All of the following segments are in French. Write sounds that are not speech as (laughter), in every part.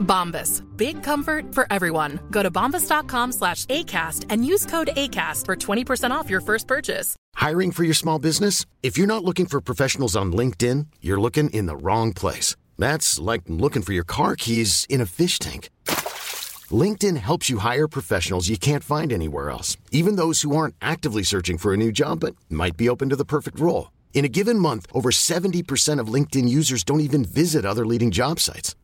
Bombas. Big comfort for everyone. Go to bombas.com slash ACAST and use code ACAST for 20% off your first purchase. Hiring for your small business? If you're not looking for professionals on LinkedIn, you're looking in the wrong place. That's like looking for your car keys in a fish tank. LinkedIn helps you hire professionals you can't find anywhere else, even those who aren't actively searching for a new job but might be open to the perfect role. In a given month, over 70% of LinkedIn users don't even visit other leading job sites.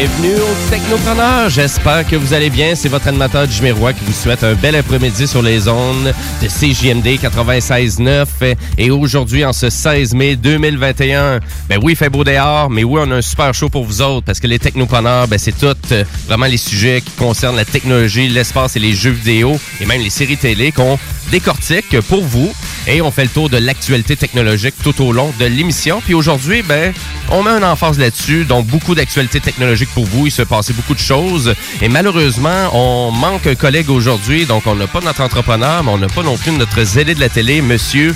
Bienvenue aux Technopreneurs. J'espère que vous allez bien. C'est votre animateur Jimmy Roy qui vous souhaite un bel après-midi sur les ondes de CJMD 96.9. Et aujourd'hui, en ce 16 mai 2021, ben oui, il fait beau dehors, mais oui, on a un super show pour vous autres parce que les Technopreneurs, ben c'est tout euh, vraiment les sujets qui concernent la technologie, l'espace et les jeux vidéo et même les séries télé qu'on décortique pour vous. Et on fait le tour de l'actualité technologique tout au long de l'émission. Puis aujourd'hui, ben, on met un emphase là-dessus, donc beaucoup d'actualités technologiques pour vous. Il se passait beaucoup de choses. Et malheureusement, on manque un collègue aujourd'hui, donc on n'a pas notre entrepreneur, mais on n'a pas non plus notre zélé de la télé, monsieur.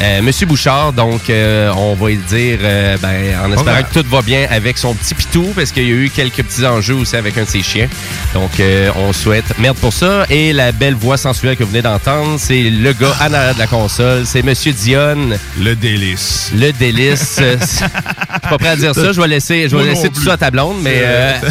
Euh, Monsieur Bouchard, donc euh, on va lui dire, euh, ben, en espérant que tout va bien avec son petit pitou, parce qu'il y a eu quelques petits enjeux aussi avec un de ses chiens. Donc on souhaite merde pour ça. Et la belle voix sensuelle que vous venez d'entendre, c'est le gars en arrière de la console, c'est Monsieur Dionne. Le délice. Le délice. (laughs) Je suis pas prêt à dire ça. Je vais laisser, je vais laisser tout plus. ça à ta blonde, mais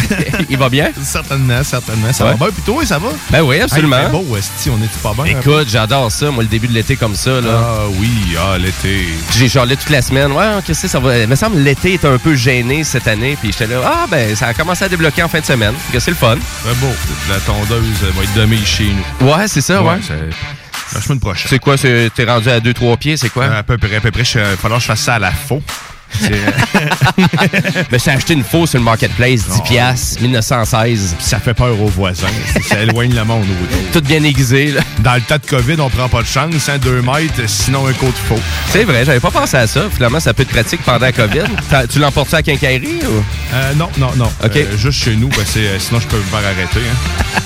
(laughs) il va bien. Certainement, certainement. Ça Ouais. va bien. Puis toi, ça va? Ben oui, absolument. Hey, beau, on est pas bien? un peu? Écoute, j'adore ça, moi, le début de l'été comme ça. Là. Ah oui, ah, l'été. J'ai charlé toute la semaine. Ouais, qu'est-ce que ça va? Il me semble que l'été est un peu gêné cette année. Puis j'étais là, ah, ben, ça a commencé à débloquer en fin de semaine. Que c'est le fun. C'est beau. La tondeuse va être demain chez nous. Ouais, c'est ça, ouais. c'est la semaine prochaine. C'est quoi? T'es rendu à 2-3 pieds, c'est quoi? À peu près, à peu près. Il va falloir que je fasse ça à la faux. C'est- (laughs) Ben, j'ai acheté une faux sur le marketplace, 10 piastres, 1916. ça fait peur aux voisins. (laughs) Ça éloigne le monde. Tout bien aiguisé, là. Dans le tas de COVID, on prend pas de chance. Hein, deux mètres, sinon un côte faux. C'est vrai, j'avais pas pensé à ça. Finalement, ça peut être pratique pendant la COVID. Tu l'emportes à quincaillerie ou? Euh, non, non, non. Euh, juste chez nous, parce que euh, sinon je peux me faire arrêter. Hein. (laughs)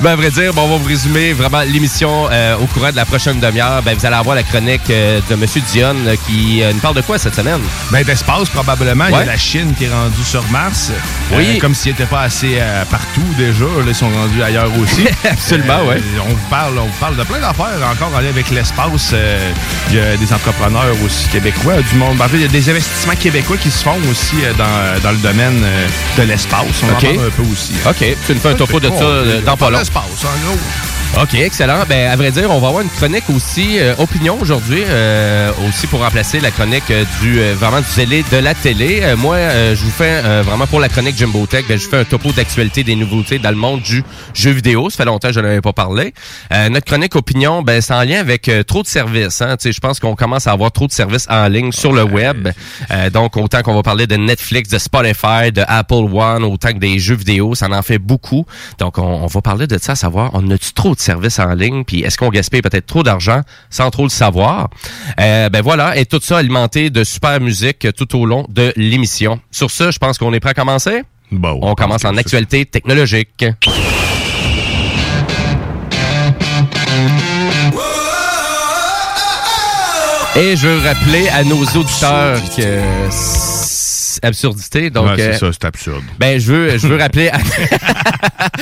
Ben, à vrai dire, bon, on va vous résumer vraiment l'émission euh, au courant de la prochaine demi-heure. Ben, vous allez avoir la chronique euh, de M. Dionne euh, qui euh, nous parle de quoi cette semaine? Ben, d'espace, probablement. Il y a la Chine qui est rendue sur Mars. Oui. Euh, comme s'ils n'étaient pas assez euh, partout déjà. Là, ils sont rendus ailleurs aussi. (laughs) Absolument, ouais. On vous parle, on vous parle de plein d'affaires encore en lien avec l'espace. Euh, Il y a des entrepreneurs aussi québécois du monde. Ben, en fait, il y a des investissements québécois qui se font aussi euh, dans, dans le domaine euh, de l'espace. On OK. en parle un peu aussi. OK, tu nous fais un topo de ça euh, dans pas long. d'espace, en gros. OK, excellent. Ben, à vrai dire, on va avoir une chronique aussi, euh, opinion aujourd'hui, euh, aussi pour remplacer la chronique euh, du euh, vraiment du zélé de la télé. Euh, moi, euh, je vous fais euh, vraiment pour la chronique Jimbo Tech, ben, je vous fais un topo d'actualité des nouveautés dans le monde du jeu vidéo. Ça fait longtemps que je n'en avais pas parlé. Euh, notre chronique opinion, ben, c'est en lien avec euh, trop de services. Hein. Je pense qu'on commence à avoir trop de services en ligne sur le web. Euh, donc, autant qu'on va parler de Netflix, de Spotify, de Apple One, autant que des jeux vidéo, ça en fait beaucoup. Donc, on, on va parler de ça, à savoir, on a-tu trop de services en ligne, puis est-ce qu'on gaspille peut-être trop d'argent sans trop le savoir? Euh, ben voilà, et tout ça alimenté de super musique tout au long de l'émission. Sur ce, je pense qu'on est prêt à commencer? Bon, On commence en actualité technologique. Et je veux rappeler à nos auditeurs que absurdité. Donc, Ouais, c'est euh, ça, c'est absurde. ben, je veux, je veux rappeler, à... (laughs)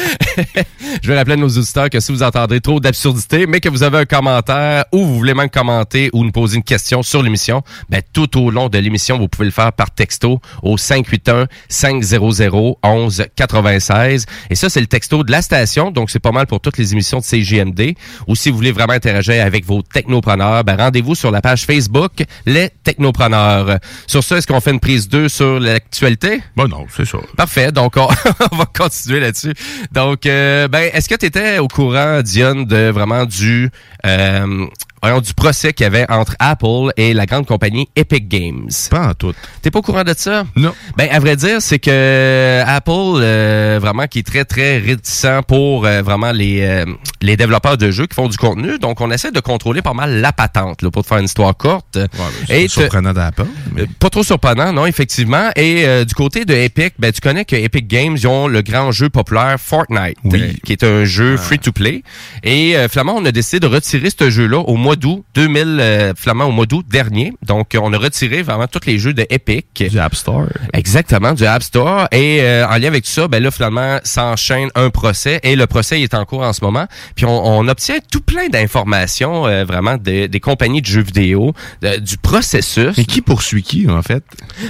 je veux rappeler à nos auditeurs que si vous entendez trop d'absurdité, mais que vous avez un commentaire ou vous voulez même commenter ou nous poser une question sur l'émission, ben, tout au long de l'émission, vous pouvez le faire par texto au 581-500-1196. Et ça, c'est le texto de la station. Donc, c'est pas mal pour toutes les émissions de CJMD. Ou si vous voulez vraiment interagir avec vos technopreneurs, ben, rendez-vous sur la page Facebook, les technopreneurs. Sur ça, est-ce qu'on fait une prise 2 sur l'actualité? Bon, non, c'est ça. Parfait. Donc, on, (laughs) on va continuer là-dessus. Donc, euh, ben, est-ce que tu étais au courant, Diane, de vraiment du, euh, voyons, du procès qu'il y avait entre Apple et la grande compagnie Epic Games? Pas en tout. T'es pas au courant de ça? Non. Ben, à vrai dire, c'est que Apple, euh, vraiment, qui est très, très réticent pour euh, vraiment les, euh, les développeurs de jeux qui font du contenu. Donc, on essaie de contrôler pas mal la patente, là, pour te faire une histoire courte. Ouais, ben, Et surprenant d'Apple. mais- euh, Pas trop surprenant, non, effectivement. Et euh, du côté de Epic, ben, tu connais que Epic Games, ils ont le grand jeu populaire Fortnite, Oui. euh, qui est un jeu free-to-play. Et euh, Flamand, on a décidé de retirer ce jeu-là au mois d'août 2000, euh, Flamand, au mois d'août dernier. Donc, on a retiré vraiment tous les jeux de Epic. Du App Store. Exactement, du App Store. Et euh, en lien avec tout ça, ben là, finalement, s'enchaîne un procès. Et le procès est en cours en ce moment. Puis on, on obtient tout plein d'informations, euh, vraiment, de- des compagnies de jeux vidéo, de- du processus. Mais qui poursuit qui, en fait?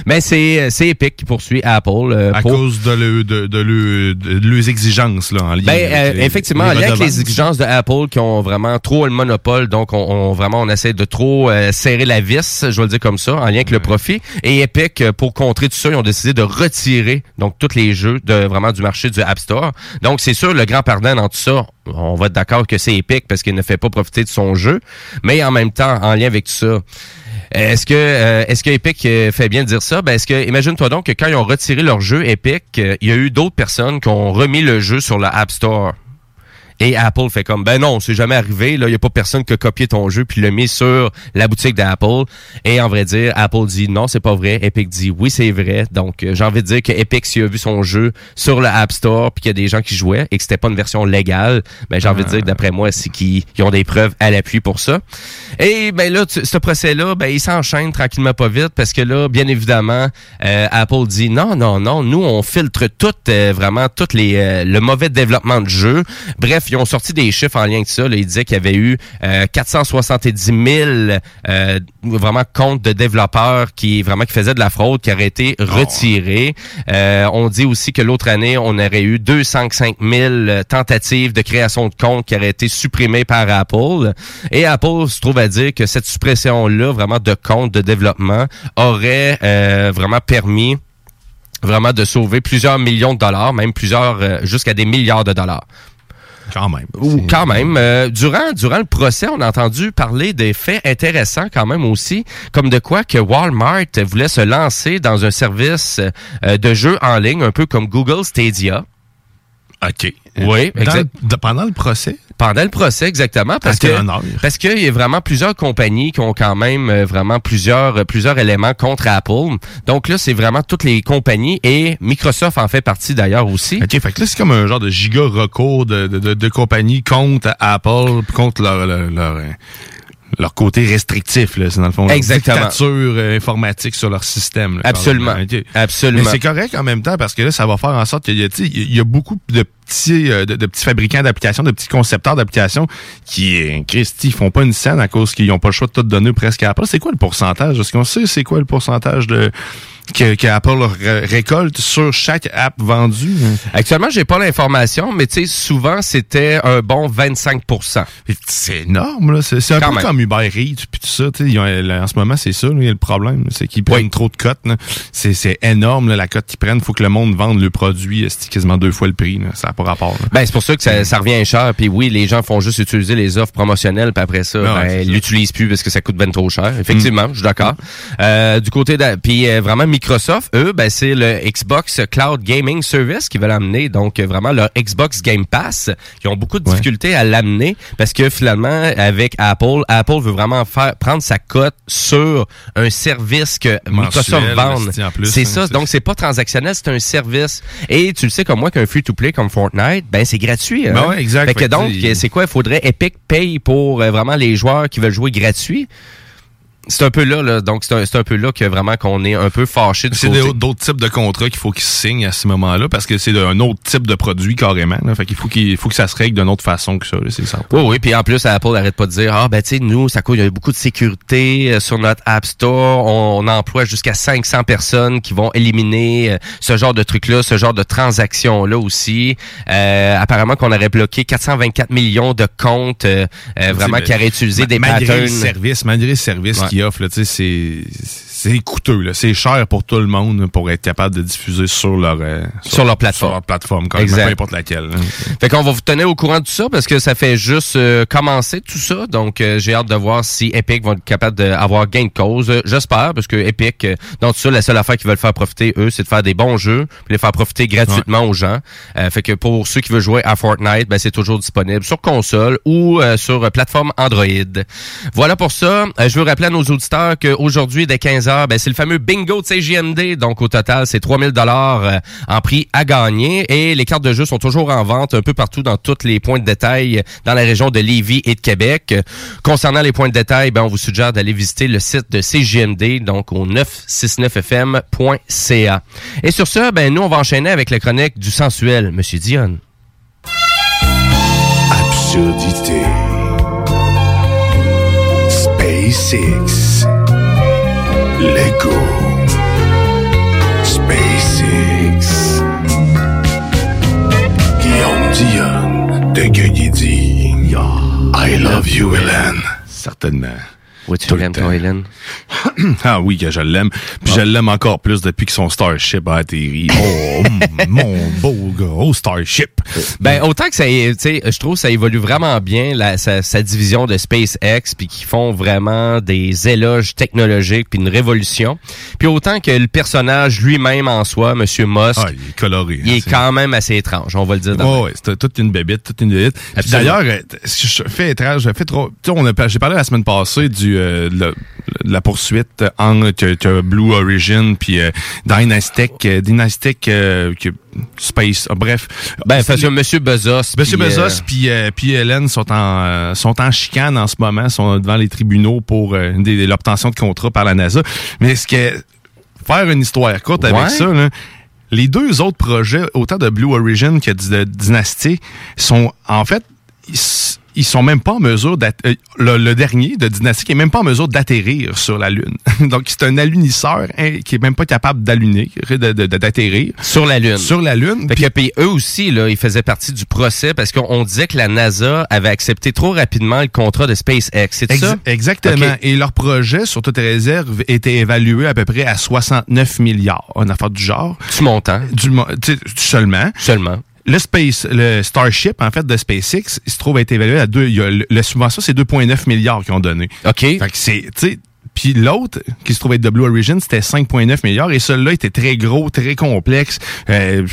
Mais c'est c'est Epic qui poursuit Apple. À pour- cause de, le, de, de, le- de leurs exigences, là, en lien Ben, avec les- effectivement, en lien avec les exigences de Apple qui ont vraiment trop le monopole, donc on, on- vraiment on essaie de trop euh, serrer la vis, je vais le dire comme ça, en lien avec le profit. Et Epic, euh, pour contrer tout ça, ils ont décidé de retirer donc tous les jeux de vraiment du marché du App Store. Donc c'est sûr le grand pardon dans tout ça. On va être d'accord que c'est Epic parce qu'il ne fait pas profiter de son jeu, mais en même temps, en lien avec tout ça, est-ce que euh, est-ce que Epic euh, fait bien de dire ça? Ben est-ce que imagine-toi donc que quand ils ont retiré leur jeu Epic, il y a eu d'autres personnes qui ont remis le jeu sur le App Store. Et Apple fait comme ben non, c'est jamais arrivé. Là, il y a pas personne qui a copié ton jeu puis l'a mis sur la boutique d'Apple. Et en vrai dire, Apple dit non, c'est pas vrai. Epic dit oui, c'est vrai. Donc euh, j'ai envie de dire que Epic s'il a vu son jeu sur le App Store puis qu'il y a des gens qui jouaient et que c'était pas une version légale, ben j'ai envie de dire que d'après moi, c'est qu'ils ils ont des preuves à l'appui pour ça. Et ben là, tu- ce procès-là, ben il s'enchaîne tranquillement pas vite parce que là, bien évidemment, euh, Apple dit non, non, non, nous on filtre tout euh, vraiment tout les euh, le mauvais développement de jeu. Bref, ils ont sorti des chiffres en lien avec ça. Là, ils disaient qu'il y avait eu euh, 470 000 euh, vraiment comptes de développeurs qui vraiment qui faisaient de la fraude, qui auraient été retirés. Euh, on dit aussi que l'autre année, on aurait eu 205 000 tentatives de création de comptes qui auraient été supprimées par Apple. Et Apple se trouve à dire que cette suppression-là, vraiment de comptes de développement, aurait euh, vraiment permis vraiment de sauver plusieurs millions de dollars, même plusieurs euh, jusqu'à des milliards de dollars. Quand même. Ou quand même, euh, durant durant le procès, on a entendu parler des faits intéressants quand même aussi, comme de quoi que Walmart voulait se lancer dans un service euh, de jeux en ligne, un peu comme Google Stadia. OK. Oui, exact. pendant le procès? Pendant le procès, exactement, parce que parce qu'il y a vraiment plusieurs compagnies qui ont quand même euh, vraiment plusieurs euh, plusieurs éléments contre Apple. Donc là, c'est vraiment toutes les compagnies et Microsoft en fait partie d'ailleurs aussi. OK, fait que là, c'est comme un genre de giga recours de, de, de, de compagnie contre Apple, contre leur, leur, leur, leur côté restrictif, là. C'est dans le fond leur Exactement. dictature euh, informatique sur leur système. là, Absolument. Absolument. Mais c'est correct en même temps parce que là, ça va faire en sorte qu'il y a, tu sais, il y a beaucoup de petits, euh, de, de petits fabricants d'applications, de petits concepteurs d'applications qui, euh, Christy, ils font pas une scène à cause qu'ils ont pas le choix de tout donner presque à Apple. C'est quoi le pourcentage? Est-ce qu'on sait c'est quoi le pourcentage de que, que Apple ré- récolte sur chaque app vendue? Actuellement, j'ai pas l'information, mais tu sais, souvent c'était un bon 25% C'est énorme, là. C'est un Quand peu même. comme Uber Eats puis tout ça. tu sais, ils ont- là, en ce moment, c'est ça, là, il y a le problème. C'est qu'ils prennent Oui. trop de cotes. C'est énorme, là, la cote qu'ils prennent. Il faut que le monde vende le produit. C'est quasiment deux fois le prix. là. Ça n'a pas rapport. là. Ben c'est pour ça que ça, ça revient cher. Puis oui, les gens font juste utiliser les offres promotionnelles, puis après ça, Ah ben, ils l'utilisent plus parce que ça coûte ben trop cher. Effectivement, Mm. je suis d'accord. Euh, du côté de, puis euh, vraiment Microsoft, eux, ben c'est le Xbox Cloud Gaming Service qui veulent amener, donc vraiment leur Xbox Game Pass. Ils ont beaucoup de Ouais. difficultés à l'amener parce que finalement, avec Apple, Apple veut vraiment faire prendre sa cote sur un service que Microsoft vend. c'est hein, ça. Donc c'est pas transactionnel, c'est un service. Et tu le sais comme moi qu'un free-to-play comme Fortnite, ben c'est gratuit. hein. Ben ouais, exact. Fait que donc, c'est quoi? Il faudrait Epic paye pour euh, vraiment les joueurs qui veulent jouer gratuit. C'est un peu là, là donc c'est un, peu là que vraiment qu'on est un peu fâché C'est d'autres types de contrats qu'il faut qu'ils signent à ce moment-là parce que c'est un autre type de produit carrément. Là. Fait qu'il faut qu'il faut que ça se règle d'une autre façon que ça. là, C'est ça. Oui, oui, puis en plus, Apple n'arrête pas de dire, ah ben tu sais, nous, ça coûte, il y a beaucoup de sécurité euh, sur notre App Store, on, on emploie jusqu'à 500 personnes qui vont éliminer euh, ce genre de truc-là, ce genre de transactions-là aussi. Euh, apparemment qu'on aurait bloqué 424 millions de comptes euh, euh, vraiment qui auraient utilisé des malgré patterns. le service, malgré le service Ouais. Tu sais, c'est c'est coûteux, là. c'est cher pour tout le monde pour être capable de diffuser sur leur euh, Sur leur plateforme. sur leur plateforme, quand même, peu importe laquelle. là. Fait qu'on va vous tenir au courant de tout ça parce que ça fait juste euh, commencer tout ça. Donc euh, j'ai hâte de voir si Epic vont être capables d'avoir gain de cause. Euh, J'espère parce que Epic, euh, dans tout ça, la seule affaire qu'ils veulent faire profiter, eux, c'est de faire des bons jeux puis les faire profiter gratuitement aux gens. Euh, fait que pour ceux qui veulent jouer à Fortnite, ben, c'est toujours disponible sur console ou euh, sur plateforme Android. Voilà pour ça. Je veux rappeler à nos auditeurs qu'aujourd'hui, dès 15h, ben, c'est le fameux bingo de CJMD. Donc au total, c'est 3000 dollars euh, en prix à gagner. Et les cartes de jeu sont toujours en vente un peu partout dans tous les points de détail dans la région de Lévis et de Québec. Concernant les points de détail, ben, on vous suggère d'aller visiter le site de CJMD, donc au 969fm.ca. Et sur ce, ben, nous, on va enchaîner avec la chronique du sensuel, Monsieur Dion. Absurdité. SpaceX. Lego. SpaceX. Guillaume Dion de Gueugui I love you, Hélène. Certainement. Oui, tu l'aimes, toi, Hélène? (coughs) Ah oui, que je l'aime. Puis je l'aime encore plus depuis que son Starship a atterri. (coughs) Oh, mm, mon beau gros Starship. Ben autant que ça, tu sais, je trouve que ça évolue vraiment bien la, sa, sa division de SpaceX, puis qu'ils font vraiment des éloges technologiques, puis une révolution. Puis autant que le personnage lui-même en soi, Monsieur Musk, Ah, il est coloré. il hein, est c'est- quand même assez étrange, on va le dire. D'abord. ouais, c'était toute une bébite, toute une bébite. D'ailleurs, euh, ce que je fais étrange, je fais trop. Tu sais, j'ai parlé la semaine passée du euh, le- la poursuite en que, que Blue Origin puis euh, Dynastic, euh, euh, que- Space. ah, bref, Ben, parce que Monsieur Bezos. Monsieur puis, Bezos euh, puis euh, puis Hélène sont en euh, sont en chicane en ce moment, sont devant les tribunaux pour euh, l'obtention de contrats par la NASA. Mais ce que faire une histoire courte Ouais. avec ça là, les deux autres projets, autant de Blue Origin que de Dynasty, sont en fait ils, ils sont même pas en mesure d'at- euh, le, le dernier de Dynasty est même pas en mesure d'atterrir sur la Lune. (laughs) Donc c'est un alunisseur hein, qui est même pas capable de- d'atterrir sur la Lune. sur la Lune. Fait Puis- que, puis eux aussi, là, ils faisaient partie du procès parce qu'on on disait que la NASA avait accepté trop rapidement le contrat de SpaceX. C'est Ex- ça? Exactement. Et leur projet, sur toute réserve, était évalué à peu près à 69 milliards, une affaire du genre. Du montant, Du, seulement. seulement. Le Space, le Starship, en fait, de SpaceX, il se trouve être évalué à deux. Il y a le, la subvention, c'est 2,9 milliards qu'ils ont donné. OK. Fait que c'est, tu sais, puis l'autre, qui se trouvait être de Blue Origin, c'était 5,9 milliards. Et celui-là était très gros, très complexe. Euh,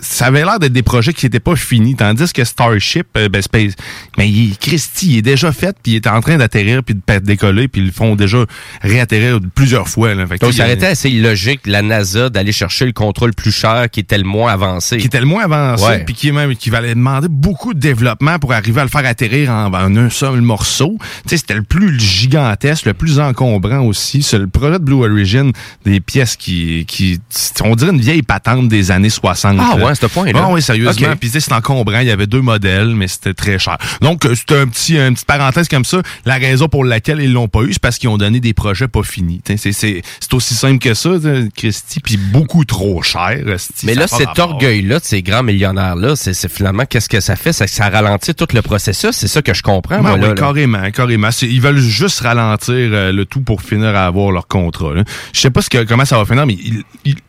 ça avait l'air d'être des projets qui n'étaient pas finis. Tandis que Starship, euh, ben Space, mais il, Christy, il est déjà fait, puis il est en train d'atterrir, puis de décoller, puis ils le font déjà réatterrir plusieurs fois. Là. Fait Donc, ça aurait été assez illogique, la NASA, d'aller chercher le contrôle plus cher qui était le moins avancé. qui était le moins avancé, puis qui même qui allait demander beaucoup de développement pour arriver à le faire atterrir en, en un seul morceau. Tu sais, c'était le plus gigantesque, le plus encombrant aussi. C'est le projet de Blue Origin, des pièces qui, qui, on dirait une vieille patente des années 60. Ah ouais, à ce point-là? Ah oui, sérieusement. Ok. Puis c'est encombrant. Il y avait deux modèles, mais c'était très cher. Donc, euh, c'était un petit, une petite parenthèse comme ça. La raison pour laquelle ils l'ont pas eu, c'est parce qu'ils ont donné des projets pas finis. C'est, c'est, c'est aussi simple que ça, Christy, puis beaucoup trop cher. Mais là, cet orgueil-là de ces grands millionnaires-là, c'est c'est finalement, qu'est-ce que ça fait? Ça, ça ralentit tout le processus. C'est ça que je comprends, Ben moi, oui, là, là. carrément, carrément. C'est- Ils veulent juste ralentir euh, le tout pour finir à avoir leur contrat. là. Je sais pas ce que, comment ça va finir, mais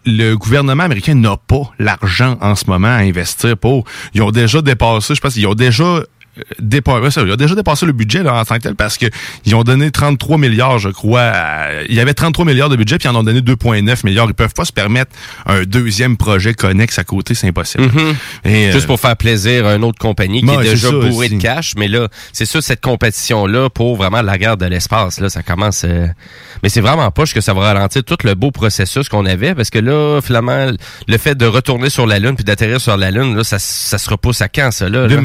le gouvernement américain n'a pas l'argent en ce moment à investir pour. Ils ont déjà dépassé, je pense, ils ont déjà dépassé, ça, ils ont déjà dépassé le budget là, en tant que tel parce que ils ont donné 33 milliards, je crois. à- il y avait 33 milliards de budget, puis ils en ont donné 2,9 milliards. Ils peuvent pas se permettre un deuxième projet connexe à côté, c'est impossible. Et, euh, Juste pour faire plaisir à une autre compagnie qui est déjà bourrée de cash. Mais là, c'est sûr, cette compétition-là, pour vraiment la guerre de l'espace, là, ça commence... euh, Mais c'est vraiment poche que ça va ralentir tout le beau processus qu'on avait, parce que là, finalement, le fait de retourner sur la Lune puis d'atterrir sur la Lune, là, ça, ça se repousse à quand, ça, là? là?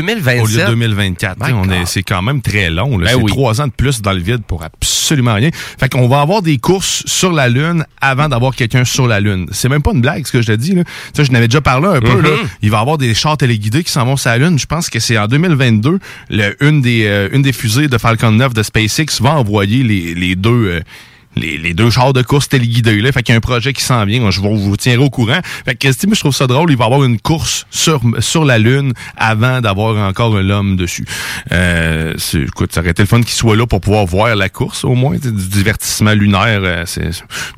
2027. 2027. Au lieu de 2024. My On est- C'est quand même très long. là. Ben c'est oui. trois ans de plus dans le vide pour absolument rien. Fait qu'on va avoir des courses sur la Lune avant d'avoir quelqu'un sur la Lune. C'est même pas une blague ce que je te dis. Là. Tu sais, je n'avais déjà parlé un peu. Mhm. Là. Il va y avoir des chars téléguidés qui s'en vont sur la Lune. Je pense que c'est en 2022. Le, une, des, euh, une des fusées de Falcon 9 de SpaceX va envoyer les, les deux... euh, les, les deux chars de course téléguidés là. Fait qu'il y a un projet qui s'en vient. Je vous, vous tiendrai au courant. Fait que Christy, je trouve ça drôle. Il va y avoir une course sur, sur la Lune avant d'avoir encore l'homme dessus. Euh, c'est- écoute, ça aurait été le fun qu'il soit là pour pouvoir voir la course, au moins. Du divertissement lunaire. euh, c'est,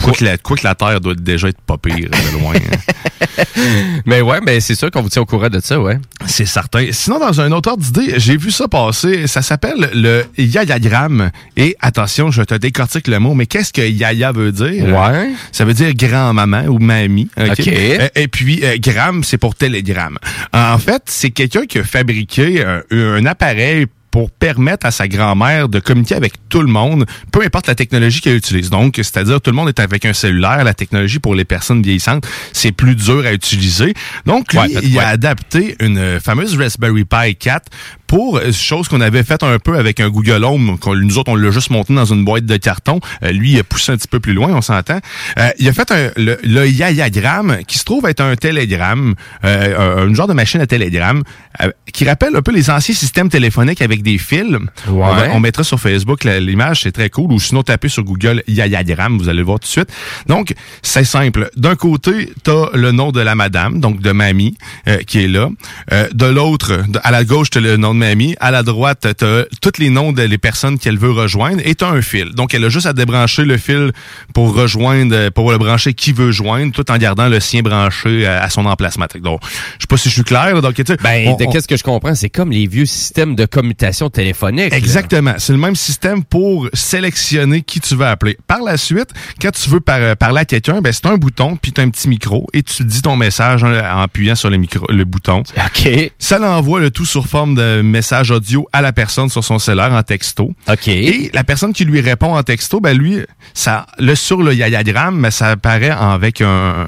quoi, que la, quoi que la Terre doit déjà être pas pire de loin. hein. (laughs) Mais ouais, mais c'est sûr qu'on vous tient au courant de ça, ouais. C'est certain. Sinon, dans un autre ordre d'idée, j'ai vu ça passer. Ça s'appelle le yayagramme. Et attention, je te décortique le mot, mais qu'est-ce que yaya veut dire? Ouais. Ça veut dire grand-maman ou mamie. OK? Euh, Et, puis, euh, gramme, c'est pour télégramme. En fait, c'est quelqu'un qui a fabriqué euh, un appareil pour permettre à sa grand-mère de communiquer avec tout le monde, peu importe la technologie qu'elle utilise. Donc, c'est-à-dire tout le monde est avec un cellulaire. La technologie pour les personnes vieillissantes, c'est plus dur à utiliser. Donc, lui, Ouais, il ouais. a adapté une fameuse Raspberry Pi 4 pour euh, chose qu'on avait faite un peu avec un Google Home. qu'on- Nous autres, on l'a juste monté dans une boîte de carton. Euh, lui, il a poussé un petit peu plus loin, on s'entend. Euh, il a fait un, le, le yayagramme, qui se trouve être un télégramme, euh, un, un genre de machine à télégramme, euh, qui rappelle un peu les anciens systèmes téléphoniques avec des fils. On, va- on mettra sur Facebook l'image, c'est très cool. Ou sinon, tapez sur Google yayagramme, vous allez le voir tout de suite. Donc, c'est simple. D'un côté, t'as le nom de la madame, donc de mamie, euh, qui est là. Euh, de l'autre, de- à la gauche, t'as le nom de mamie. À la droite, t'as tous les noms des personnes qu'elle veut rejoindre. Et t'as un fil. Donc, elle a juste à débrancher le fil pour rejoindre, pour le brancher qui veut joindre, tout en gardant le sien branché à, à son emplacement. Donc, je sais pas si je suis clair. là. Donc, Ben, on- de on- qu'est-ce que je comprends, c'est comme les vieux systèmes de commutation téléphonique. Exactement. C'est le même système pour sélectionner qui tu veux appeler. Par la suite, quand tu veux par- parler à quelqu'un, ben, c'est un bouton, puis tu as un petit micro, et tu dis ton message en appuyant sur le, micro, le bouton. OK. Ça l'envoie le tout sur forme de message audio à la personne sur son cellulaire en texto. OK. Et la personne qui lui répond en texto, ben lui, ça, le sur le yayagramme, mais ça apparaît avec un,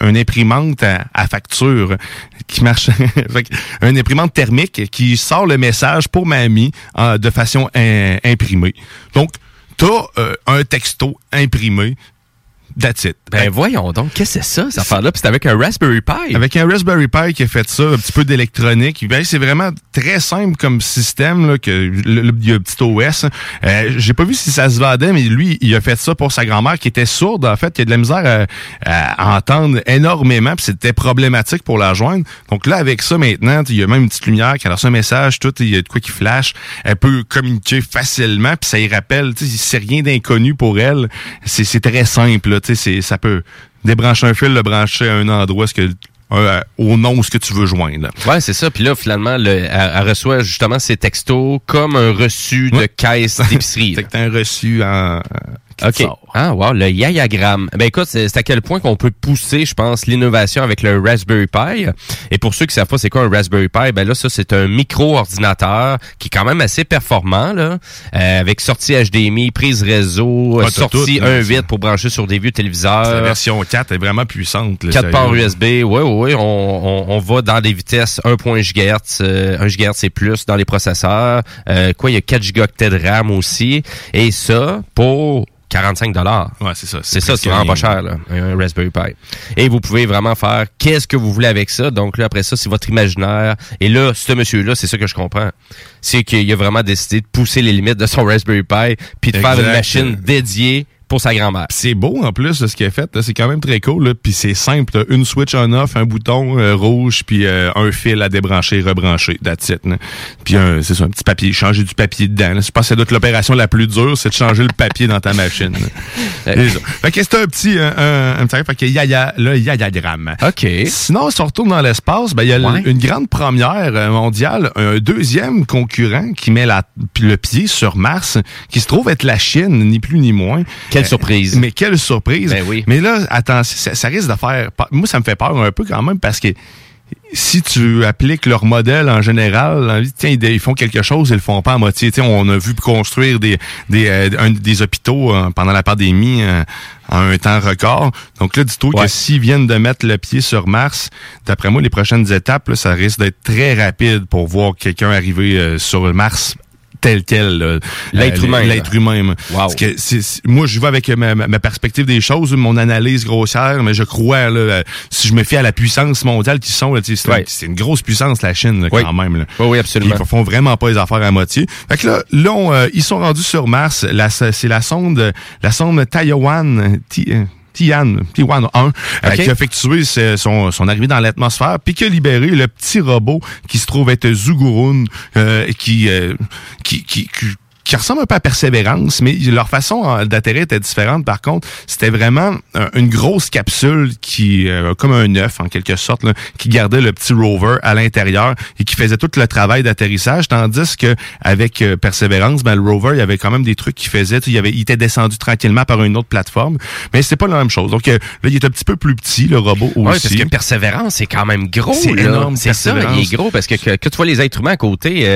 un imprimante à, à facture qui marche, (laughs) un imprimante thermique qui sort le message pour mamie euh, de façon imprimée. Donc, t'as euh, un texto imprimé. That's it. Ben voyons donc, qu'est-ce que c'est ça, cette affaire-là? Puis c'est avec un Raspberry Pi. Avec un Raspberry Pi qui a fait ça, un petit peu d'électronique. Ben, c'est vraiment très simple comme système, là, que le, le- un petit OS. Euh, J'ai pas vu si ça se vendait, mais lui, il a fait ça pour sa grand-mère qui était sourde, en fait, qui a de la misère à, à entendre énormément, puis c'était problématique pour la joindre. Donc là, avec ça, maintenant, il y a même une petite lumière qui a reçu un message, tout, il y a de quoi qui flash. Elle peut communiquer facilement, puis ça y rappelle, tu sais, c'est rien d'inconnu pour elle. C'est très simple, là, ça peut débrancher un fil, le brancher à un endroit, ce que euh, au nom ce que tu veux joindre. Ouais, c'est ça. Puis là, finalement, le, elle, elle reçoit justement ses textos comme un reçu de caisse d'épicerie. (laughs) T'as un reçu en... OK. sort. Ah, wow, le yayagramme. Ben écoute, c'est à quel point qu'on peut pousser, je pense, l'innovation avec le Raspberry Pi. Et pour ceux qui savent pas c'est quoi un Raspberry Pi, ben là, ça, c'est un micro-ordinateur qui est quand même assez performant, là, euh, avec sortie HDMI, prise réseau, Ah, sortie tout, là, 1.8 pour brancher sur des vieux La téléviseurs. version 4 est vraiment puissante. là, 4 sérieux. ports USB, oui, oui, oui, on, on, on va dans des vitesses 1.1 GHz, euh, 1 GHz et plus dans les processeurs. Euh, quoi, il y a 4 gigaoctets de RAM aussi. Et ça, pour 45 dollars. Ouais, c'est ça. C'est ça, c'est vraiment pas cher, là, un Raspberry Pi. Et vous pouvez vraiment faire qu'est-ce que vous voulez avec ça. Donc là, après ça, c'est votre imaginaire. Et là, ce monsieur-là, c'est ça que je comprends. C'est qu'il a vraiment décidé de pousser les limites de son Raspberry Pi puis de faire une machine dédiée pour sa grand-mère. C'est beau en plus ce qu'il a fait, c'est quand même très cool. Là. Puis c'est simple, une switch on off, un bouton euh, rouge, puis euh, un fil à débrancher, rebrancher, that's it. Puis c'est ça, un petit papier, changer du papier dedans. Je pense que c'est doit être l'opération la plus dure, c'est de changer le papier dans ta machine. (laughs) ça. fait que c'est un petit, un, un, petit, fait que yaya, le yayagramme. OK. Sinon, si on retourne dans l'espace, ben, il y a Ouais. une grande première euh, mondiale, un deuxième concurrent qui met la, le pied sur Mars, qui se trouve être la Chine, ni plus ni moins. Quelle surprise. Mais quelle surprise. Ben oui. Mais là, attention, ça, ça risque de faire... Moi, ça me fait peur un peu quand même parce que si tu appliques leur modèle en général, tiens, ils font quelque chose, ils le font pas à moitié. Tiens, on a vu construire des des, euh, des hôpitaux euh, pendant la pandémie euh, en un temps record. Donc là, dis-toi que s'ils viennent de mettre le pied sur Mars, d'après moi, les prochaines étapes, ça risque d'être très rapide pour voir quelqu'un arriver sur Mars tel quel. L'être humain. L'être humain. Parce que moi, je vais avec ma, perspective des choses, mon analyse grossière, mais je crois, là, si je me fie à la puissance mondiale qui sont, c'est une grosse puissance, la Chine, quand même. Là. Oui, absolument. Ils font vraiment pas les affaires à moitié. Fait que là, là euh, ils sont rendus sur Mars. C'est la sonde, la sonde Taiwan. Euh, Tian, Tian 1, euh, qui a effectué son, son arrivée dans l'atmosphère, puis qui a libéré le petit robot qui se trouve être Zugurun, euh, qui, euh, qui, qui, qui ressemble un peu à Persévérance, mais leur façon d'atterrir était différente. Par contre, c'était vraiment une grosse capsule qui, euh, comme un œuf en quelque sorte, qui gardait le petit rover à l'intérieur et qui faisait tout le travail d'atterrissage, tandis que avec euh, Persévérance, ben, le rover, il y avait quand même des trucs qu'il faisait. Il, avait, il était descendu tranquillement par une autre plateforme, mais c'est pas la même chose. Donc euh, là, il est un petit peu plus petit, le robot aussi. Oui, parce que Persévérance, c'est quand même gros. C'est énorme. C'est ça, il est gros parce que, que, tu vois les êtres humains à côté,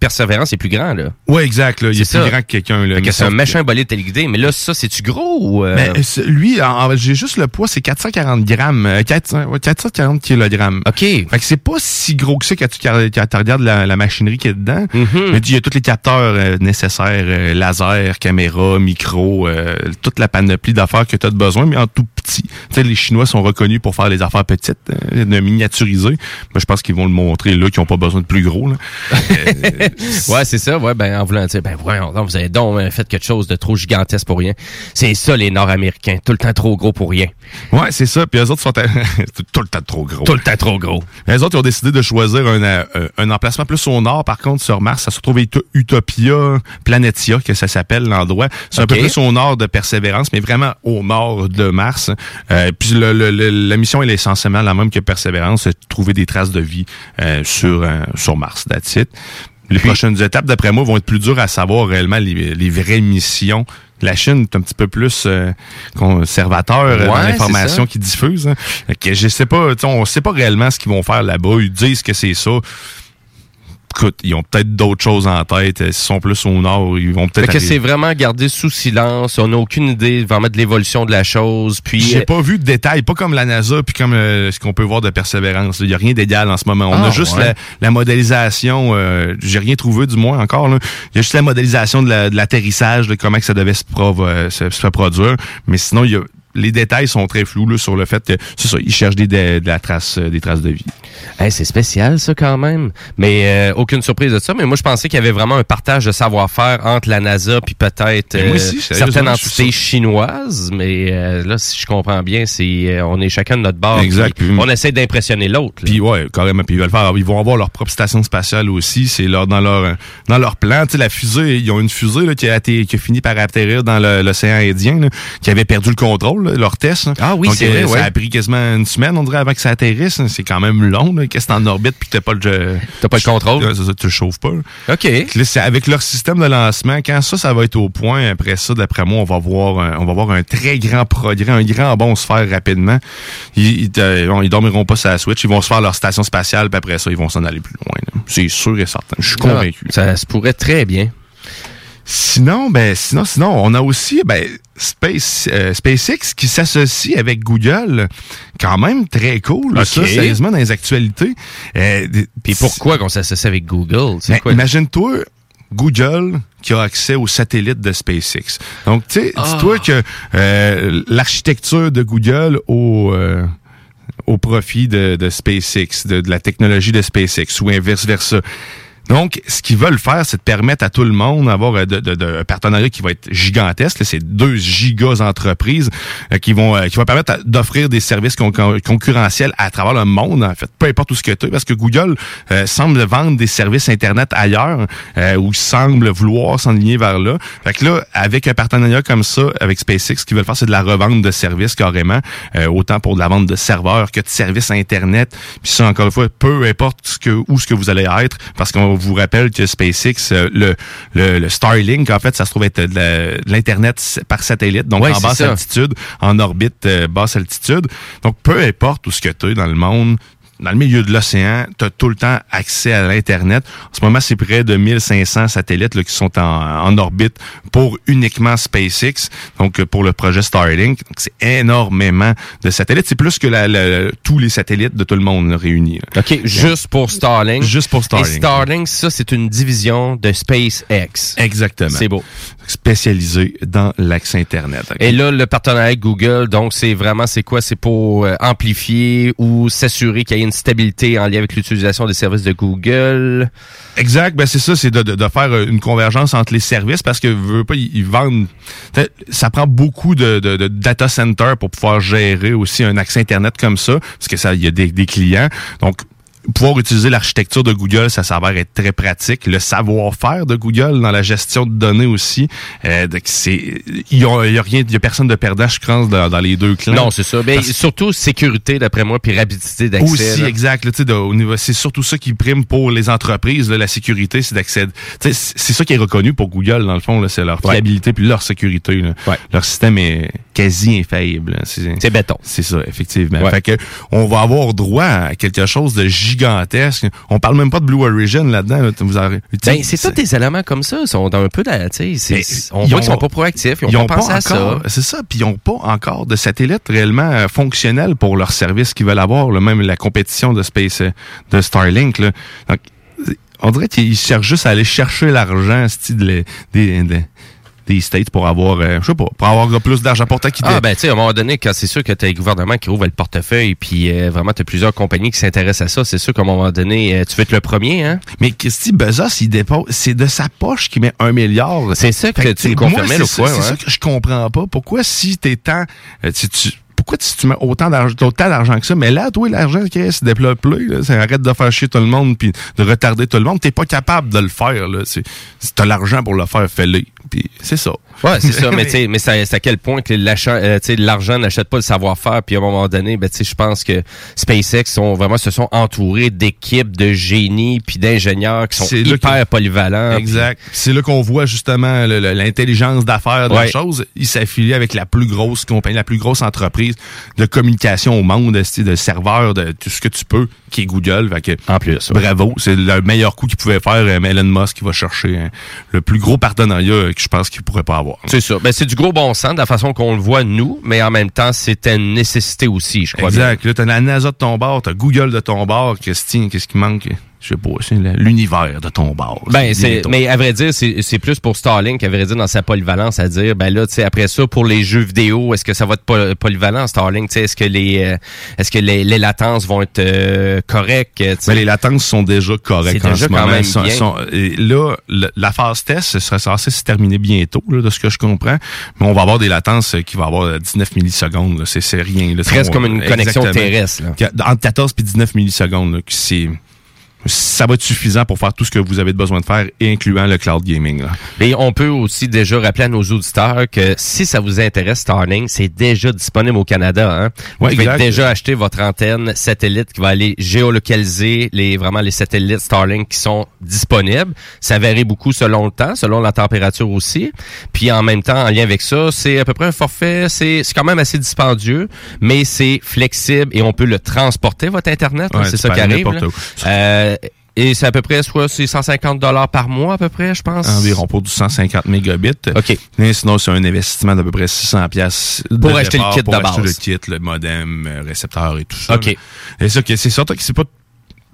Persévérance est plus grand. Là. Oui, exact. Là il est, plus grand que quelqu'un. C'est un méchant bolide téléguidé. Mais là, ça, c'est-tu gros ou... Euh? Mais, lui, j'ai juste le poids, c'est 440 grammes. 440 euh, kilogrammes. OK. Fait que c'est pas si gros que ça quand tu, regardes la, machinerie qui est dedans. Mm-hmm. Mais il y a tous les capteurs euh, nécessaires, laser, caméra, micro, toute la panoplie d'affaires que tu as besoin, mais en tout petit. Tu sais, les Chinois sont reconnus pour faire les affaires petites, de miniaturiser. Mais je pense qu'ils vont le montrer là, qu'ils ont pas besoin de plus gros. Là. (laughs) ouais, c'est ça. Ouais, ben en voulant dire, ben voyons, vous avez donc euh, fait quelque chose de trop gigantesque pour rien. C'est ça, les Nord-Américains. Tout le temps trop gros pour rien. Ouais, c'est ça. Puis les autres sont (laughs) tout le temps trop gros. Tout le temps trop gros. Les autres, ils ont décidé de choisir un, euh, un emplacement plus au nord. Par contre, sur Mars, ça se trouve Utopia Planetia, que ça s'appelle l'endroit. C'est un peu plus au nord de Persévérance, mais vraiment au nord de Mars. Euh, puis le, la mission elle est essentiellement la même que Persévérance, trouver des traces de vie sur, sur Mars. That's it. Les prochaines étapes, d'après moi, vont être plus dures à savoir réellement les, vraies missions. La Chine est un petit peu plus euh, conservateur euh, dans l'information qu'ils diffusent. Hein. je sais pas, on sait pas réellement ce qu'ils vont faire là-bas. Ils disent que c'est ça écoute, ils ont peut-être d'autres choses en tête. S'ils sont plus au nord, ils vont peut-être. que c'est vraiment gardé sous silence. On n'a aucune idée vraiment de l'évolution de la chose. Puis j'ai euh, pas vu de détails, pas comme la NASA, puis comme euh, ce qu'on peut voir de persévérance. Il y a rien d'égal en ce moment. On a ah, juste la, modélisation. Euh, j'ai rien trouvé du moins encore. Là. Il y a juste la modélisation de l'atterrissage, de, comment que ça devait se, se produire. Mais sinon, il y a les détails sont très flous là, sur le fait que c'est ça, ils cherchent des, de, la trace, euh, des traces de vie. c'est spécial ça quand même. Mais euh, aucune surprise de ça. Mais moi je pensais qu'il y avait vraiment un partage de savoir-faire entre la NASA puis peut-être euh, certaines entités chinoises. Mais là, si je comprends bien, c'est on est chacun de notre bord. Exact. on essaie d'impressionner l'autre. Puis ouais, carrément. Puis ils veulent faire, ils vont avoir leur propre station spatiale aussi. C'est leur dans leur dans leur plan. Tu sais, la fusée, ils ont une fusée là, qui a été qui a fini par atterrir dans l'océan Indien, là, qui avait perdu le contrôle leur test. Ah oui, c'est vrai. Euh, ça a pris quasiment une semaine, on dirait, avant que ça atterrisse. C'est quand même long, qu'est-ce que t'es en orbite puis que t'as pas le... T'as pas le contrôle. tu le chauffes pas. OK. Là, avec leur système de lancement, quand ça, ça va être au point, après ça, d'après moi, on va voir un, on va voir un très grand progrès, un grand bond se faire rapidement. Ils, ils, dormiront pas sur la Switch, ils vont se faire leur station spatiale, puis après ça, ils vont s'en aller plus loin. C'est sûr et certain. Je suis ah, convaincu. ça se pourrait très bien. Sinon, ben, sinon, sinon, on a aussi, ben, Space, euh, SpaceX qui s'associe avec Google. Quand même très cool, ça, sérieusement, dans les actualités. Euh, Puis pourquoi qu'on s'associe avec Google? Ben, imagine-toi, Google qui a accès aux satellites de SpaceX. Donc, tu sais, dis-toi ah. que euh, l'architecture de Google au au profit de, de SpaceX, de, de, la technologie de SpaceX ou inverse versa. Donc, ce qu'ils veulent faire, c'est de permettre à tout le monde d'avoir euh, de, un partenariat qui va être gigantesque. C'est deux gigas entreprises euh, qui vont euh, qui vont permettre d'offrir des services concurrentiels à travers le monde, en fait, peu importe où ce que tu es, parce que Google semble vendre des services Internet ailleurs, ou semble vouloir s'enligner vers là. Fait que là, avec un partenariat comme ça, avec SpaceX, ce qu'ils veulent faire, c'est de la revente de services carrément, autant pour de la vente de serveurs que de services Internet. Puis ça, encore une fois, peu importe où ce que vous allez être, parce qu'on vous rappelle que SpaceX, euh, le, le, Starlink, en fait, ça se trouve être de l'Internet par satellite, donc en basse altitude, en orbite euh, basse altitude. Donc, peu importe où ce que tu es dans le monde, dans le milieu de l'océan, tu as tout le temps accès à l'Internet. En ce moment, c'est près de 1500 satellites là, qui sont en, en, orbite pour uniquement SpaceX, donc pour le projet Starlink. C'est énormément de satellites. C'est plus que la, la, tous les satellites de tout le monde là, réunis. Là. OK, juste pour Starlink. Juste pour Starlink. Et Starlink, ça, c'est une division de SpaceX. Exactement. C'est beau. Spécialisé dans l'accès Internet. Okay. Et là, le partenariat avec Google, donc c'est vraiment, c'est quoi? C'est pour euh, amplifier ou s'assurer qu'il y ait une stabilité en lien avec l'utilisation des services de Google. Exact, ben c'est ça, c'est de, de, de, faire une convergence entre les services parce que veut pas, ils, ils vendent. Ça prend beaucoup de, de, de, data center pour pouvoir gérer aussi un accès internet comme ça, parce que ça, il y a des, des clients. Donc pouvoir utiliser l'architecture de Google, ça s'avère être très pratique. Le savoir-faire de Google dans la gestion de données aussi, euh, c'est il y a, y a, rien, il y a personne de perdant, je pense, dans, dans les deux clans. Non, c'est ça. Mais Parce... surtout sécurité, d'après moi, puis rapidité d'accès. Aussi, là. exact. Là, de, au niveau, c'est surtout ça qui prime pour les entreprises. Là, la sécurité, c'est d'accéder. C'est ça qui est reconnu pour Google dans le fond. C'est leur fiabilité ouais. puis leur sécurité. Ouais. Leur système est quasi infaillible. C'est béton. C'est ça, effectivement. Ouais. Fait que on va avoir droit à quelque chose de gigantesque. On parle même pas de Blue Origin là-dedans. Là. Ben, c'est tous des éléments comme ça. sont un peu là, on voit qu'ils sont pas proactifs. Ils ont, ils ont pas pensé pas à encore, ça. C'est ça. Puis ils ont pas encore de satellites réellement euh, fonctionnels pour leur service qu'ils veulent avoir. Là, même la compétition de Space, euh, de Starlink. Là. Donc, on dirait qu'ils cherchent juste à aller chercher l'argent, des, des des States pour avoir, euh, je sais pas, pour avoir plus d'argent pour ta Ah, ben, tu sais, à un moment donné, quand c'est sûr que tu as le gouvernement qui ouvre le portefeuille, puis euh, vraiment, tu as plusieurs compagnies qui s'intéressent à ça, c'est sûr qu'à un moment donné, euh, tu veux être le premier, hein? Mais Christy Bezos, il dépose, c'est de sa poche qu'il met un milliard. C'est ça que, que tu me confirmais C'est ouais. ça que je comprends pas. Pourquoi, si t'es tant, si tu, pourquoi si tu mets autant d'argent, autant d'argent que ça, mais là, toi, l'argent qui se développe là, ça arrête de faire chier tout le monde puis de retarder tout le monde. T'es pas capable de le faire, là. Si t'as l'argent pour le faire, fais-le. Puis c'est ça. Ouais, c'est ça, (laughs) mais tu sais, mais c'est à quel point que euh, l'argent n'achète pas le savoir-faire, puis à un moment donné, ben tu sais, je pense que SpaceX sont vraiment se sont entourés d'équipes de génies puis d'ingénieurs qui sont hyper polyvalents. Exact. C'est là qu'on voit justement l'intelligence d'affaires de Ouais. la chose. Ils s'affilient avec la plus grosse compagnie, la plus grosse entreprise de communication au monde, de serveurs, de tout ce que tu peux, qui est Google. Fait que, en plus, ouais. bravo, c'est le meilleur coup qu'il pouvait faire. euh, Elon Musk qui va chercher hein, le plus gros partenariat que je pense qu'il pourrait pas avoir. C'est ça. Ben, c'est du gros bon sens de la façon qu'on le voit nous, mais en même temps, c'était une nécessité aussi, je crois. Exact. Là, t'as la NASA de ton bord, t'as Google de ton bord. Christine, qu'est-ce qui manque? Je sais pas, c'est l'univers de ton bord. Ben, c'est, mais à vrai dire, c'est, c'est plus pour Starlink, à vrai dire, dans sa polyvalence, à dire, ben là, tu sais, après ça, pour les jeux vidéo, est-ce que ça va être poly- polyvalent, Starlink? Tu sais, est-ce que les, euh, est-ce que les, les latences vont être euh, correctes? Mais les latences sont déjà correctes en déjà ce quand moment. même Sont- sont- et là, le- la phase test ce serait censé se terminer bientôt, là, de ce que je comprends. Mais on va avoir des latences euh, qui vont avoir euh, 19 millisecondes. là. C'est c'est rien. Là. Presque comme une connexion terrestre, là. Entre 14 et 19 millisecondes. c'est ça va être suffisant pour faire tout ce que vous avez besoin de faire, incluant le cloud gaming. Là. Et on peut aussi déjà rappeler à nos auditeurs que si ça vous intéresse, Starlink, c'est déjà disponible au Canada. Hein? Vous Ouais, pouvez exact. déjà acheter votre antenne satellite qui va aller géolocaliser les vraiment les satellites Starlink qui sont disponibles. Ça varie beaucoup selon le temps, selon la température aussi. Puis en même temps, en lien avec ça, c'est à peu près un forfait. C'est quand même assez dispendieux, mais c'est flexible et on peut le transporter votre internet. Ouais, c'est ça qui arrive. Euh, et c'est à peu près soit c'est 150 dollars par mois à peu près, je pense? Environ pour du 150 mégabits. OK. Mais sinon, c'est un investissement d'à peu près 600 pièces Pour acheter le kit pour de acheter base. le kit, le modem, euh, récepteur et tout ça. OK. là. Et ça, c'est certain que c'est pas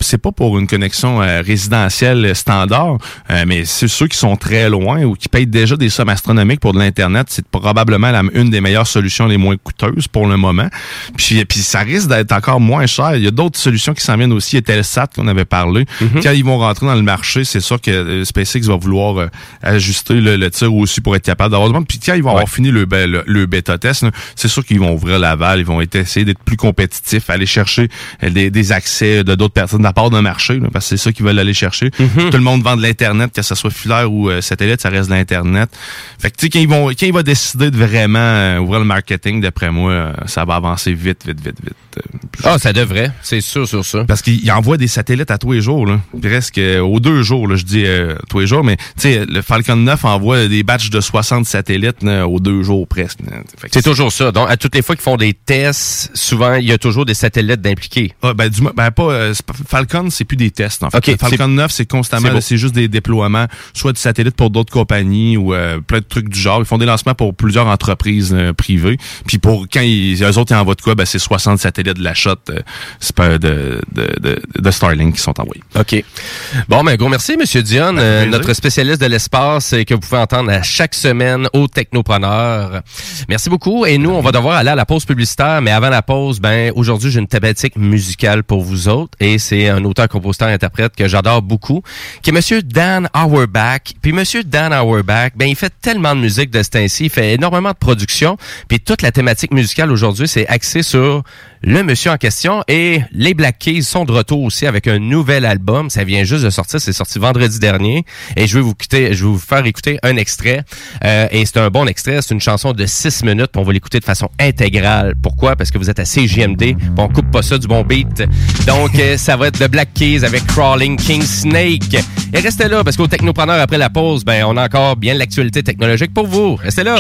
c'est pas pour une connexion euh, résidentielle standard, euh, mais c'est ceux qui sont très loin ou qui payent déjà des sommes astronomiques pour de l'internet, c'est probablement la- une des meilleures solutions les moins coûteuses pour le moment. Puis, puis ça risque d'être encore moins cher. Il y a d'autres solutions qui s'en viennent aussi. Telsat qu'on avait parlé. Quand ils vont rentrer dans le marché, c'est sûr que euh, SpaceX va vouloir euh, ajuster le, le tir aussi pour être capable d'avoir du monde. Puis quand ils vont avoir fini le, be- le, le bêta test, c'est sûr qu'ils vont ouvrir la valve, ils vont essayer d'être plus compétitifs, aller chercher euh, des, des accès de d'autres personnes la part d'un marché, là, parce que c'est ça qu'ils veulent aller chercher. Tout le monde vend de l'internet, que ce soit filaire ou euh, satellite, ça reste de l'internet. Fait que tu sais quand ils vont, quand ils vont décider de vraiment euh, ouvrir le marketing, d'après moi, euh, ça va avancer vite, vite, vite, vite. Ah, ça devrait. C'est sûr, sur ça. Parce qu'il envoie des satellites à tous les jours, là. Presque aux deux jours, là, je dis euh, tous les jours. Mais, tu sais, le Falcon 9 envoie des batchs de 60 satellites là, aux deux jours, presque. C'est toujours ça. Donc, à toutes les fois qu'ils font des tests, souvent, il y a toujours des satellites d'impliqués. Ah, ben, du, ben, euh, pas- Falcon, c'est plus des tests, en fait. Ok, Le Falcon c'est- 9, c'est constamment, c'est juste des déploiements, soit de satellites pour d'autres compagnies ou euh, plein de trucs du genre. Ils font des lancements pour plusieurs entreprises euh, privées. Puis pour quand ils, eux autres, ils envoient de quoi, ben, c'est 60 satellites de la shot euh, de, de, de, de Starlink qui sont envoyés. OK. Bon, ben, gros merci, Monsieur Dion, euh, plaisir. notre spécialiste de l'espace et que vous pouvez entendre à chaque semaine au Technopreneur. Merci beaucoup. Et nous, on va devoir aller à la pause publicitaire, mais avant la pause, ben, aujourd'hui, j'ai une thématique musicale pour vous autres et c'est un auteur, compositeur, interprète que j'adore beaucoup, qui est Monsieur Dan Auerbach. Puis Monsieur Dan Auerbach, ben, il fait tellement de musique de ce temps-ci, il fait énormément de production, puis toute la thématique musicale aujourd'hui, c'est axé sur le monsieur en question et les Black Keys sont de retour aussi avec un nouvel album. Ça vient juste de sortir, c'est sorti vendredi dernier et je vais vous quitter, je vais vous faire écouter un extrait Euh, et c'est un bon extrait, c'est une chanson de 6 minutes, puis on va l'écouter de façon intégrale. Pourquoi? Parce que vous êtes à CJMD, puis on coupe pas ça du bon beat. Donc euh, ça va être de Black Keys avec Crawling King Snake. Et restez là parce qu'au Technopreneur après la pause, ben on a encore bien l'actualité technologique pour vous. Restez là.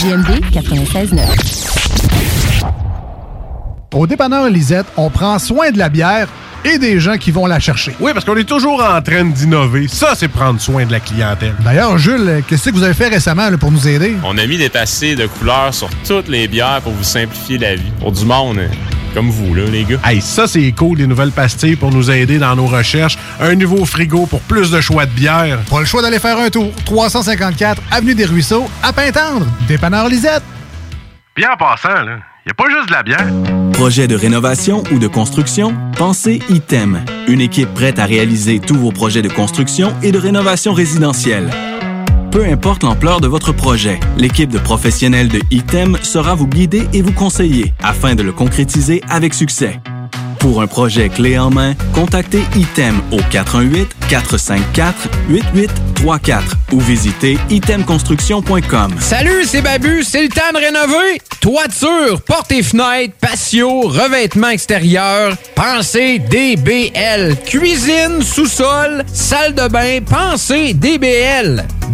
Facebook, c'est JMD 96.9. Au dépanneur Lisette, on prend soin de la bière et des gens qui vont la chercher. Oui, parce qu'on est toujours en train d'innover. Ça, c'est prendre soin de la clientèle. D'ailleurs, Jules, qu'est-ce que vous avez fait récemment là, pour nous aider? On a mis des passés de couleurs sur toutes les bières pour vous simplifier la vie. Pour du monde euh, comme vous, là, les gars. Hey, ça, c'est cool, les nouvelles pastilles pour nous aider dans nos recherches. Un nouveau frigo pour plus de choix de bière. Pas le choix d'aller faire un tour. 354 Avenue des Ruisseaux, à Pintendre. Dépanneur Lisette. Bien en passant, là, y a pas juste de la bière. Projet de rénovation ou de construction? Pensez ITEM. Une équipe prête à réaliser tous vos projets de construction et de rénovation résidentielle. Peu importe l'ampleur de votre projet, l'équipe de professionnels de ITEM sera vous guider et vous conseiller afin de le concrétiser avec succès. Pour un projet clé en main, contactez ITEM au 418-454-8834 ou visitez itemconstruction.com. Salut, c'est Babu, c'est le temps de rénover. Toiture, portes et fenêtres, patio, revêtement extérieur, pensez DBL. Cuisine, sous-sol, salle de bain, pensez DBL.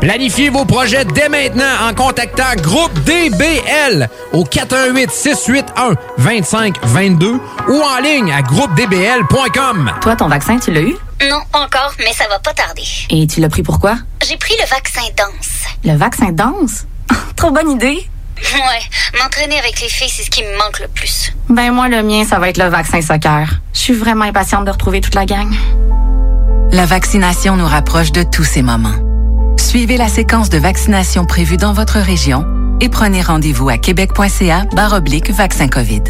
Planifiez vos projets dès maintenant en contactant Groupe DBL au 418 681 2522 ou en ligne à groupedbl.com. Toi, ton vaccin, tu l'as eu? Non, pas encore, mais ça va pas tarder. Et tu l'as pris pourquoi? J'ai pris le vaccin danse. Le vaccin danse? (laughs) Trop bonne idée! Ouais, m'entraîner avec les filles, c'est ce qui me manque le plus. Ben moi, le mien, ça va être le vaccin soccer. Je suis vraiment impatiente de retrouver toute la gang. La vaccination nous rapproche de tous ces moments. Suivez la séquence de vaccination prévue dans votre région et prenez rendez-vous à québec.ca vaccin COVID.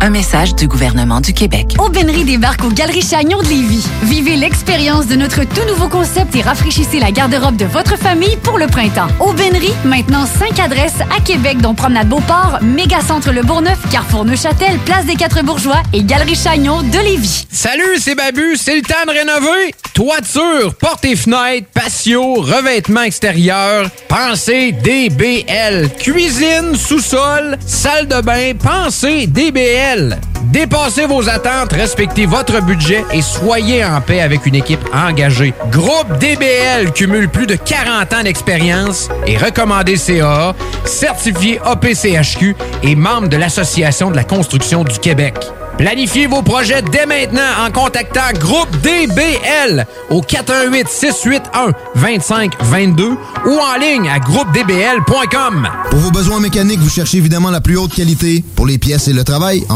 Un message du gouvernement du Québec. Aubainerie débarque aux Galeries Chagnon de Lévis. Vivez l'expérience de notre tout nouveau concept et rafraîchissez la garde-robe de votre famille pour le printemps. Aubainerie, maintenant 5 adresses à Québec, dont Promenade Beauport, Mégacentre Le Bourgneuf, Carrefour Neuchâtel, Place des Quatre Bourgeois et Galerie Chagnon de Lévis. Salut, c'est Babu, c'est le temps de rénover. Toiture, portes et fenêtres, patio, revêtement extérieur, pensez DBL. Cuisine, sous-sol, salle de bain, pensez DBL. Dépassez vos attentes, respectez votre budget et soyez en paix avec une équipe engagée. Groupe DBL cumule plus de 40 ans d'expérience et recommandé CAA, certifié APCHQ et membre de l'Association de la construction du Québec. Planifiez vos projets dès maintenant en contactant Groupe DBL au 418-681-2522 ou en ligne à groupedbl.com. Pour vos besoins mécaniques, vous cherchez évidemment la plus haute qualité pour les pièces et le travail, en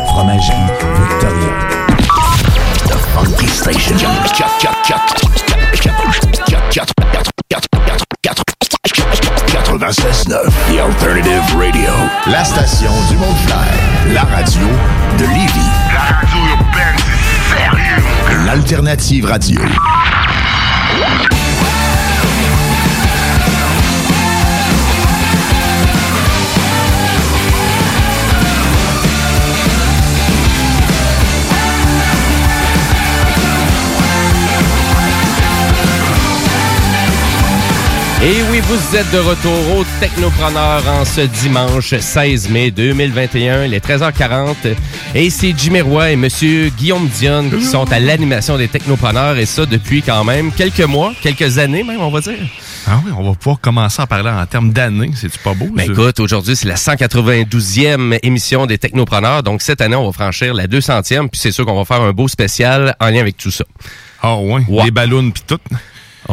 Fromagerie Victoria. Funky Station. 96.9 The Alternative Radio. La station du monde fly. La radio de Lévis. La radio urbaine, c'est sérieux. L'alternative radio. Et oui, vous êtes de retour au Technopreneur en ce dimanche 16 mai 2021, il est 13h40. Et c'est Jimmy Roy et Monsieur Guillaume Dion qui sont à l'animation des Technopreneurs et ça depuis quand même quelques mois, quelques années même, on va dire. Ah oui, on va pouvoir commencer à parler en termes d'années. C'est-tu pas beau? Ben écoute, aujourd'hui, c'est la 192e émission des Technopreneurs. Donc, cette année, on va franchir la 200e. Puis c'est sûr qu'on va faire un beau spécial en lien avec tout ça. Ah ouais, les ballons puis tout.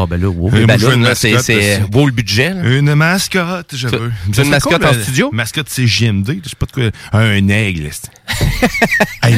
Ah ben là, wow, Euh, là, c'est beau le budget. là. Une mascotte, je veux. une mascotte en studio? Mascotte, c'est JMD. Je sais pas de quoi. Un aigle. (laughs) hey,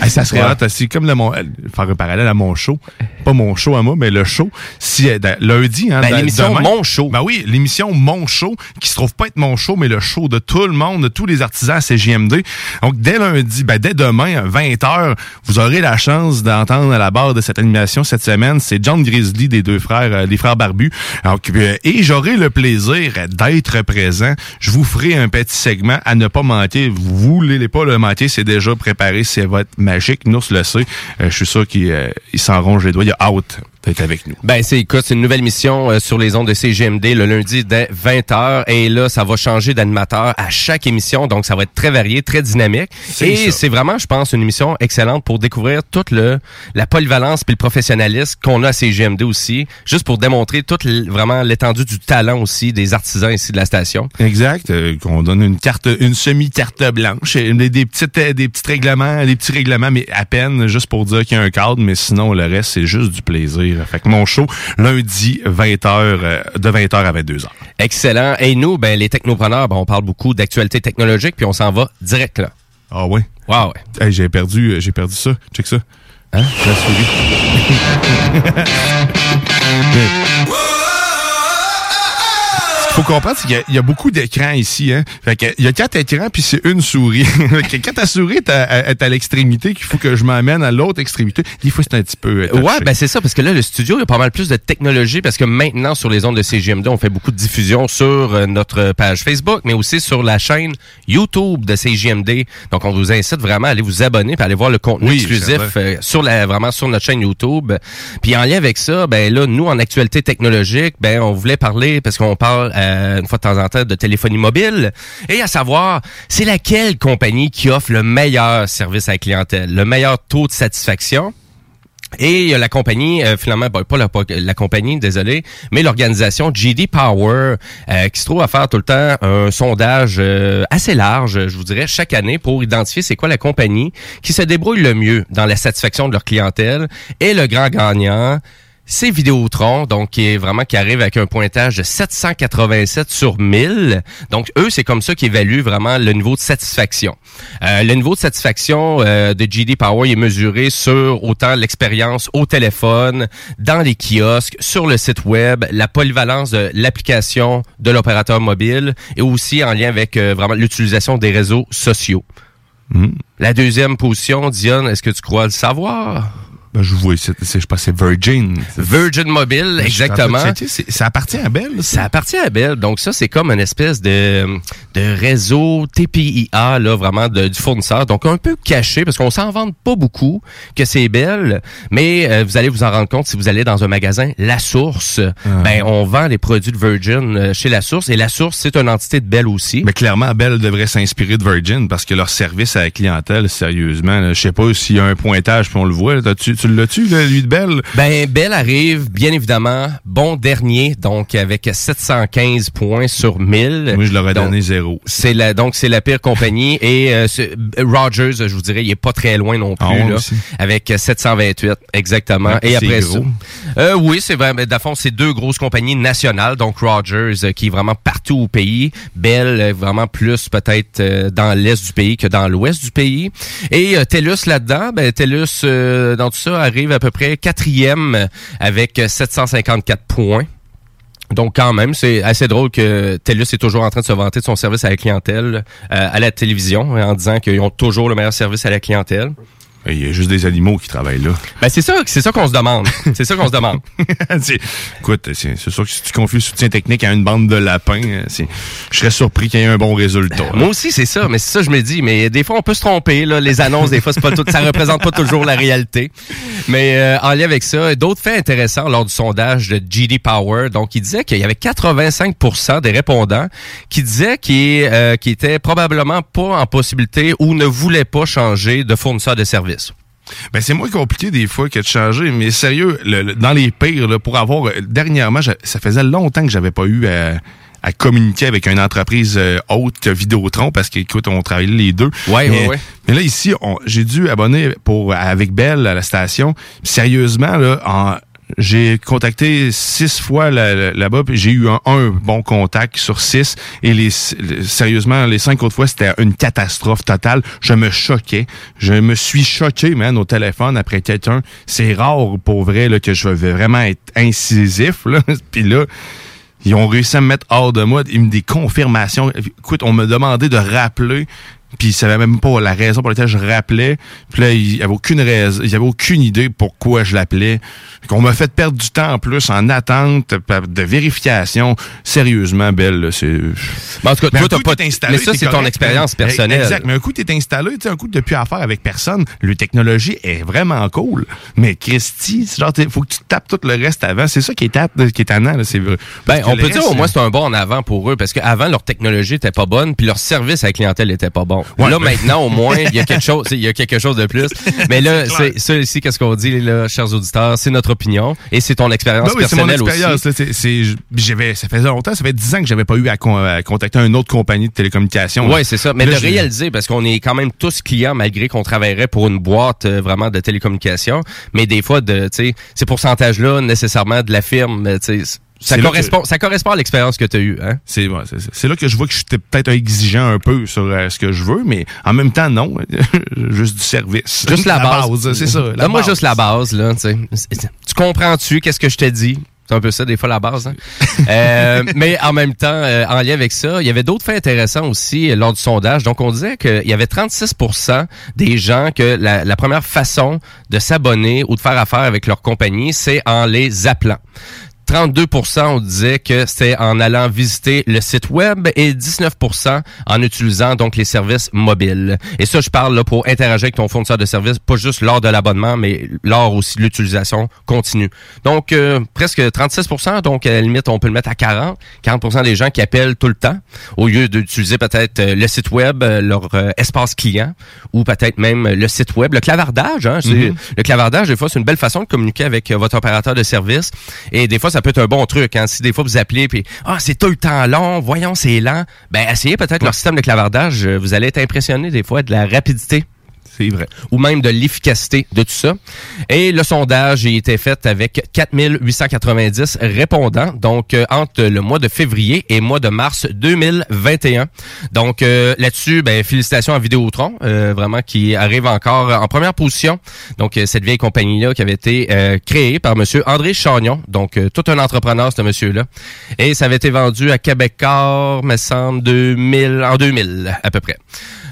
hey, ça serait Ouais. hot, C'est comme le, mon, euh, faire un parallèle à mon show. Pas mon show à moi, mais le show. Si, euh, lundi, hein, Ben, l'émission Mon Show. Ben oui, l'émission Mon Show, qui se trouve pas être mon show, mais le show de tout le monde, de tous les artisans à CGMD. Donc, dès lundi, ben, dès demain, à 20h, vous aurez la chance d'entendre à la barre de cette animation cette semaine. C'est John Grizzly des deux frères, euh, des frères barbus. Donc, euh, et j'aurai le plaisir d'être présent. Je vous ferai un petit segment à ne pas manquer. Vous voulez pas le manquer, c'est déjà préparé, c'est votre magique. Nous le sait. Euh, je suis sûr qu'il euh, s'en ronge les doigts. Il a hâte d'être avec nous. Ben, c'est, écoute, c'est une nouvelle mission euh, sur les ondes de CGMD le lundi dès 20h. Et là, ça va changer d'animateur à chaque émission. Donc, ça va être très varié, très dynamique. Et c'est vraiment, je pense, une émission excellente pour découvrir toute le, la polyvalence puis le professionnalisme qu'on a à CGMD aussi. Juste pour démontrer toute vraiment l'étendue du talent aussi des artisans ici de la station. Exact. euh, qu'on donne une carte, une semi-carte blanche, des, des petites, euh, des petits règlements, des petits règlements, mais à peine juste pour dire qu'il y a un cadre, mais sinon le reste c'est juste du plaisir. Fait que mon show lundi 20h de 20h à 22h. Excellent. Et nous, ben, les technopreneurs, ben, on parle beaucoup d'actualité technologique puis on s'en va direct là. Ah ouais. Wow, ouais. Hey, j'ai perdu, euh, j'ai perdu ça. Check ça. Hein? La souris. (laughs) faut comprendre, qu'il y a- il y, a beaucoup d'écrans ici. Hein? Fait que, il y a quatre écrans, puis c'est une souris. (laughs) Quand ta souris est à, l'extrémité, qu'il faut que je m'amène à l'autre extrémité, des fois, c'est un petit peu... euh. Ouais, ben c'est ça, parce que là, le studio, il y a pas mal plus de technologie, parce que maintenant, sur les ondes de CGMD, on fait beaucoup de diffusion sur euh, notre page Facebook, mais aussi sur la chaîne YouTube de CGMD. Donc, on vous incite vraiment à aller vous abonner, puis aller voir le contenu Oui, exclusif euh, sur la, vraiment sur notre chaîne YouTube. Puis en lien avec ça, ben là, nous, en actualité technologique, ben on voulait parler, parce qu'on parle euh, une fois de temps en temps de téléphonie mobile, et à savoir, c'est laquelle compagnie qui offre le meilleur service à la clientèle, le meilleur taux de satisfaction? Et la compagnie, euh, finalement, ben, pas la, la compagnie, désolé, mais l'organisation GD Power, euh, qui se trouve à faire tout le temps un sondage euh, assez large, je vous dirais, chaque année pour identifier c'est quoi la compagnie qui se débrouille le mieux dans la satisfaction de leur clientèle. Et le grand gagnant, c'est Vidéotron, donc qui est vraiment qui arrive avec un pointage de 787 sur 1000. Donc eux, c'est comme ça qu'ils évaluent vraiment le niveau de satisfaction. Euh, le niveau de satisfaction euh, de GD Power est mesuré sur autant l'expérience au téléphone, dans les kiosques, sur le site web, la polyvalence de l'application de l'opérateur mobile et aussi en lien avec euh, vraiment l'utilisation des réseaux sociaux. La deuxième position, Dion, est-ce que tu crois le savoir? Ben, je vois, c'est, c'est- je c'est Virgin. Virgin Mobile, Je suis en train de exactement. c'est- Ça appartient à Bell, Ça appartient à Bell. Donc ça, c'est comme une espèce de, de réseau TPIA, là, vraiment, de- du fournisseur. Donc un peu caché, parce qu'on s'en vante pas beaucoup que c'est Bell, mais euh, vous allez vous en rendre compte si vous allez dans un magasin La Source. Ben, on vend les produits de Virgin euh, chez La Source. Et La Source, c'est une entité de Bell aussi. Mais clairement, Bell devrait s'inspirer de Virgin parce que leur service à la clientèle, sérieusement, je sais pas s'il y a un pointage puis on le voit. là, t'as-tu- tu l'as-tu, lui de Bell? Ben, Bell arrive, bien évidemment, bon dernier, donc avec 715 points sur 1000. Moi, je leur ai Donc, donné zéro. C'est la, donc c'est la pire compagnie (laughs) et euh, Rogers, je vous dirais, il est pas très loin non plus Ah là, aussi. avec 728 exactement. Ouais, et après gros. ça, euh, oui, c'est vrai. Mais fond, c'est deux grosses compagnies nationales, donc Rogers euh, qui est vraiment partout au pays, Bell euh, vraiment plus peut-être euh, dans l'est du pays que dans l'ouest du pays. Et euh, TELUS là-dedans, ben TELUS euh, dans tout ça arrive à peu près quatrième avec euh, 754 points. Donc quand même, c'est assez drôle que TELUS est toujours en train de se vanter de son service à la clientèle euh, à la télévision en disant qu'ils ont toujours le meilleur service à la clientèle. Il y a juste des animaux qui travaillent là. Ben c'est ça, c'est ça qu'on se demande. (laughs) c'est ça qu'on se demande. Écoute, c'est sûr que si tu confies le soutien technique à une bande de lapins, euh, je serais surpris qu'il y ait un bon résultat. Moi aussi, c'est ça, mais c'est ça, je me dis. Mais des fois, on peut se tromper. Là. Les annonces, des fois, c'est pas tout, ça représente pas toujours la réalité. Mais euh, en lien avec ça, d'autres faits intéressants lors du sondage de GD Power. Donc, il disait qu'il y avait 85% des répondants qui disaient qu'ils euh, qu'ils étaient probablement pas en possibilité ou ne voulaient pas changer de fournisseur de services. Ben, c'est moins compliqué des fois que de changer, mais sérieux, le- le- dans les pires, là, pour avoir... euh, Dernièrement, ça faisait longtemps que j'avais pas eu à, à communiquer avec une entreprise euh, haute que Vidéotron, parce qu'écoute, on travaillait les deux. Ouais, mais, ouais, ouais. mais là, ici, j'ai dû abonner pour avec Bell à la station. Sérieusement, là, en... J'ai contacté six fois là- là- là-bas, puis j'ai eu un, un bon contact sur six. Et les, sérieusement, les cinq autres fois, c'était une catastrophe totale. Je me choquais. Je me suis choqué, man, au téléphone après quelqu'un. C'est rare, pour vrai, là, que je vais vraiment être incisif. Là. (laughs) Puis là, ils ont réussi à me mettre hors de moi. Ils me des confirmations. Écoute, on me demandait de rappeler. Puis ils savaient même pas la raison pour laquelle je rappelais. Puis là, il y avait aucune raison, il y avait aucune idée pourquoi je l'appelais. Qu'on m'a fait perdre du temps en plus en attente de vérification. Sérieusement, belle, c'est. Ben, en tout cas, toi, t'as pas- installé, mais ça, c'est ton expérience personnelle. Exact. Mais un coup, t'es installé, tu sais, un coup, depuis affaire avec personne. Le technologie est vraiment cool. Mais Christy, c'est genre, faut que tu tapes tout le reste avant. C'est ça qui est, tape, qui est tannant, là, c'est vrai. Ben, on peut dire au moins là- c'est un bon en avant pour eux parce qu'avant leur technologie était pas bonne puis leur service à la clientèle était pas bon. Ouais, là ben- maintenant au moins il y a quelque chose il y a quelque chose de plus. Mais là C'est ça ici qu'est-ce qu'on dit là chers auditeurs, c'est notre opinion et c'est ton expérience Ben oui, c'est mon personnelle expérience. aussi. c'est- c'est- j'avais, ça faisait longtemps, ça fait 10 ans que j'avais pas eu à, con- à contacter une autre compagnie de télécommunications. Ouais, c'est ça. Mais Là, de réaliser, parce qu'on est quand même tous clients, malgré qu'on travaillerait pour une boîte euh, vraiment de télécommunications. Mais des fois, de, tu sais, ces pourcentages-là, nécessairement de la firme, euh, tu sais, ça correspond, ça correspond à l'expérience que tu as eue, hein? C'est ouais, là que je vois que je suis peut-être exigeant un peu sur euh, ce que je veux, mais en même temps, non. (laughs) juste du service. Juste la, (laughs) base. c'est ça. Donne-moi base. juste la base, là, tu comprends-tu qu'est-ce que je te dis? C'est un peu ça, des fois, la base. hein? (laughs) Euh, mais en même temps, euh, en lien avec ça, il y avait d'autres faits intéressants aussi euh, lors du sondage. Donc, on disait qu'il y avait 36% des gens que la, la première façon de s'abonner ou de faire affaire avec leur compagnie, c'est en les appelant. 32 on disait que c'était en allant visiter le site web et 19% en utilisant donc les services mobiles. Et ça, je parle là pour interagir avec ton fournisseur de services, pas juste lors de l'abonnement, mais lors aussi de l'utilisation continue. Donc, euh, presque 36% donc à la limite, on peut le mettre à 40. 40% des gens qui appellent tout le temps, au lieu d'utiliser peut-être euh, le site web, euh, leur euh, espace client, ou peut-être même le site web, le clavardage. Hein, c'est- Mhm. Le clavardage, des fois, c'est une belle façon de communiquer avec euh, votre opérateur de service. Et des fois, ça peut être un bon truc. Hein. Si des fois, vous appelez puis ah, c'est tout le temps long, voyons, c'est lent. Ben, essayez peut-être leur système de clavardage. Euh, Vous allez être impressionné des fois de la rapidité. Ou même de l'efficacité de tout ça. Et le sondage a été fait avec 4890 répondants, donc euh, entre le mois de février et mois de mars 2021. Donc euh, là-dessus, ben, félicitations à Vidéotron, euh, vraiment qui arrive encore en première position. Donc euh, cette vieille compagnie-là qui avait été créée par Monsieur André Chagnon, donc tout un entrepreneur ce monsieur-là. Et ça avait été vendu à Québecor, me semble, 2000, en 2000 à peu près.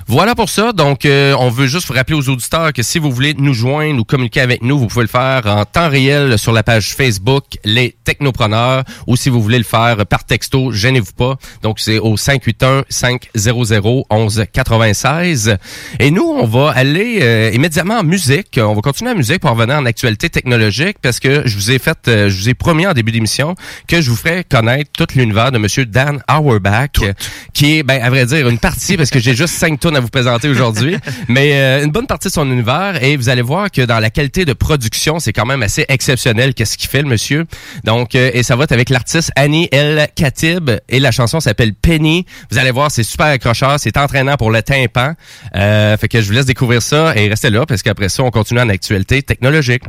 Voilà pour ça. Donc, euh, on veut juste vous rappeler aux auditeurs que si vous voulez nous joindre ou communiquer avec nous, vous pouvez le faire en temps réel sur la page Facebook Les Technopreneurs ou si vous voulez le faire par texto, gênez-vous pas. Donc, c'est au 581-500-1196. Et nous, on va aller euh, immédiatement en musique. On va continuer en musique pour revenir en actualité technologique parce que je vous ai fait, euh, je vous ai promis en début d'émission que je vous ferai connaître tout l'univers de Monsieur Dan Auerbach, qui est, ben, à vrai dire, une partie parce que j'ai juste cinq tonnes à vous présenter aujourd'hui, (laughs) mais euh, une bonne partie de son univers et vous allez voir que dans la qualité de production, c'est quand même assez exceptionnel qu'est-ce qu'il fait le monsieur. Donc, euh, et ça va être avec l'artiste Annie El Khatib et la chanson s'appelle Penny. Vous allez voir, c'est super accrocheur, c'est entraînant pour le tympan. Euh, fait que je vous laisse découvrir ça et restez là parce qu'après ça, on continue en actualité technologique.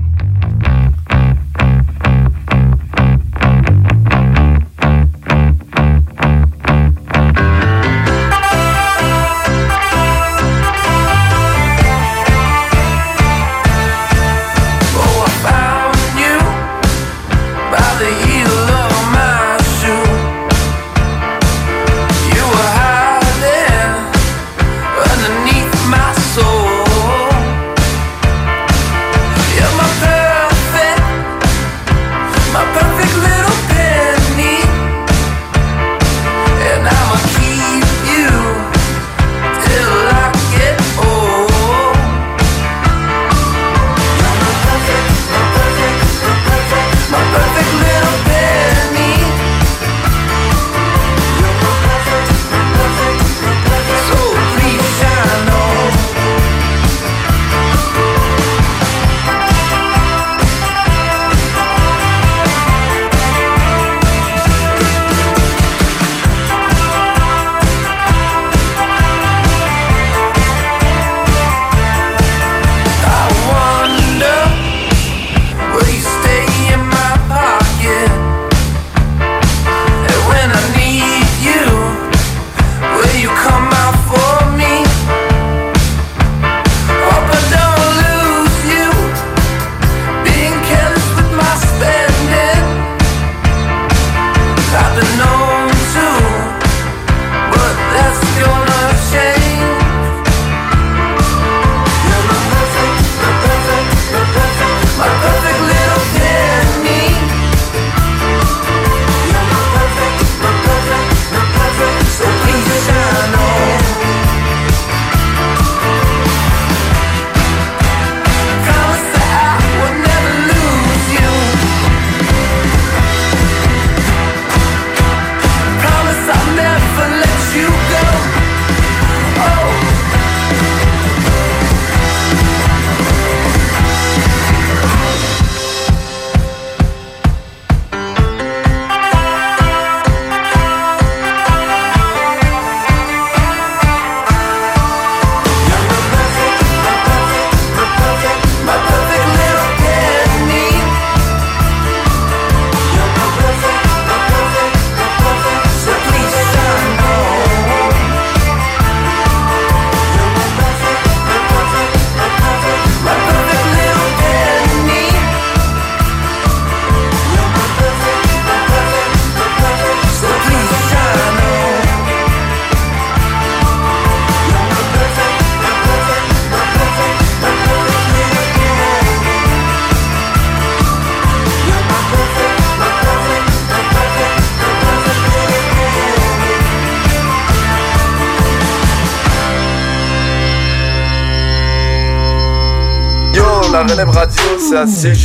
Radio, c'est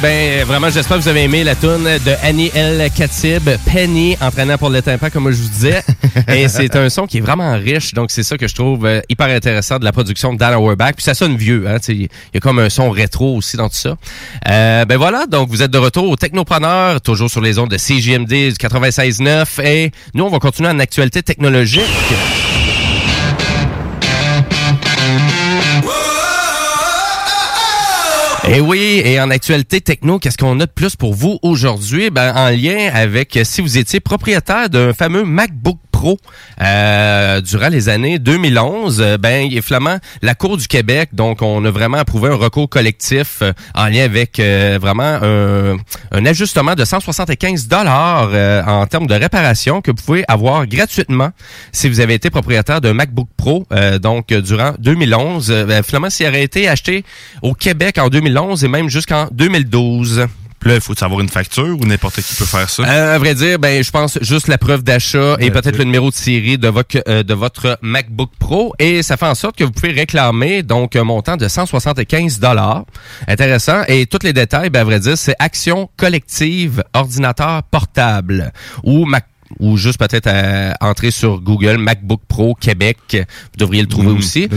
Ben vraiment, j'espère que vous avez aimé la tune de Annie El Khatib, Penny, entraînant pour le tympan, comme je vous disais. (laughs) Et c'est un son qui est vraiment riche, donc c'est ça que je trouve euh, hyper intéressant de la production de Dan Auerbach. Puis ça sonne vieux, hein, il y a comme un son rétro aussi dans tout ça. Euh, ben voilà, donc vous êtes de retour au Technopreneur, toujours sur les ondes de CGMD du 96.9. Et nous, on va continuer en actualité technologique. Et oui, et en actualité techno, qu'est-ce qu'on a de plus pour vous aujourd'hui? Ben, en lien avec euh, si vous étiez propriétaire d'un fameux MacBook Euh, durant les années 2011, euh, ben, il est flamand la Cour du Québec, donc on a vraiment approuvé un recours collectif euh, en lien avec vraiment un, ajustement de 175 dollars en termes de réparation que vous pouvez avoir gratuitement si vous avez été propriétaire d'un MacBook Pro, donc durant 2011. Euh, ben, finalement, s'il aurait été acheté au Québec en 2011 et même jusqu'en 2012. Puis là, il faut savoir une facture ou n'importe qui peut faire ça? Euh, à vrai dire, ben, je pense juste la preuve d'achat et peut-être le numéro de série de votre, euh, de votre MacBook Pro. Et ça fait en sorte que vous pouvez réclamer donc un montant de 175 dollars. Intéressant. Et tous les détails, ben, à vrai dire, c'est Action collective ordinateur portable ou Mac ou juste peut-être à entrer sur Google MacBook Pro Québec. Vous devriez le trouver Mhm. aussi.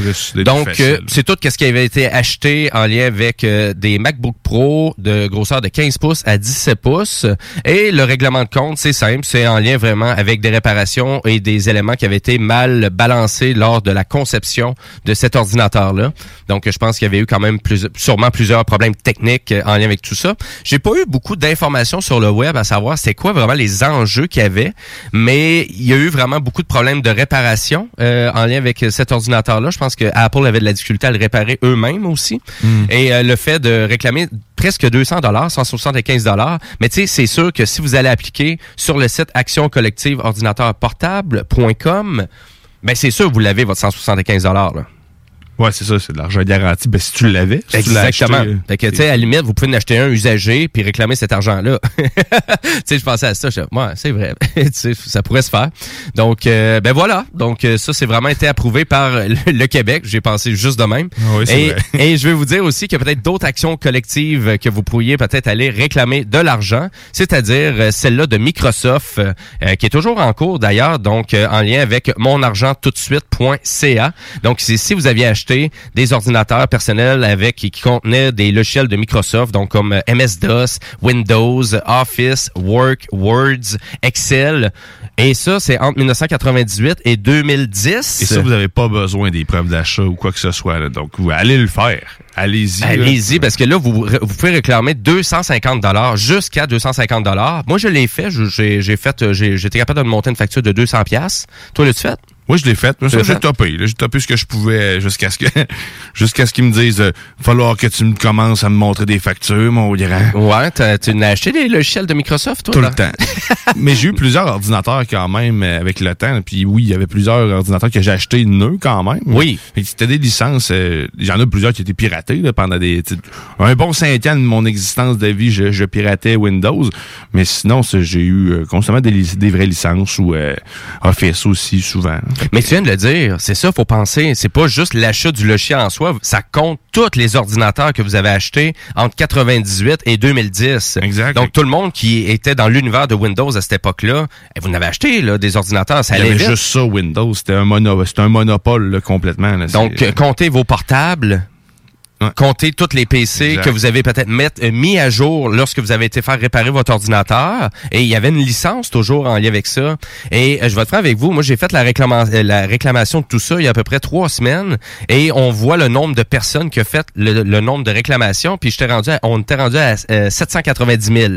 Donc, euh, c'est tout ce qui avait été acheté en lien avec euh, des MacBook Pro de grosseur de 15 pouces à 17 pouces. Et le règlement de compte, c'est simple, c'est en lien vraiment avec des réparations et des éléments qui avaient été mal balancés lors de la conception de cet ordinateur-là. Donc, je pense qu'il y avait eu quand même plus, sûrement plusieurs problèmes techniques euh, en lien avec tout ça. J'ai pas eu beaucoup d'informations sur le web à savoir c'est quoi vraiment les enjeux qu'il y avait, mais il y a eu vraiment beaucoup de problèmes de réparation euh, en lien avec cet ordinateur-là. Je pense que Apple avait de la difficulté à le réparer eux-mêmes aussi. Hmm. Et euh, le fait de réclamer presque 200 dollars, 175 dollars, mais tu sais, c'est sûr que si vous allez appliquer sur le site Action Collective Ordinateur Portable.com, ben c'est sûr que vous l'avez votre 175 dollars. Ouais, c'est ça, c'est de l'argent garanti. Ben, si tu l'avais, si tu Exactement. acheté, euh, fait que, tu sais, à la limite, vous pouvez en acheter un usagé puis réclamer cet argent-là. (laughs) tu sais, je pensais à ça. Je, ouais, c'est vrai. (laughs) Tu ça pourrait se faire. Donc, euh, ben voilà. Donc, euh, ça, c'est vraiment été approuvé par le, le Québec. J'ai pensé juste de même. Ah oui, et, vrai. (laughs) et je vais vous dire aussi qu'il y a peut-être d'autres actions collectives que vous pourriez peut-être aller réclamer de l'argent, c'est-à-dire celle-là de Microsoft, euh, qui est toujours en cours d'ailleurs, donc euh, en lien avec monargenttoutdesuite.ca. Donc, si vous aviez acheté des ordinateurs personnels avec qui contenaient des logiciels de Microsoft, donc comme euh, MS-DOS, Windows, Office, Work, Words, Excel. Et ça, c'est entre 1998 et 2010. Et ça, vous n'avez pas besoin des preuves d'achat ou quoi que ce soit. là. Donc, vous allez le faire. Allez-y. Allez-y, parce que là, vous, vous pouvez réclamer 250 dollars jusqu'à 250 dollars. Moi, je l'ai fait. J'ai fait, euh, j'étais capable de monter une facture de 200 pièces. Toi, l'as-tu fait? Moi, je l'ai fait. Ça, j'ai topé. J'ai topé ce que je pouvais jusqu'à ce que (laughs) jusqu'à ce qu'ils me disent euh, falloir que tu me commences à me montrer des factures, mon grand. Ouais, tu n'as acheté des logiciels de Microsoft, toi? Tout là? le temps. (laughs) Mais j'ai eu plusieurs ordinateurs quand même euh, avec le temps. Puis oui, il y avait plusieurs ordinateurs que j'ai achetés neufs quand même. Oui. C'était des licences. euh, J'en ai plusieurs qui étaient piratés là, pendant des. Un bon cinq ans de mon existence de vie, je, je piratais Windows. Mais sinon, j'ai eu euh, constamment des, des vraies licences ou euh, Office aussi souvent. Mais tu viens de le dire, c'est ça, faut penser. C'est pas juste l'achat du logiciel en soi, ça compte tous les ordinateurs que vous avez achetés entre 98 et 2010. Exact. Donc tout le monde qui était dans l'univers de Windows à cette époque-là, eh, vous n'avez acheté là, des ordinateurs, ça Il y allait avait vite. juste ça, Windows. C'était un, mono, un monopole là, complètement. là. Donc, euh, comptez vos portables. Comptez tous les PC Exact. que vous avez peut-être euh, mis à jour lorsque vous avez été faire réparer votre ordinateur. Et il y avait une licence toujours en lien avec ça. Et euh, je vais être franc avec vous, moi j'ai fait la, réclama- euh, la réclamation de tout ça il y a à peu près trois semaines. Et on voit le nombre de personnes qui ont fait le, le nombre de réclamations. Puis j'étais rendu à- on était rendu à euh, 790 000.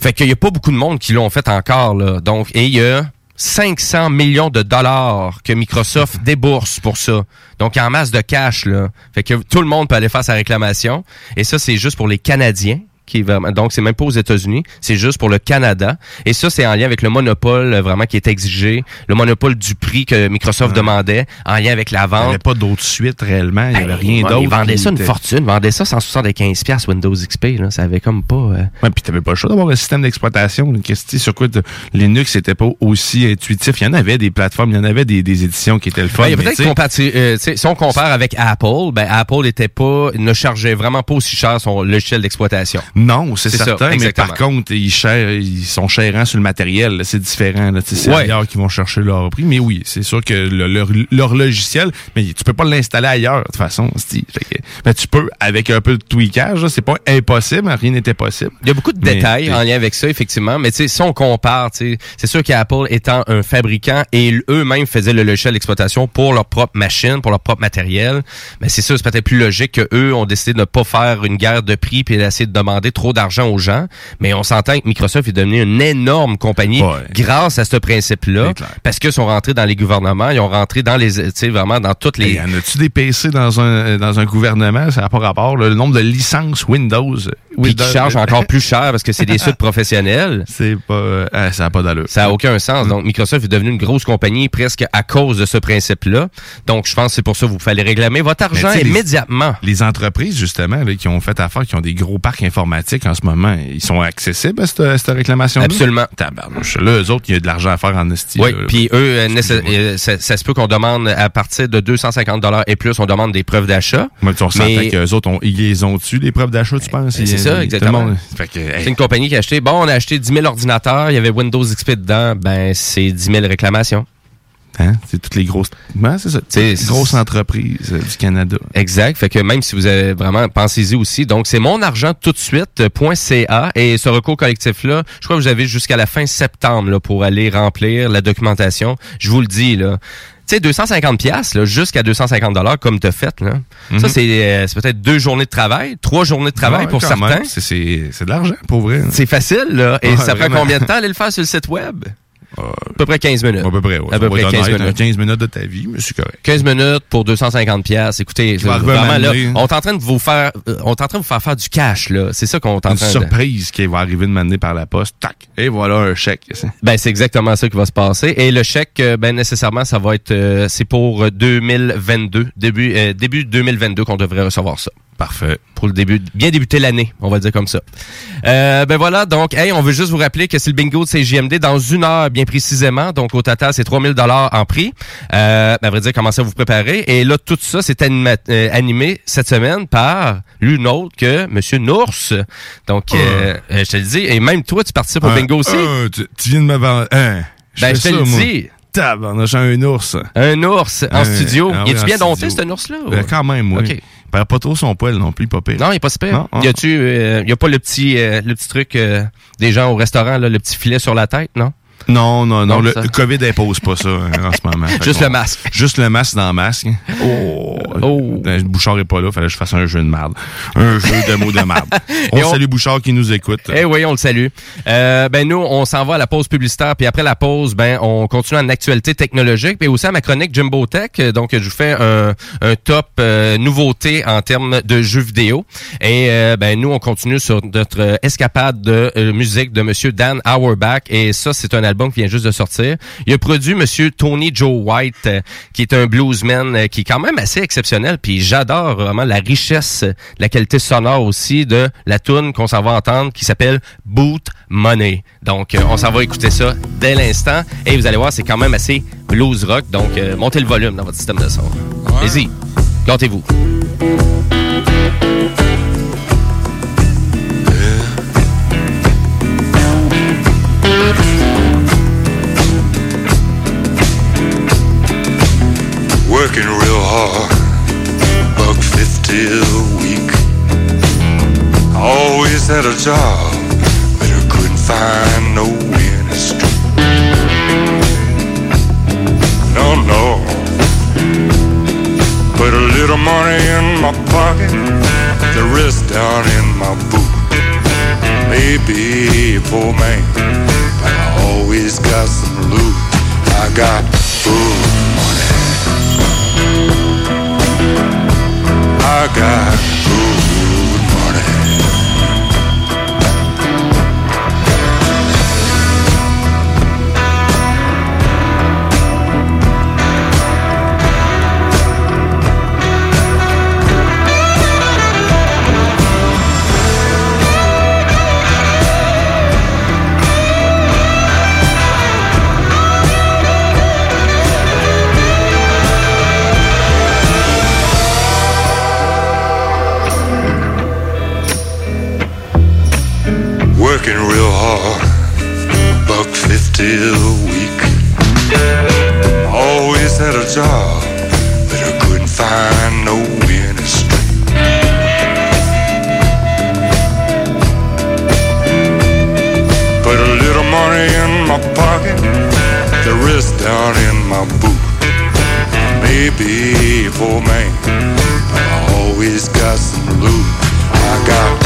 Fait qu'il y a pas beaucoup de monde qui l'ont fait encore, là. Donc, et il y a 500 millions de dollars que Microsoft (laughs) débourse pour ça. Donc, en masse de cash, là. Fait que tout le monde peut aller faire sa réclamation. Et ça, c'est juste pour les Canadiens qui est vraiment, donc c'est même pas aux États-Unis, c'est juste pour le Canada. Et ça, c'est en lien avec le monopole euh, vraiment qui est exigé, le monopole du prix que Microsoft demandait, en lien avec la Il n'y vente. avait pas d'autres suites réellement. Il n'y avait rien Ouais, d'autre. Ils vendaient ça une fortune, ils vendaient ça 175 pièces Windows XP, là. Ça avait comme pas. euh, Ouais, puis t'avais pas le choix d'avoir un système d'exploitation. Une question sur quoi Linux n'était pas aussi intuitif. Il y en avait des plateformes, il y en avait des, des éditions qui étaient le fun. Ben, peut-être compati- euh, si on compare avec Apple, ben Apple était pas, ne chargeait vraiment pas aussi cher son logiciel d'exploitation. Non, c'est ça, certain, mais par contre, ils, chèrent- ils sont chérants sur le matériel. C'est différent. C'est Ouais. ailleurs qu'ils vont chercher leur prix. Mais oui, c'est sûr que le- leur, leur logiciel, mais tu peux pas l'installer ailleurs, de toute façon. Que- ben, tu peux, avec un peu de tweakage, c'est pas impossible, rien n'était possible. Il y a beaucoup de Mais, détails en lien avec ça, effectivement. Mais si on compare, c'est sûr qu'Apple étant un fabricant et eux-mêmes faisaient le logiciel d'exploitation pour leur propre machine, pour leur propre matériel, mais c'est sûr, c'est peut-être plus logique que eux ont décidé de ne pas faire une guerre de prix puis d'essayer de demander trop d'argent aux gens. Mais on s'entend que Microsoft est devenu une énorme compagnie grâce à ce principe-là, parce qu'ils sont rentrés dans les gouvernements, ils ont rentré dans les, tu sais, vraiment dans toutes les. Y en a-tu des PC dans un, dans un gouvernement? Ça n'a pas rapport. là. Le nombre de licences Windows. Oui, Windows- qui chargent encore (laughs) plus cher parce que c'est des suites professionnels. C'est pas, euh, ah, ça n'a pas d'allure. Ça n'a aucun sens. Donc, Microsoft est devenu une grosse compagnie presque à cause de ce principe-là. Donc, je pense que c'est pour ça que vous fallait réclamer votre Mais argent les- immédiatement. Les entreprises, justement, là, qui ont fait affaire, qui ont des gros parcs informatiques en ce moment, ils sont accessibles à cette, à cette réclamation Absolument. Tabarnouche. Là, eux autres, il y a de l'argent à faire en esti. Oui, puis eux, euh, euh, ça, ça se peut qu'on demande à partir de 250 dollars et plus, on demande des preuves d'achat. Moi, tu- on Mais- qu'eux autres, ont, ils les ont tu les preuves d'achat, tu penses? Ça, exactement. hey, C'est une compagnie qui a acheté, bon, on a acheté 10 000 ordinateurs, il y avait Windows XP dedans, ben, c'est 10 000 réclamations. Hein? C'est toutes les grosses. Ouais, c'est ça. les grosses entreprises euh, du Canada. Exact. Fait que même si vous avez vraiment, pensez-y aussi. Donc, c'est mon argent tout de suite.ca et ce recours collectif-là, je crois que vous avez jusqu'à la fin septembre là, pour aller remplir la documentation. Je vous le dis, là. Tu sais, 250 pièces jusqu'à 250 dollars comme tu as fait. Là. Ça, Mhm. c'est euh, c'est peut-être deux journées de travail, trois journées de travail Ouais, pour certains. C'est- C'est c'est de l'argent, pour vrai. C'est facile, là. Et Ouais, ça prend vraiment. combien de temps aller le faire sur le site web? À peu près 15 minutes. À peu près, ouais. À peu près être 15 honnête, hein, minutes. 15 minutes de ta vie, mais c'est correct. 15 minutes pour 250 pièces. Écoutez, vraiment là, on est en train de vous faire euh, on est en train de vous faire faire du cash là, c'est ça qu'on est en Une train de surprise qui va arriver de m'amener par la poste. Tac. Et voilà un chèque. Ben c'est exactement ça qui va se passer et le chèque euh, ben nécessairement ça va être euh, c'est pour euh, 2022 début euh, début 2022 qu'on devrait recevoir ça. Parfait. Pour le début bien débuter l'année, on va dire comme ça. Euh, ben voilà, donc hey, on veut juste vous rappeler que c'est le bingo de CJMD dans une heure bien précisément. Donc au total, c'est 3000 dollars en prix. Euh, ben, à vrai dire, commencez à vous préparer et là tout ça c'est euh, animé cette semaine par l'une autre que monsieur Nours. Donc euh, euh, je te le dis et même toi tu participes au Un- bingo aussi. un, tu, tu viens de me vendre. Un. Ben, fais je te le dis. Tabarnak, j'ai un ours. Un ours en Un- studio. ah oui, est-tu en bien dompté, cet ours-là? Ben, quand même, oui. OK. Il perd pas trop son poil non plus, pas pire. Non, il est pas super. Non, Y a-tu, euh, y a pas le petit, euh, le petit truc euh, des gens au restaurant, là, le petit filet sur la tête, non? Non, non, non. Le, ça- COVID impose pas ça hein, en ce moment. (laughs) Fait Juste le masque. Juste le masque dans le masque. Oh. Le Bouchard est pas là, fallait que je fasse un jeu de merde. Un jeu de mots de merde. (laughs) On salue Bouchard qui nous écoute. Eh oui, on le salue. Euh, ben nous, on s'en va à la pause publicitaire, puis après la pause, ben on continue en actualité technologique, puis aussi à ma chronique Jimbo Tech. Donc, je vous fais un, un top euh, nouveauté en termes de jeux vidéo. Et euh, ben nous, on continue sur notre escapade de euh, musique de Monsieur Dan Auerbach. Et ça, c'est un album qui vient juste de sortir. Il a produit Monsieur Tony Joe White, euh, qui est un bluesman euh, qui est quand même assez exceptionnel. Puis j'adore vraiment la richesse, la qualité sonore aussi de la tune qu'on s'en va entendre qui s'appelle Boot Money. Donc euh, on s'en va écouter ça dès l'instant et vous allez voir c'est quand même assez blues rock. Donc montez le volume dans votre système de son. Allez-y, gâtez-vous. Working buck fifty a week. Always had a job, but I couldn't find no streak. No, no. Put a little money in my pocket, the rest down in my boot. Maybe a poor man, but I always got some loot. I got food I still week. Always had a job, but I couldn't find no inner strength. Put a little money in my pocket, the rest down in my boot. Maybe poor man, but I always got some loot. I got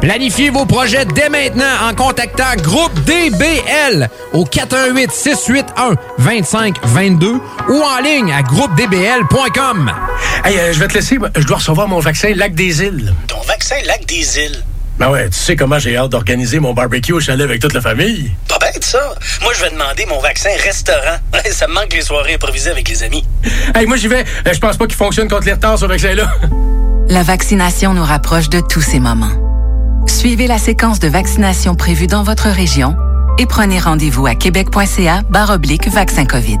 Planifiez vos projets dès maintenant en contactant Groupe DBL au 418 681 2522 ou en ligne à groupedbl.com. Hey, euh, je vais te laisser. Je dois recevoir mon vaccin Lac des Îles. Ton vaccin Lac des Îles? Ben ouais, tu sais comment j'ai hâte d'organiser mon barbecue au chalet avec toute la famille. Pas bête, ça. Moi, je vais demander mon vaccin restaurant. (laughs) ça me manque les soirées improvisées avec les amis. Hey, moi, j'y vais. Euh, Je pense pas qu'il fonctionne contre les retards, ce vaccin-là. La vaccination nous rapproche de tous ces moments. Suivez la séquence de vaccination prévue dans votre région et prenez rendez-vous à québec.ca oblique vaccin COVID.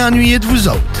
ennuyés de vous autres.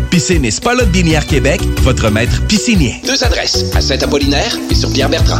Piscine et Spa Binière Québec, votre maître piscinier. Deux adresses, à Saint-Apollinaire et sur Pierre-Bertrand.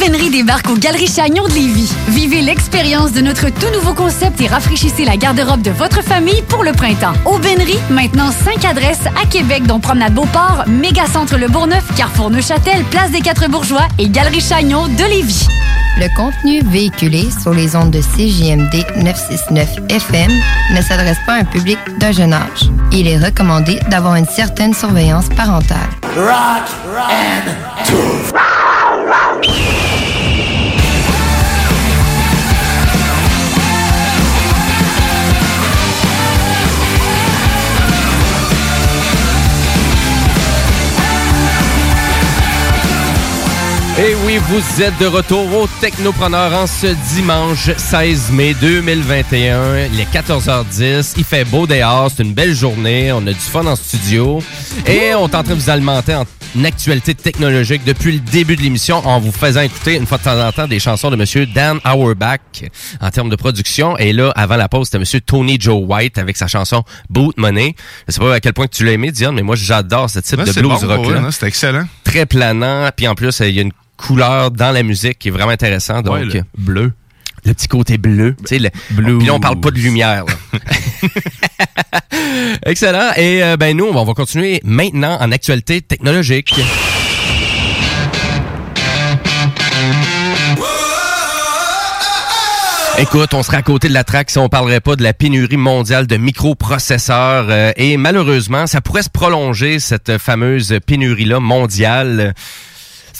Aubainerie débarque aux Galeries Chagnon de Lévis. Vivez l'expérience de notre tout nouveau concept et rafraîchissez la garde-robe de votre famille pour le printemps. Aubainerie, maintenant 5 adresses à Québec, dont Promenade Beauport, Mégacentre Le Bourgneuf, Carrefour Neuchâtel, Place des Quatre Bourgeois et Galerie Chagnon de Lévis. Le contenu véhiculé sur les ondes de CJMD 969 FM ne s'adresse pas à un public d'un jeune âge. Il est recommandé d'avoir une certaine surveillance parentale. Rock and 了。Et oui, vous êtes de retour au Technopreneur en ce dimanche 16 mai 2021. Il est 14h10. Il fait beau dehors. C'est une belle journée. On a du fun en studio. Et on est en train de vous alimenter en actualité technologique depuis le début de l'émission en vous faisant écouter une fois de temps en temps des chansons de Monsieur Dan Auerbach en termes de production. Et là, avant la pause, c'était Monsieur Tony Joe White avec sa chanson Boot Money. Je sais pas à quel point tu l'as aimé, Diane, mais moi, j'adore ce type Ouais, de blues bon, rock ouais, hein, c'est excellent. Très planant. Puis en plus, il y a une couleur dans la musique qui est vraiment intéressant. Donc, Ouais, le bleu. Le petit côté bleu. Tu sais, le Blue. Puis là, on parle pas de lumière. là. (laughs) Excellent. Et euh, ben nous, on va continuer maintenant en actualité technologique. Écoute, on serait à côté de la traque si on parlerait pas de la pénurie mondiale de microprocesseurs. euh, et malheureusement, ça pourrait se prolonger, cette fameuse pénurie-là mondiale.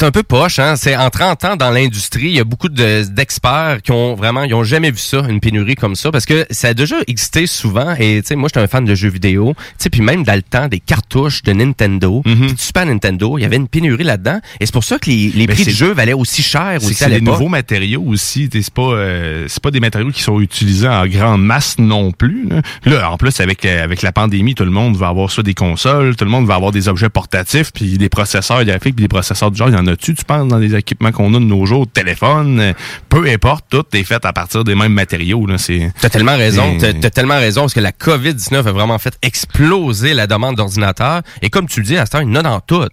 C'est un peu poche, hein. C'est en 30 ans dans l'industrie, il y a beaucoup de- d'experts qui ont vraiment, ils ont jamais vu ça, une pénurie comme ça, parce que ça a déjà existé souvent. Et tu sais, moi, j'étais un fan de jeux vidéo. Tu sais, puis même dans le temps des cartouches de Nintendo, du Super Nintendo, il y avait une pénurie là-dedans. Et c'est pour ça que les, les prix du jeu valaient aussi cher C'est l'époque. nouveaux matériaux aussi. C'est pas, euh, c'est pas des matériaux qui sont utilisés en grande masse non plus. Là, Là, en plus, avec, euh, avec la pandémie, tout le monde va avoir soit des consoles, tout le monde va avoir des objets portatifs, puis des processeurs graphiques, puis des processeurs du genre. Il y en a-tu, tu penses, dans les équipements qu'on a de nos jours, téléphone, euh, peu importe, tout est fait à partir des mêmes matériaux. Là, c'est, T'as tellement raison, t'as tellement raison, parce que la COVID-19 a vraiment fait exploser la demande d'ordinateurs. Et comme tu le dis, à ce temps, il y en a dans tout.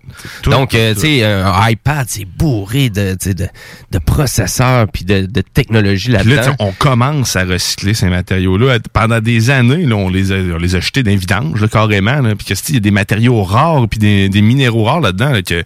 Tout, Donc, euh, tu sais, un iPad, c'est bourré de, tu de, de processeurs puis de, de technologie là, là-dedans. t'sais, on commence à recycler ces matériaux-là. Pendant des années, là, on les a, on les a jetés d'un vidange, là, carrément. Là, puis que, il y a des matériaux rares puis des, des minéraux rares là-dedans. Là, que,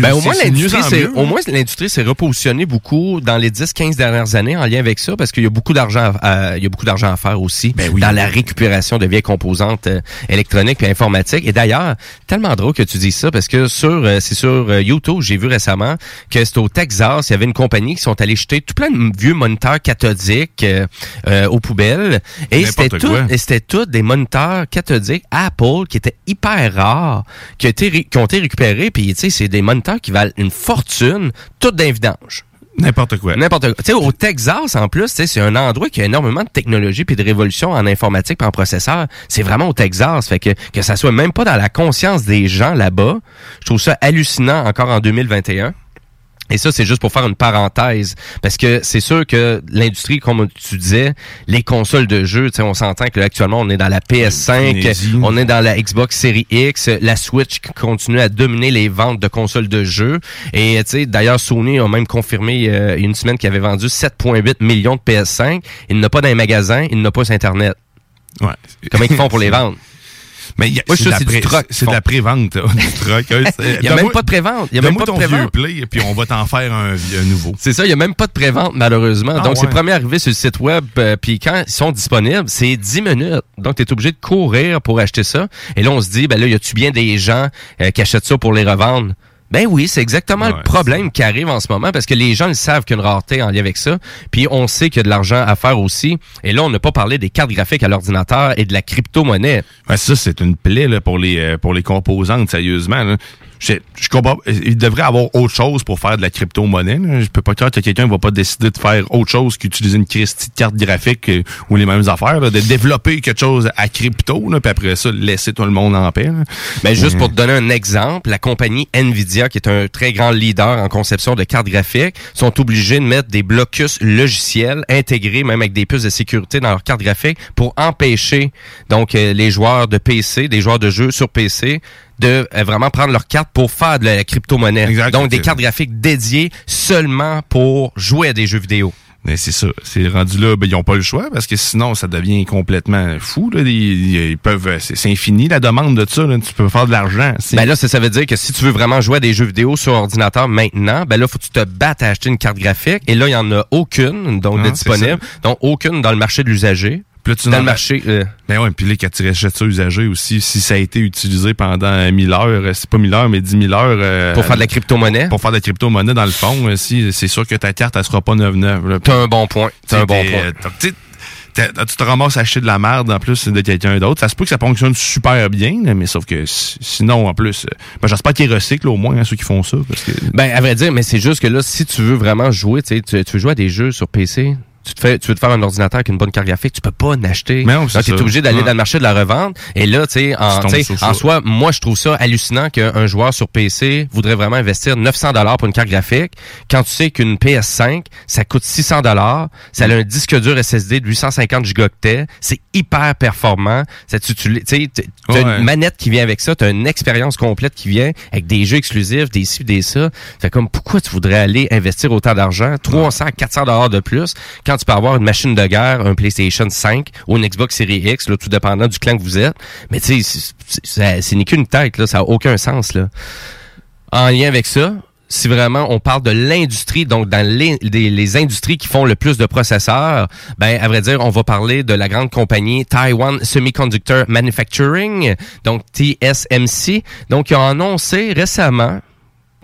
Ben, au moins, l'industrie, c'est- au là. moins, l'industrie s'est repositionnée beaucoup dans les 10-15 dernières années en lien avec ça parce qu'il y a beaucoup d'argent à, il y a beaucoup d'argent à faire aussi Ben dans la récupération de vieilles composantes euh, électroniques et informatiques. Et d'ailleurs, tellement drôle que tu dis ça parce que sur, euh, c'est sur euh, YouTube, j'ai vu récemment que c'est au Texas, il y avait une compagnie qui sont allés jeter tout plein de vieux moniteurs cathodiques euh, euh, aux poubelles. Et c'était tout, c'était tous des moniteurs cathodiques Apple qui étaient hyper rares, qui, ont été ré- qui ont été récupérés. Puis, tu sais, c'est des moniteurs qui valent une fortune, toutes d'un vidange. N'importe quoi. N'importe quoi. Tu sais, au Texas, en plus, c'est un endroit qui a énormément de technologie puis de révolution en informatique puis en processeur. C'est vraiment au Texas. Fait que, que ça soit même pas dans la conscience des gens là-bas, je trouve ça hallucinant encore en 2021. Et ça, c'est juste pour faire une parenthèse. Parce que c'est sûr que l'industrie, comme tu disais, les consoles de jeux, tu sais, on s'entend que là, actuellement, on est dans la PS5, Frénésie. on est dans la Xbox Series X, la Switch qui continue à dominer les ventes de consoles de jeux. Et tu sais, d'ailleurs, Sony a même confirmé euh, une semaine qu'il avait vendu 7,8 millions de PS5. Il n'a pas dans les magasins, il n'a pas sur Internet. Ouais. Comment ils font pour les (laughs) vendre? Mais il y a- Moi, je c'est de la pré-vente, (laughs) du troc. Il y a même Donne-moi- pas de pré-vente. Il y a même pas de ton vieux pré-vente. play, puis on va t'en faire un, un nouveau. C'est ça, il n'y a même pas de prévente malheureusement. Ah Donc, c'est premier arrivé sur le site web, euh, puis quand ils sont disponibles, c'est 10 minutes. Donc, tu es obligé de courir pour acheter ça. Et là, on se dit, ben là, y a-tu bien des gens euh, qui achètent ça pour les revendre? Ben oui, c'est exactement le problème qui arrive en ce moment parce que les gens le savent qu'il y a une rareté en lien avec ça. Puis on sait qu'il y a de l'argent à faire aussi. Et là, on n'a pas parlé des cartes graphiques à l'ordinateur et de la crypto-monnaie. Ouais, ça, c'est une plaie là, pour, les, euh, pour les composantes, sérieusement. Là. Je, je comprends. Il devrait avoir autre chose pour faire de la crypto-monnaie. Je peux pas croire que quelqu'un va pas décider de faire autre chose qu'utiliser une carte graphique euh, ou les mêmes affaires. là, de développer quelque chose à crypto, là, puis après ça, laisser tout le monde en paix. là. Ben, juste pour te donner un exemple, la compagnie Nvidia, qui est un très grand leader en conception de cartes graphiques, sont obligés de mettre des blocus logiciels intégrés, même avec des puces de sécurité dans leurs cartes graphiques, pour empêcher donc euh, les joueurs de PC, des joueurs de jeux sur PC, de euh, vraiment prendre leurs cartes pour faire de la crypto-monnaie. Donc des cartes graphiques dédiées seulement pour jouer à des jeux vidéo. Mais c'est ça. C'est rendu là, ben, ils n'ont pas le choix parce que sinon, ça devient complètement fou. Là. Ils, ils peuvent, c'est c'est infini la demande de ça. Là. Tu peux faire de l'argent. C'est- Ben là, ça, ça veut dire que si tu veux vraiment jouer à des jeux vidéo sur ordinateur maintenant, ben là, faut que tu te battes à acheter une carte graphique. Et là, il y en a aucune, donc, Ah, de disponible. Donc, aucune dans le marché de l'usager. Puis là, tu dans le marché. euh, Ben ouais, puis là, quand tu rachètes ça usagé aussi, si ça a été utilisé pendant 1000 heures, euh, c'est pas 1000 heures, mais 10 000 heures. euh, Pour faire de la crypto-monnaie? Pour faire de la crypto-monnaie, dans le fond, si, c'est sûr que ta carte, elle sera pas 9-9. T'as un bon point. T'as un bon point. tu te ramasses à acheter de la merde en plus de quelqu'un d'autre. Ça se peut que ça fonctionne super bien, mais sauf que si- sinon, en plus, ben, j'espère qu'ils recyclent au moins hein, ceux qui font ça. Parce que... Ben, à vrai dire, mais c'est juste que là, si tu veux vraiment jouer, tu tu veux jouer à des jeux sur PC, tu te fais, tu veux te faire un ordinateur avec une bonne carte graphique, tu peux pas en acheter. T'es ça. obligé d'aller dans le marché de la revente. Et là, tu sais, en, Tu tombes tu sais, sur ça. en soi, moi, je trouve ça hallucinant qu'un joueur sur PC voudrait vraiment investir 900 dollars pour une carte graphique quand tu sais qu'une PS5, ça coûte 600 dollars, ça a un disque dur SSD de 850 gigaoctets, c'est hyper performant, ça tu, tu tu Ouais. une manette qui vient avec ça, t'as une expérience complète qui vient avec des jeux exclusifs, des ci, des ça. Fait comme pourquoi tu voudrais aller investir autant d'argent, 300 à 400 dollars de plus quand tu peux avoir une machine de guerre, un PlayStation 5 ou une Xbox Series X, là, tout dépendant du clan que vous êtes. Mais tu sais, c'est ni qu'une tête là, ça a aucun sens là. En lien avec ça, si vraiment on parle de l'industrie, donc dans les, les, les industries qui font le plus de processeurs, ben à vrai dire, on va parler de la grande compagnie Taiwan Semiconductor Manufacturing, donc TSMC. Donc ils ont annoncé récemment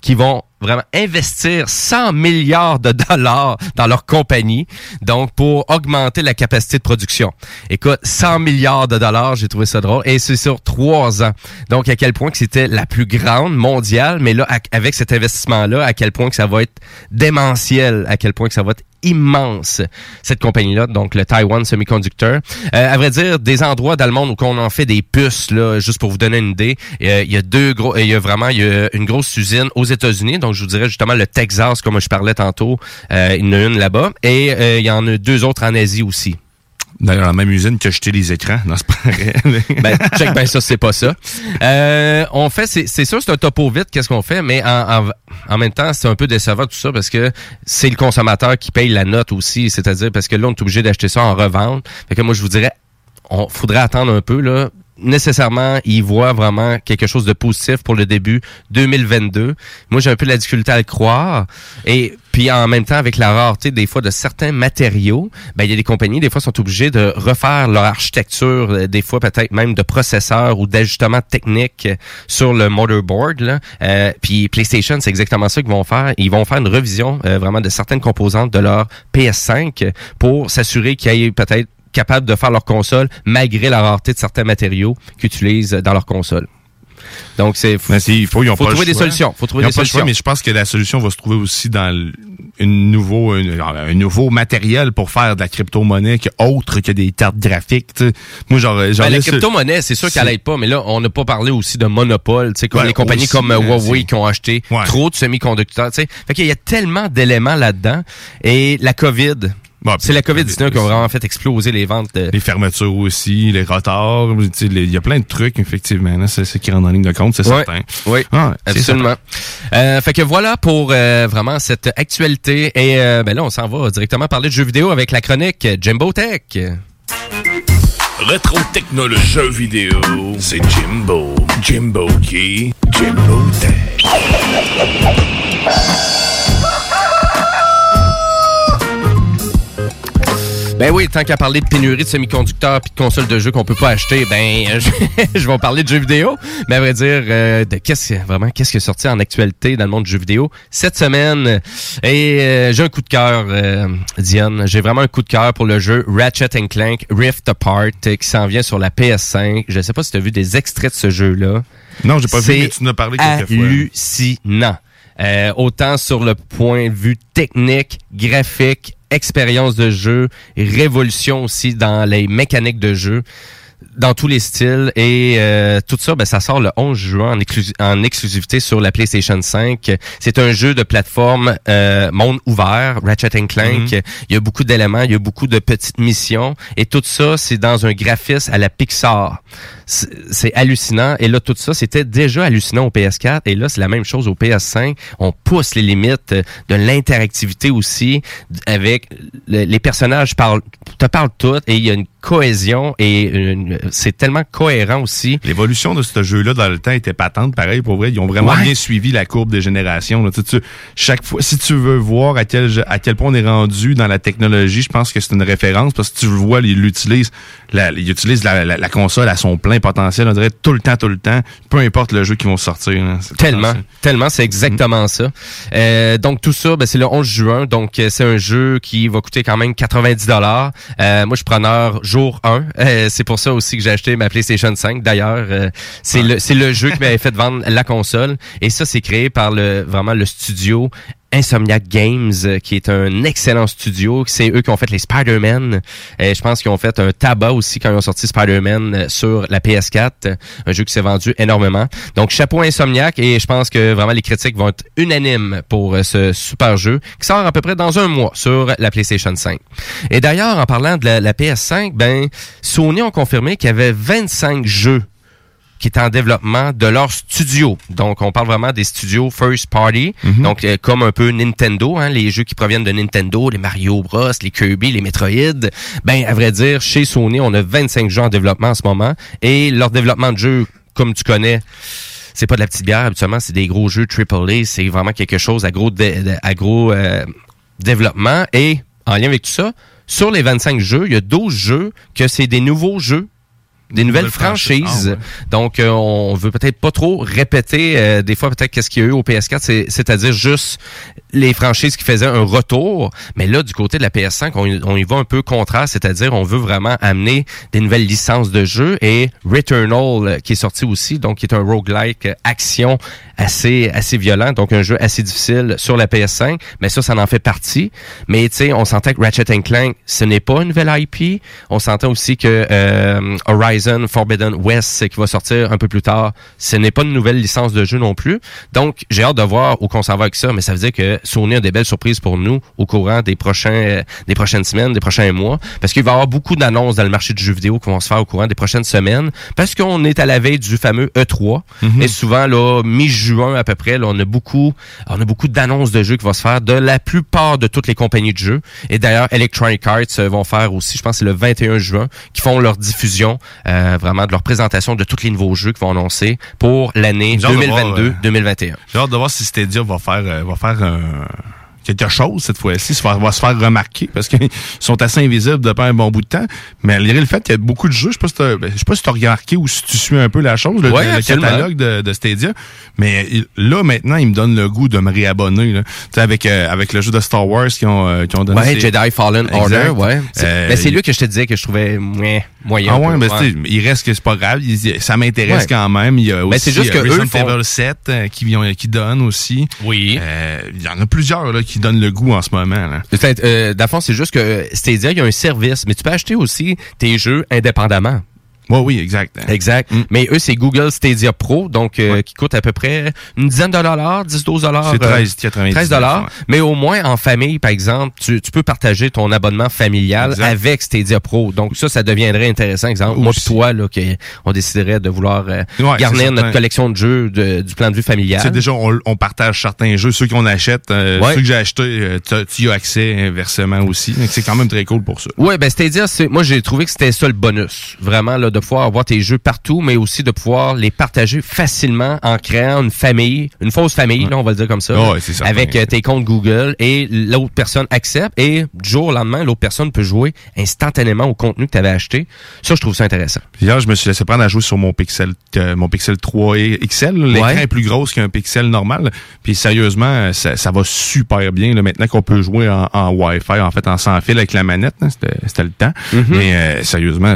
qu'ils vont vraiment investir 100 milliards de dollars dans leur compagnie, donc pour augmenter la capacité de production. Écoute, 100 milliards de dollars, j'ai trouvé ça drôle, et c'est sur trois ans. Donc, à quel point que c'était la plus grande mondiale, mais là, avec cet investissement-là, à quel point que ça va être démentiel, à quel point que ça va être immense, cette compagnie-là, donc le Taiwan Semiconductor. Euh, à vrai dire, des endroits dans le monde où on en fait des puces, là, juste pour vous donner une idée, euh, il y a deux gros, il y a vraiment y a une grosse usine aux États-Unis, donc je vous dirais justement le Texas, comme je parlais tantôt, euh, il y en a une là-bas, et euh, il y en a deux autres en Asie aussi. D'ailleurs, la même usine qui a jeté les écrans. Non, c'est pas check ça, c'est pas ça. Euh, on fait, c'est c'est sûr, c'est un topo vite, qu'est-ce qu'on fait, mais en, en, en même temps, c'est un peu décevant tout ça parce que c'est le consommateur qui paye la note aussi, c'est-à-dire parce que là, on est obligé d'acheter ça en revente. Fait que moi, je vous dirais, on faudrait attendre un peu, là. Nécessairement, ils voient vraiment quelque chose de positif pour le début 2022. Moi, j'ai un peu de la difficulté à le croire. Et puis, en même temps, avec la rareté, des fois, de certains matériaux, ben, il y a des compagnies, des fois, sont obligées de refaire leur architecture, euh, des fois, peut-être même de processeurs ou d'ajustements techniques sur le motherboard. Là. Euh, puis, PlayStation, c'est exactement ça qu'ils vont faire. Ils vont faire une revision euh, vraiment de certaines composantes de leur PS5 pour s'assurer qu'il y ait peut-être capable de faire leur console malgré la rareté de certains matériaux qu'ils utilisent dans leur console. Donc, c'est il faut, ils ont faut pas le trouver des solutions. Faut trouver Ils ont des pas le choix, solutions. mais je pense que la solution va se trouver aussi dans le- une nouveau, un, un nouveau matériel pour faire de la crypto-monnaie autre que des cartes graphiques. tu sais. Moi, genre, genre Ben, la crypto-monnaie, c'est sûr qu'elle aide pas, mais là, on n'a pas parlé aussi de monopole, tu sais, comme Ouais, les compagnies aussi, comme euh, Huawei qui ont acheté Ouais. trop de semi-conducteurs, tu sais. Fait qu'il y a tellement d'éléments là-dedans. Et la COVID, c'est la COVID-19 qui a vraiment fait exploser les ventes de... Les fermetures aussi, les retards, il y a plein de trucs, effectivement. là, C'est c'est qui rentre en ligne de compte, c'est Ouais, certain. Oui, Ah, absolument. Euh, fait que voilà pour euh, vraiment cette actualité. Et euh, ben là, on s'en va directement parler de jeux vidéo avec la chronique Jimbo Tech. Rétro technologie jeux vidéo, c'est Jimbo. Jimbo qui? Jimbo Tech. Ben oui, tant qu'à parler de pénurie de semi-conducteurs puis de consoles de jeux qu'on peut pas acheter, ben je, (laughs) je vais parler de jeux vidéo. Mais à vrai dire, euh, de qu'est-ce que- vraiment qu'est-ce qui est sorti en actualité dans le monde du jeu vidéo cette semaine? Et euh, j'ai un coup de cœur, euh, Diane. J'ai vraiment un coup de cœur pour le jeu Ratchet Clank Rift Apart euh, qui s'en vient sur la PS5. Je sais pas si tu as vu des extraits de ce jeu-là. Non, j'ai pas vu, mais tu en as parlé quelques fois. hallucinant. Euh, autant sur le point de vue technique, graphique, expérience de jeu, révolution aussi dans les mécaniques de jeu dans tous les styles. Et euh, tout ça ben, ça sort le 11 juin en, exclusi- en exclusivité sur la PlayStation 5 c'est un jeu de plateforme euh, monde ouvert Ratchet Clank. Mhm. il y a beaucoup d'éléments il y a beaucoup de petites missions. Et tout ça c'est dans un graphisme à la Pixar c'est hallucinant et là tout ça c'était déjà hallucinant au PS4 et là c'est la même chose au PS5 on pousse les limites euh, de l'interactivité aussi avec le- les personnages parlent te parlent tout et il y a une cohésion et une- c'est tellement cohérent aussi. L'évolution de ce jeu-là dans le temps était patente, pareil, pour vrai. Ils ont vraiment Ouais. bien suivi la courbe des générations. là. Tu tu- chaque fois, si tu veux voir à quel, à quel point on est rendu dans la technologie, je pense que c'est une référence parce que tu vois, il utilise la, il utilise la, la- la console à son plein potentiel, on dirait tout le temps, tout le temps, peu importe le jeu qu'ils vont sortir. là. Tellement, tellement, c'est exactement ça. Euh, donc tout ça, ben, c'est le 11 juin, donc euh, c'est un jeu qui va coûter quand même 90 dollars. moi, je suis preneur jour 1. Euh, c'est pour ça aussi que j'ai acheté ma PlayStation 5. D'ailleurs, euh, c'est le c'est le jeu qui m'avait fait vendre la console. Et ça, c'est créé par le vraiment le studio. Insomniac Games, euh, qui est un excellent studio. C'est eux qui ont fait les Spider-Man. Euh, je pense qu'ils ont fait un tabac aussi quand ils ont sorti Spider-Man euh, sur la PS4. euh, Un jeu qui s'est vendu énormément. Donc, chapeau Insomniac. Et je pense que vraiment les critiques vont être unanimes pour euh, ce super jeu qui sort à peu près dans un mois sur la PlayStation 5. Et d'ailleurs, en parlant de la, la PS5, ben, Sony ont confirmé qu'il y avait 25 jeux qui est en développement de leur studio. Donc, on parle vraiment des studios first party. Donc, euh, comme un peu Nintendo, hein, les jeux qui proviennent de Nintendo, les Mario Bros, les Kirby, les Metroid. Ben, à vrai dire, chez Sony, on a 25 jeux en développement en ce moment. Et leur développement de jeux, comme tu connais, c'est pas de la petite bière, habituellement, c'est des gros jeux AAA. C'est vraiment quelque chose à gros, dé- de- à gros euh, développement. Et en lien avec tout ça, sur les 25 jeux, il y a 12 jeux que c'est des nouveaux jeux des nouvelles franchises. Ah ouais. Donc, euh, on veut peut-être pas trop répéter euh, des fois peut-être qu'est-ce qu'il y a eu au PS4, c'est- c'est-à-dire juste les franchises qui faisaient un retour. Mais là, du côté de la PS5, on, y- on y va un peu contraire, c'est-à-dire on veut vraiment amener des nouvelles licences de jeux et Returnal euh, qui est sorti aussi, donc qui est un roguelike euh, action assez assez violent, donc un jeu assez difficile sur la PS5. Mais ça, ça en fait partie. Mais tu sais, on sentait que Ratchet Clank, ce n'est pas une nouvelle IP. On sentait aussi que euh, Horizon Forbidden West, qui va sortir un peu plus tard, ce n'est pas une nouvelle licence de jeu non plus. Donc, j'ai hâte de voir où qu'on s'en va avec ça. Mais ça veut dire que Sony a des belles surprises pour nous au courant des prochains des prochaines semaines, des prochains mois, parce qu'il va y avoir beaucoup d'annonces dans le marché du jeu vidéo qui vont se faire au courant des prochaines semaines, parce qu'on est à la veille du fameux E3. Et souvent, là, mi-juin à peu près, là, on a beaucoup, on a beaucoup d'annonces de jeux qui vont se faire de la plupart de toutes les compagnies de jeux. Et d'ailleurs, Electronic Arts euh, vont faire aussi, je pense que c'est le 21 juin, qui font leur diffusion, euh, vraiment de leur présentation de tous les nouveaux jeux qu'ils vont annoncer pour l'année J'ai hâte de voir, 2022-2021. J'ai hâte de voir si Stadia va faire, euh, va faire un quelque chose cette fois-ci, va se faire remarquer parce qu'ils (laughs) sont assez invisibles depuis un bon bout de temps. Mais malgré le fait qu'il y a beaucoup de jeux, je sais pas si t'as- ben, je sais pas si tu as remarqué ou si tu suis un peu la chose, le, Ouais, le absolument. catalogue de, de Stadia. Mais il- là, maintenant, il me donne le goût de me réabonner. Là. Avec, euh, avec le jeu de Star Wars qui ont, euh, ont donné. Ouais, Jedi Fallen Exact. Order, ouais. C'est Euh, ben, c'est lui que je te disais que je trouvais mouais, moyen. Ah ouais, ben, sais, il reste que c'est pas grave. Il- ça m'intéresse Ouais. quand même. Il y a aussi Ben, c'est juste que euh, eux Resident font- Evil 7 euh, qui, qui donne aussi. Oui. Il y en a plusieurs là, qui donnent le goût en ce moment. Là. Peut-être, euh, dans le fond, c'est juste que Stadia, il y a un service, mais tu peux acheter aussi tes jeux indépendamment. Oui, oui, exact. Exact. Mais eux, c'est Google Stadia Pro, donc euh, qui coûte à peu près une dizaine de dollars, 10-12 dollars. C'est 13,99, 13 dollars. ouais. Mais au moins, en famille, par exemple, tu, tu peux partager ton abonnement familial Exact. avec Stadia Pro. Donc ça, ça deviendrait intéressant. Exemple, moi et toi, là, que on déciderait de vouloir euh, Ouais, garnir notre collection de jeux de- du plan de vue familial. Tu sais, déjà, on, on partage certains jeux. Ceux qu'on achète, euh, ceux que j'ai achetés, euh, tu y as accès inversement aussi. Donc, C'est quand même très cool pour ça. Ouais, ben Stadia, c'est moi j'ai trouvé que c'était ça le bonus, vraiment là de pouvoir avoir tes jeux partout, mais aussi de pouvoir les partager facilement en créant une famille, une fausse famille, là on va le dire comme ça, Ouais, avec euh, tes comptes Google et l'autre personne accepte et du jour au lendemain l'autre personne peut jouer instantanément au contenu que tu avais acheté. Ça je trouve ça intéressant. Hier, je me suis laissé prendre à jouer sur mon Pixel, euh, mon Pixel 3 XL. L'écran Ouais. est plus gros qu'un Pixel normal. Puis sérieusement, ça, ça va super bien. Là, maintenant qu'on peut jouer en, en Wi-Fi, en fait, en sans fil avec la manette, c'était le temps. Mhm. Mais euh, sérieusement,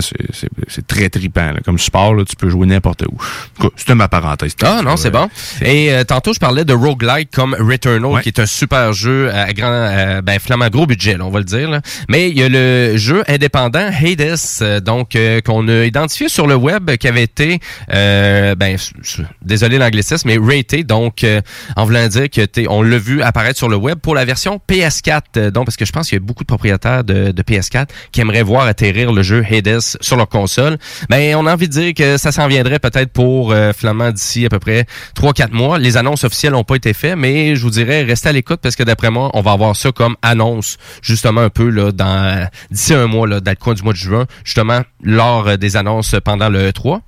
c'est très trippant. là. Comme support, là, tu peux jouer n'importe où. C'était ma parenthèse. Ah non, c'est bon. Et euh, tantôt, je parlais de roguelike comme Returnal, Ouais. qui est un super jeu à grand, euh, ben, finalement, gros budget, là, on va le dire. là. Mais il y a le jeu indépendant Hades, euh, donc euh, qu'on a identifié sur le web, qui avait été, euh, ben, désolé l'anglicisme, mais raté, donc euh, en voulant dire que t'es- on l'a vu apparaître sur le web pour la version PS4. euh, donc parce que je pense qu'il y a beaucoup de propriétaires de, de PS4 qui aimeraient voir atterrir le jeu Hades sur leur console. Ben, on a envie de dire que ça s'en viendrait peut-être pour euh, finalement d'ici à peu près 3-4 mois. Les annonces officielles n'ont pas été faites, mais je vous dirais restez à l'écoute parce que d'après moi, on va avoir ça comme annonce justement un peu là dans d'ici un mois là dans le coin du mois de juin, justement lors euh, des annonces pendant le E3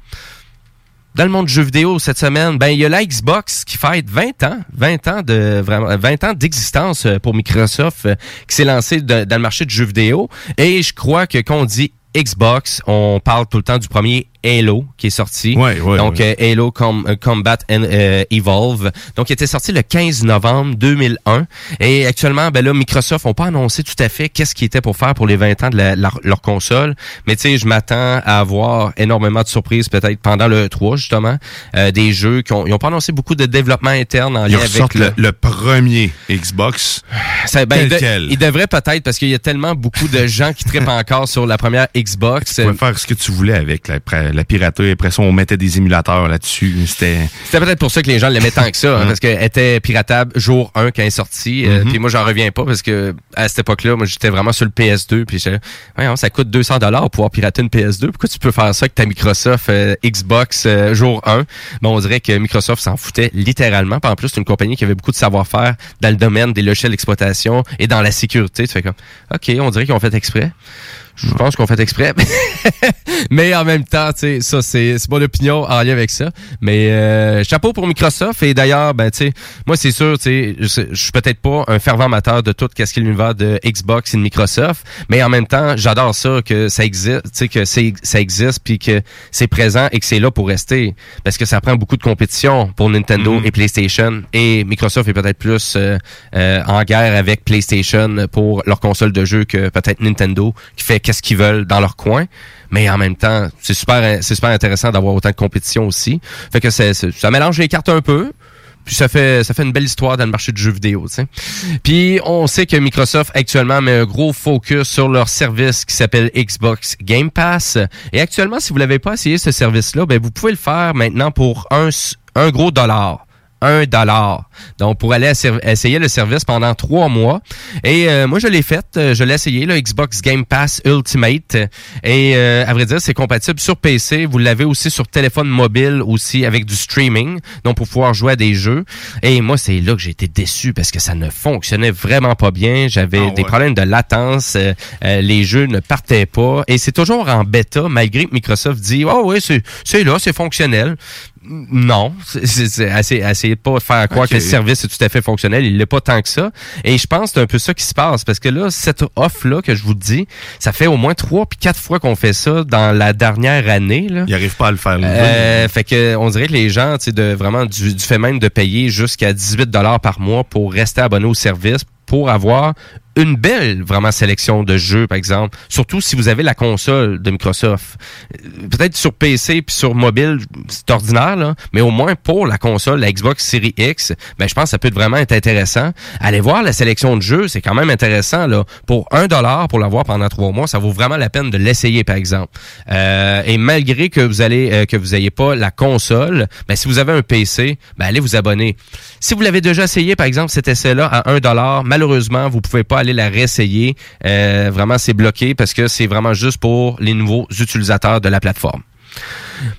dans le monde du jeu vidéo cette semaine, ben il y a la Xbox qui fête 20 ans, 20 ans de vraiment 20 ans d'existence euh, pour Microsoft euh, qui s'est lancé de- dans le marché du jeu vidéo et je crois que quand on dit Xbox, on parle tout le temps du premier Halo qui est sorti. Ouais, ouais, Donc ouais. euh, Halo Com- euh, Combat and euh, Evolve. Donc il était sorti le 15 novembre 2001 et actuellement ben là Microsoft ont pas annoncé tout à fait qu'est-ce qu'ils étaient pour faire pour les 20 ans de la- leur, leur console, mais tu sais je m'attends à avoir énormément de surprises peut-être pendant le 3 justement, euh, des jeux qui ont ils ont pas annoncé beaucoup de développement interne en Ils lien avec le, le, premier Xbox. ça, ben, il, de- quel? il devrait peut-être parce qu'il y a tellement beaucoup de gens qui trippent encore sur la première Xbox. Tu pouvais faire ce que tu voulais avec la, la piraterie. Après ça, on mettait des émulateurs là-dessus. C'était... C'était peut-être pour ça que les gens l'aimaient tant que ça, hein, Mhm. parce qu'elle était piratable jour 1 quand elle est sortie. Euh, Mhm. puis moi, j'en reviens pas parce que à cette époque-là, moi, j'étais vraiment sur le PS2. Puis voyons, ça coûte 200 dollars pour pouvoir pirater une PS2. Pourquoi tu peux faire ça avec ta Microsoft euh, Xbox euh, jour 1 Bon, on dirait que Microsoft s'en foutait littéralement. Puis en plus, c'est une compagnie qui avait beaucoup de savoir-faire dans le domaine des logiciels d'exploitation et dans la sécurité. Tu fais comme, ok, on dirait qu'ils ont fait exprès. Je pense qu'on fait exprès. (laughs) Mais en même temps, tu sais, ça, c'est, mon opinion en lien avec ça. Mais euh, chapeau pour Microsoft. Et d'ailleurs, ben, tu sais, moi, c'est sûr, tu sais, je suis peut-être pas un fervent amateur de tout ce qui est l'univers de Xbox et de Microsoft. Mais en même temps, j'adore ça que ça existe, tu sais, que ça existe puis que c'est présent et que c'est là pour rester. Parce que ça prend beaucoup de compétition pour Nintendo et PlayStation. Et Microsoft est peut-être plus euh, euh, en guerre avec PlayStation pour leur console de jeu que peut-être Nintendo qui fait qu'est-ce qu'ils veulent dans leur coin. Mais en même temps, c'est super, c'est super intéressant d'avoir autant de compétition aussi. Fait que ça mélange les cartes un peu. Puis ça fait ça fait une belle histoire dans le marché du jeu vidéo. Puis on sait que Microsoft actuellement met un gros focus sur leur service qui s'appelle Xbox Game Pass. Et actuellement, si vous l'avez pas essayé ce service-là, ben vous pouvez le faire maintenant pour un gros dollar. Un dollar. Donc, pour aller essayer le service pendant trois mois. Et euh, moi, je l'ai fait. euh, Je l'ai essayé, le Xbox Game Pass Ultimate. Et euh, à vrai dire, c'est compatible sur PC. Vous l'avez aussi sur téléphone mobile aussi avec du streaming. Donc, pour pouvoir jouer à des jeux. Et moi, c'est là que j'ai été déçu parce que ça ne fonctionnait vraiment pas bien. J'avais des problèmes de latence. euh, euh, les jeux ne partaient pas. Et c'est toujours en bêta, malgré que Microsoft dit, oh oui, c'est c'est là, c'est fonctionnel. Non, c'est- assez, essayez de pas faire croire que le service est tout à fait fonctionnel. Il l'est pas tant que ça. Et je pense que c'est un peu ça qui se passe parce que là, cette offre là que je vous dis, ça fait au moins trois puis quatre fois qu'on fait ça dans la dernière année. Là. Ils arrivent pas à le faire. Euh, fait que on dirait que les gens, tu sais, de vraiment du, du fait même de payer jusqu'à 18 dollars par mois pour rester abonné au service pour avoir une belle vraiment sélection de jeux par exemple. Surtout si vous avez la console de Microsoft. Euh, peut-être sur PC puis sur mobile c'est ordinaire là. Mais au moins pour la console la Xbox Series X ben je pense que ça peut vraiment être intéressant. Allez voir la sélection de jeux c'est quand même intéressant là. Pour un dollar pour l'avoir pendant trois mois ça vaut vraiment la peine de l'essayer par exemple. Euh, et malgré que vous allez euh, que vous ayez pas la console ben si vous avez un PC ben allez vous abonner. Si vous l'avez déjà essayé par exemple cet essai là à un dollar malheureusement vous pouvez pas aller la réessayer. Euh, vraiment c'est bloqué parce que c'est vraiment juste pour les nouveaux utilisateurs de la plateforme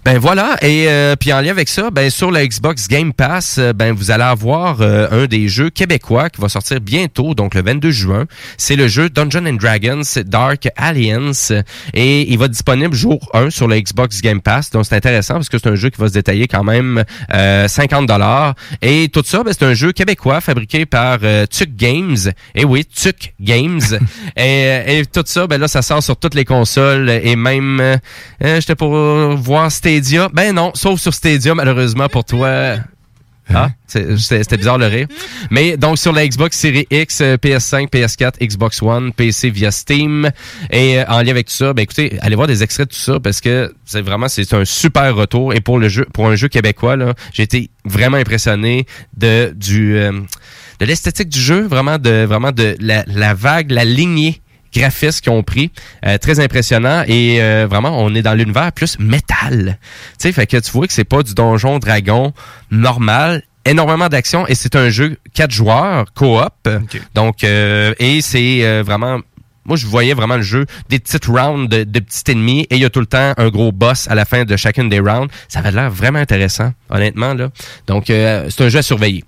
ben voilà, et euh, puis en lien avec ça, ben sur la Xbox Game Pass, euh, ben vous allez avoir euh, un des jeux québécois qui va sortir bientôt, donc le 22 juin. C'est le jeu Dungeons and Dragons Dark Alliance et il va être disponible jour 1 sur la Xbox Game Pass. Donc c'est intéressant parce que c'est un jeu qui va se détailler quand même euh, 50 dollars et tout ça, ben, c'est un jeu québécois fabriqué par euh, Tuc Games. Et oui, Tuc Games. (laughs) et, et tout ça, ben là ça sort sur toutes les consoles et même euh, j'étais pour voir Stadia. Ben non, sauf sur Stadia malheureusement pour toi. Ah, c'est- c'est- c'était bizarre le rire. Mais donc sur la Xbox Series X, euh, PS5, PS4, Xbox One, PC via Steam et euh, en lien avec tout ça, ben écoutez, allez voir des extraits de tout ça parce que c'est vraiment c'est un super retour et pour le jeu pour un jeu québécois là, j'ai été vraiment impressionné de du euh, de l'esthétique du jeu, vraiment de vraiment de la, la vague, la lignée graphistes qu'ils ont pris. Euh, très impressionnant. Et euh, vraiment, on est dans l'univers plus métal. Tu sais, fait que tu vois que c'est pas du donjon dragon normal. Énormément d'action et c'est un jeu quatre joueurs coop. Donc euh, et c'est euh, vraiment moi, je voyais vraiment le jeu, des petites rounds de, de petits ennemis, et il y a tout le temps un gros boss à la fin de chacune des rounds. Ça avait l'air vraiment intéressant, honnêtement. là. Donc, euh, c'est un jeu à surveiller.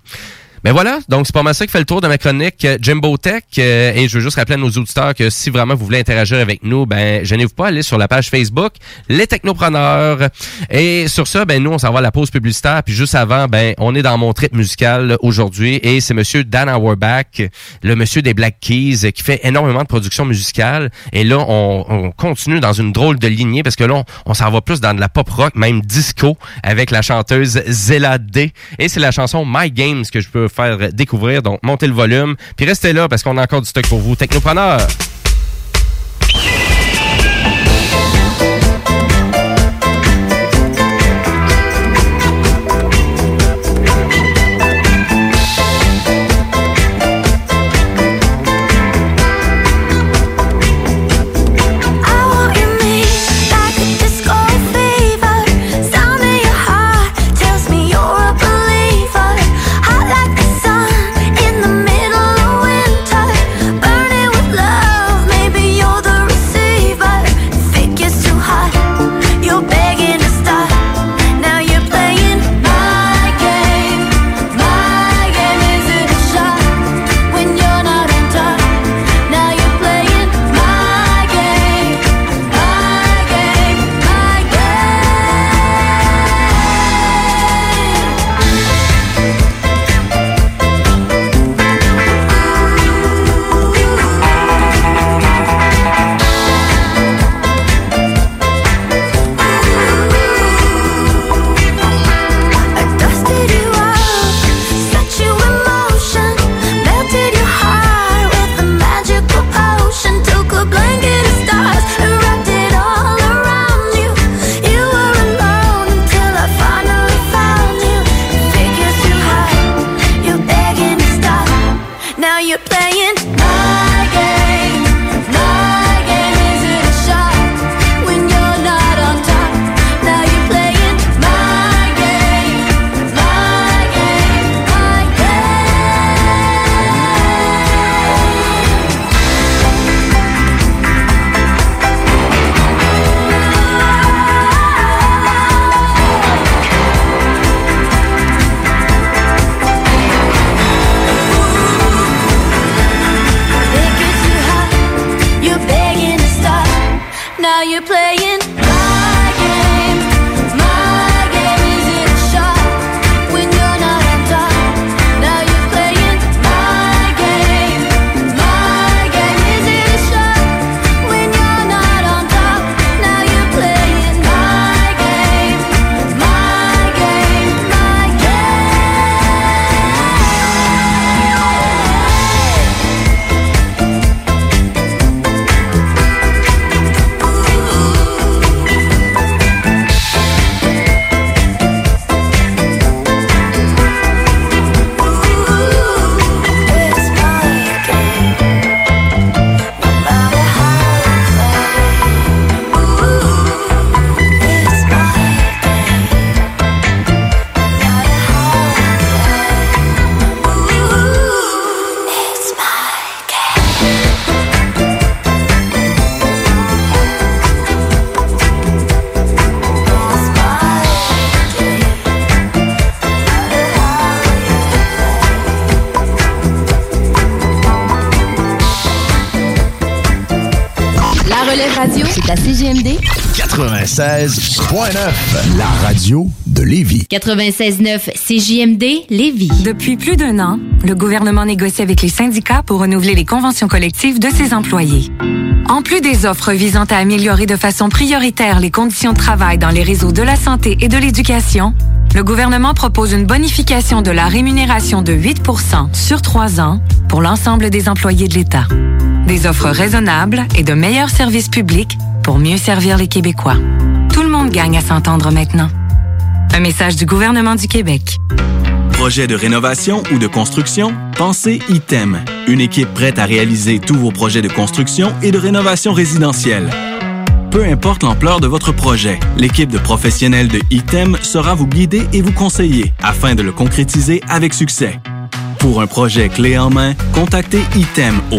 Ben voilà, donc c'est pas mal ça qui fait le tour de ma chronique euh, Jimbo Tech. euh, et je veux juste rappeler à nos auditeurs que si vraiment vous voulez interagir avec nous, ben gênez-vous pas, allez sur la page Facebook, les technopreneurs. Et sur ça, ben nous, on s'en va à la pause publicitaire. Puis juste avant, ben on est dans mon trip musical aujourd'hui. Et c'est Monsieur Dan Auerbach, le monsieur des Black Keys, qui fait énormément de production musicale. Et là, on, on continue dans une drôle de lignée parce que là, on, on s'en va plus dans de la pop rock, même disco, avec la chanteuse Zella D. Et c'est la chanson My Games que je peux faire découvrir. Donc, montez le volume. Puis restez là parce qu'on a encore du stock pour vous, technopreneurs. La radio de Lévis. 96.9 CJMD Lévis. Depuis plus d'un an, le gouvernement négocie avec les syndicats pour renouveler les conventions collectives de ses employés. En plus des offres visant à améliorer de façon prioritaire les conditions de travail dans les réseaux de la santé et de l'éducation, le gouvernement propose une bonification de la rémunération de 8% sur trois ans pour l'ensemble des employés de l'État. Des offres raisonnables et de meilleurs services publics pour mieux servir les Québécois. Gagne à s'entendre maintenant. Un message du gouvernement du Québec. Projet de rénovation ou de construction? Pensez ITEM. Une équipe prête à réaliser tous vos projets de construction et de rénovation résidentielle. Peu importe l'ampleur de votre projet, l'équipe de professionnels de ITEM sera vous guider et vous conseiller afin de le concrétiser avec succès. Pour un projet clé en main, contactez ITEM au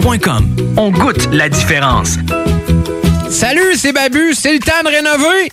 Pizzeria67.com. On goûte la différence. Salut, c'est Babu, c'est le temps de rénover.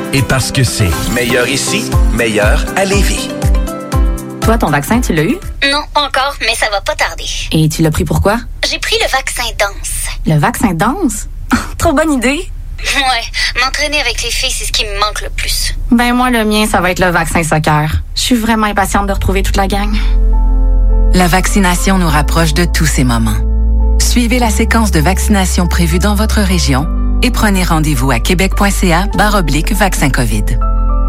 Et parce que c'est meilleur ici, meilleur à Lévis. Toi, ton vaccin, tu l'as eu? Non, pas encore, mais ça va pas tarder. Et tu l'as pris pourquoi? J'ai pris le vaccin danse. Le vaccin danse? (laughs) Trop bonne idée! Ouais, m'entraîner avec les filles, c'est ce qui me manque le plus. Ben moi, le mien, ça va être le vaccin soccer. Je suis vraiment impatiente de retrouver toute la gang. La vaccination nous rapproche de tous ces moments. Suivez la séquence de vaccination prévue dans votre région et prenez rendez-vous à québec.ca oblique vaccin COVID.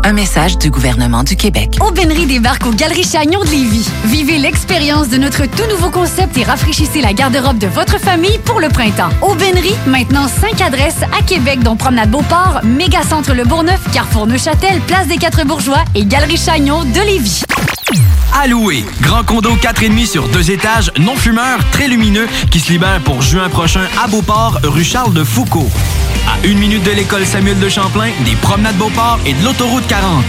Un message du gouvernement du Québec. Aubainerie débarque aux Galeries Chagnon de Lévis. Vivez l'expérience de notre tout nouveau concept et rafraîchissez la garde-robe de votre famille pour le printemps. Aubainerie, maintenant 5 adresses à Québec, dont Promenade Beauport, Mégacentre Le Bourgneuf, Carrefour Neuchâtel, Place des Quatre Bourgeois et Galerie Chagnon de Lévis. À louer. Grand condo 4,5 sur deux étages, non fumeur, très lumineux, qui se libère pour juin prochain à Beauport, rue Charles de Foucault. À une minute de l'école Samuel de Champlain, des promenades Beauport et de l'autoroute 40.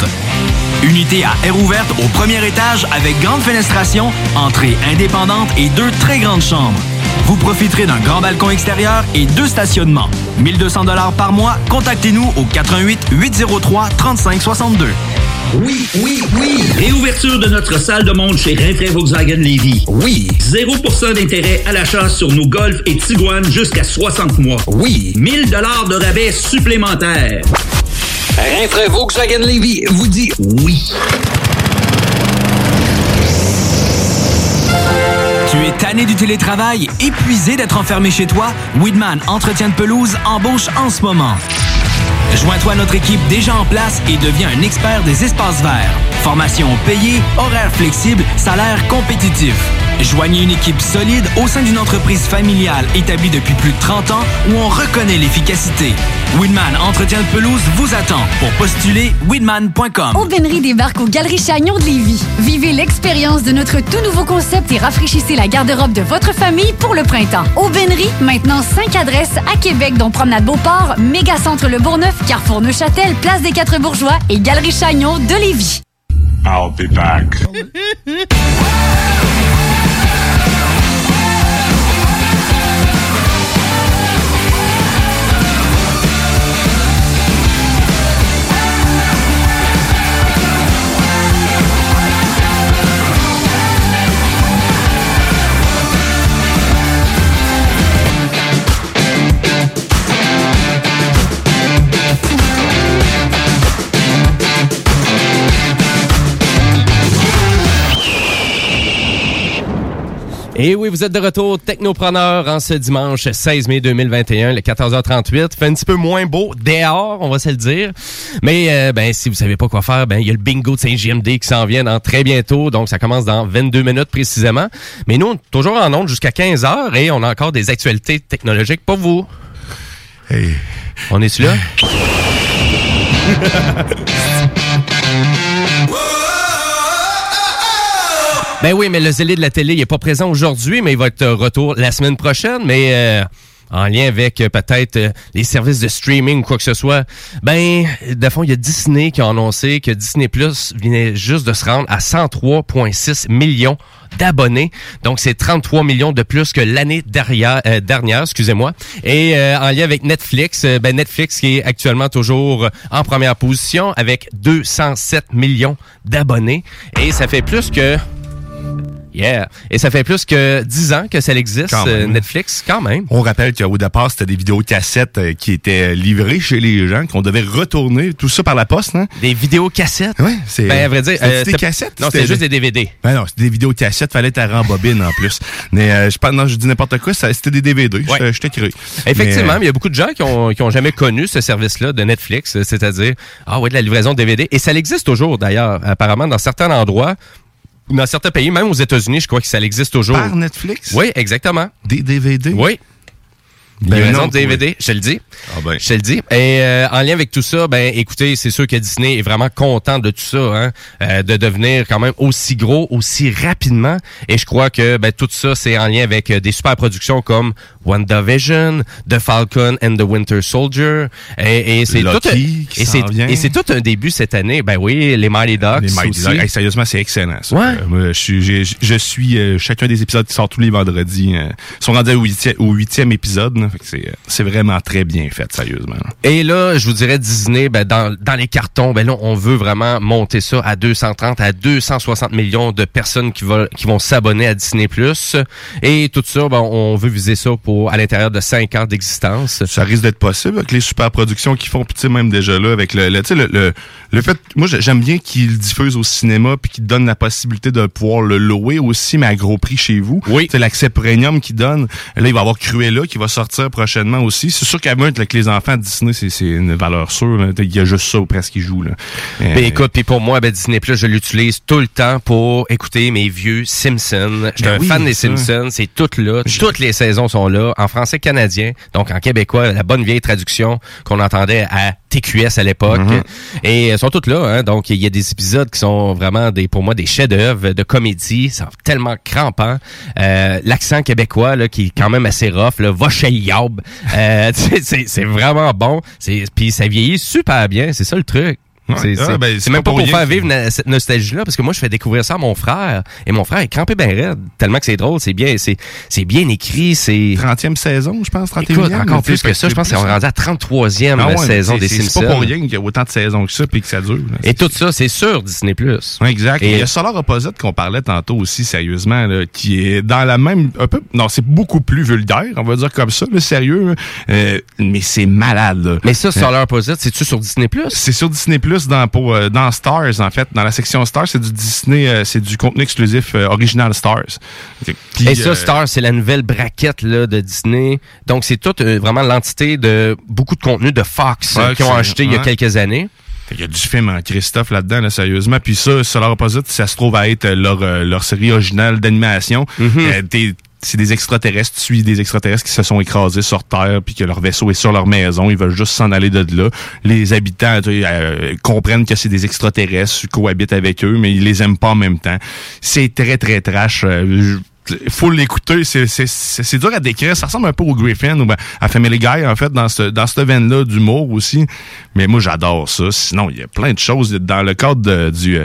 Unité à air ouverte au premier étage avec grande fenestration, entrée indépendante et deux très grandes chambres. Vous profiterez d'un grand balcon extérieur et deux stationnements. 1200 dollars par mois. Contactez-nous au 88 803 3562. Oui, oui, oui! Réouverture de notre salle de monde chez Rinfraie Volkswagen Lévy. Oui! 0% d'intérêt à l'achat sur nos Golf et Tiguan jusqu'à 60 mois. Oui! 1000 dollars de rabais supplémentaires. Rinfraie Volkswagen Lévy vous dit oui. Tu es tanné du télétravail, épuisé d'être enfermé chez toi? Weedman Entretien de pelouse embauche en ce moment. Joins-toi à notre équipe déjà en place et deviens un expert des espaces verts. Formation payée, horaire flexible, salaire compétitif. Joignez une équipe solide au sein d'une entreprise familiale établie depuis plus de 30 ans où on reconnaît l'efficacité. Winman Entretien de pelouse vous attend. Pour postuler, winman.com. Aubainerie débarque aux Galeries Chagnon de Lévis. Vivez l'expérience de notre tout nouveau concept et rafraîchissez la garde-robe de votre famille pour le printemps. Aubainerie, maintenant 5 adresses à Québec, dont Promenade Beauport, Mégacentre Le Bourgneuf, Carrefour Neuchâtel, Place des Quatre Bourgeois et Galerie Chagnon de Lévis. I'll be back. (laughs) Et oui, vous êtes de retour technopreneur en ce dimanche 16 mai 2021, le 14h38. Fait un petit peu moins beau dehors, on va se le dire. Mais euh, ben si vous savez pas quoi faire, ben il y a le bingo de Saint-JMD qui s'en vient dans très bientôt. Donc ça commence dans 22 minutes précisément. Mais nous, on est toujours en onde jusqu'à 15h et on a encore des actualités technologiques pour vous. On est-tu là? (laughs) Ben oui, mais le zélé de la télé, il est pas présent aujourd'hui, mais il va être de retour la semaine prochaine. Mais euh, en lien avec euh, peut-être euh, les services de streaming ou quoi que ce soit, ben, de fond, il y a Disney qui a annoncé que Disney Plus venait juste de se rendre à 103,6 millions d'abonnés. Donc, c'est 33 millions de plus que l'année dernière, euh, dernière excusez-moi. Et euh, en lien avec Netflix, euh, ben Netflix qui est actuellement toujours en première position avec 207 millions d'abonnés. Et ça fait plus que... Yeah. Et ça fait plus que 10 ans que ça existe, Quand euh, Netflix, quand même. On rappelle qu'au départ, c'était des vidéos cassettes euh, qui étaient livrées chez les gens, qu'on devait retourner, tout ça par la poste, hein? Des vidéos cassettes? Oui, c'est. Ben, à vrai dire, c'était euh, des cassettes? non, c'était juste des DVD. Ben non, c'était des vidéos cassettes, fallait t'en rembobine en plus. Mais euh, je pense, non, je dis n'importe quoi, c'était des DVD. Je- Je t'ai cru. Effectivement, Mais, il y a beaucoup de gens qui ont, qui ont jamais connu ce service-là de Netflix, euh, c'est-à-dire, ah ouais, de la livraison de DVD. Et ça existe toujours, d'ailleurs, apparemment, dans certains endroits, dans certains pays, même aux États-Unis, je crois que ça existe toujours. Par Netflix? Oui, exactement. Des DVD? Oui. Ben livraison de DVD, je te le dis. Ah ben. Je te le dis. Et euh, en lien avec tout ça, ben écoutez, c'est sûr que Disney est vraiment content de tout ça, hein, euh, de devenir quand même aussi gros, aussi rapidement. Et je crois que ben, tout ça, c'est en lien avec euh, des super productions comme WandaVision, The Falcon and the Winter Soldier. Et, et c'est tout, un- et c'est tout un début cette année. Ben oui, les Mighty Ducks. Les Mighty aussi. Ducks. Hey, sérieusement, c'est excellent. Ça. Ouais. Euh, je suis, j'ai- je suis euh, chacun des épisodes qui sortent tous les vendredis. euh, sont rendus au huitième, au huitième épisode. là. Fait que c'est, euh, c'est vraiment très bien fait, sérieusement. Et là, je vous dirais Disney, ben, dans, dans les cartons, ben là, on veut vraiment monter ça à 230 à 260 millions de personnes qui vont, qui vont s'abonner à Disney+. Et tout ça, ben, on veut viser ça pour à l'intérieur de 5 ans d'existence. Ça risque d'être possible avec les super productions qu'ils font, puis même déjà là, avec le, le, tu sais, le, le, le fait, moi j'ai- j'aime bien qu'ils diffusent au cinéma, puis qu'ils donnent la possibilité de pouvoir le louer aussi, mais à gros prix chez vous. Oui. C'est l'accès premium qu'ils donnent. Là, il va y avoir Cruella qui va sortir prochainement aussi. C'est sûr qu'à meute, avec les enfants de Disney, c'est une valeur sûre. là. Il y a juste ça ou presque qui joue. Là. Euh, Ben, écoute, puis pour moi, ben, Disney Plus, je l'utilise tout le temps pour écouter mes vieux Simpsons. Je suis Ben un oui, fan des. Simpsons, c'est tout là. Toutes les saisons sont là, en français canadien, donc en québécois, la bonne vieille traduction qu'on entendait à TQS à l'époque. Mhm. Et elles sont toutes là, hein. donc il y a des épisodes qui sont vraiment des, pour moi, des chefs-d'œuvre de comédie, c'est tellement crampant. Euh, L'accent québécois là, qui est quand même assez rough, là, va chez Yob. Euh, (laughs) c'est vraiment bon. C'est puis ça vieillit super bien, c'est ça le truc. C'est Ah, ben, même pas pour pour faire vivre na- cette nostalgie-là, parce que moi, je fais découvrir ça à mon frère. Et mon frère est crampé ben raide, tellement que c'est drôle, c'est bien, c'est c'est bien écrit, c'est... 30e saison, je pense, 31e. Écoute, encore plus que ça, je pense qu'on est rendu à 33e Ah ouais, saison des Simpsons. C'est pas pour rien qu'il y a autant de saisons que ça puis que ça dure. là. Et tout ça, c'est sur Disney+. Ouais, exact. Et- Et il y a Solar Opposite qu'on parlait tantôt aussi, sérieusement, là, qui est dans la même... un peu Non, c'est beaucoup plus vulgaire, on va dire comme ça, le sérieux. Euh, mais c'est malade. là. Mais ça, Euh, Solar Opposite, c'est-tu sur Disney+. C'est sur Disney Plus dans pour euh, dans Stars en fait, dans la section Stars, c'est du Disney, euh, c'est du contenu exclusif euh, original Stars. Puis, Et ça, euh, Star, c'est la nouvelle braquette là, de Disney. Donc, c'est toute vraiment l'entité de beaucoup de contenu de Fox qui ont acheté il y a quelques années. Il y a du film en Christophe là-dedans, là, sérieusement. Puis ça, Solar Opposite, ça se trouve à être leur, leur série originale d'animation. Mhm. Euh, c'est des extraterrestres, tu suis des extraterrestres qui se sont écrasés sur Terre, puis que leur vaisseau est sur leur maison. Ils veulent juste s'en aller de là. Les habitants euh, comprennent que c'est des extraterrestres, cohabitent avec eux, mais ils les aiment pas en même temps. C'est très, très trash. Euh, faut l'écouter, c'est dur à décrire. Ça ressemble un peu au Griffin ou ben, à Family Guy, en fait, dans ce dans cette veine-là d'humour aussi. Mais moi, j'adore ça. Sinon, il y a plein de choses. Dans le cadre du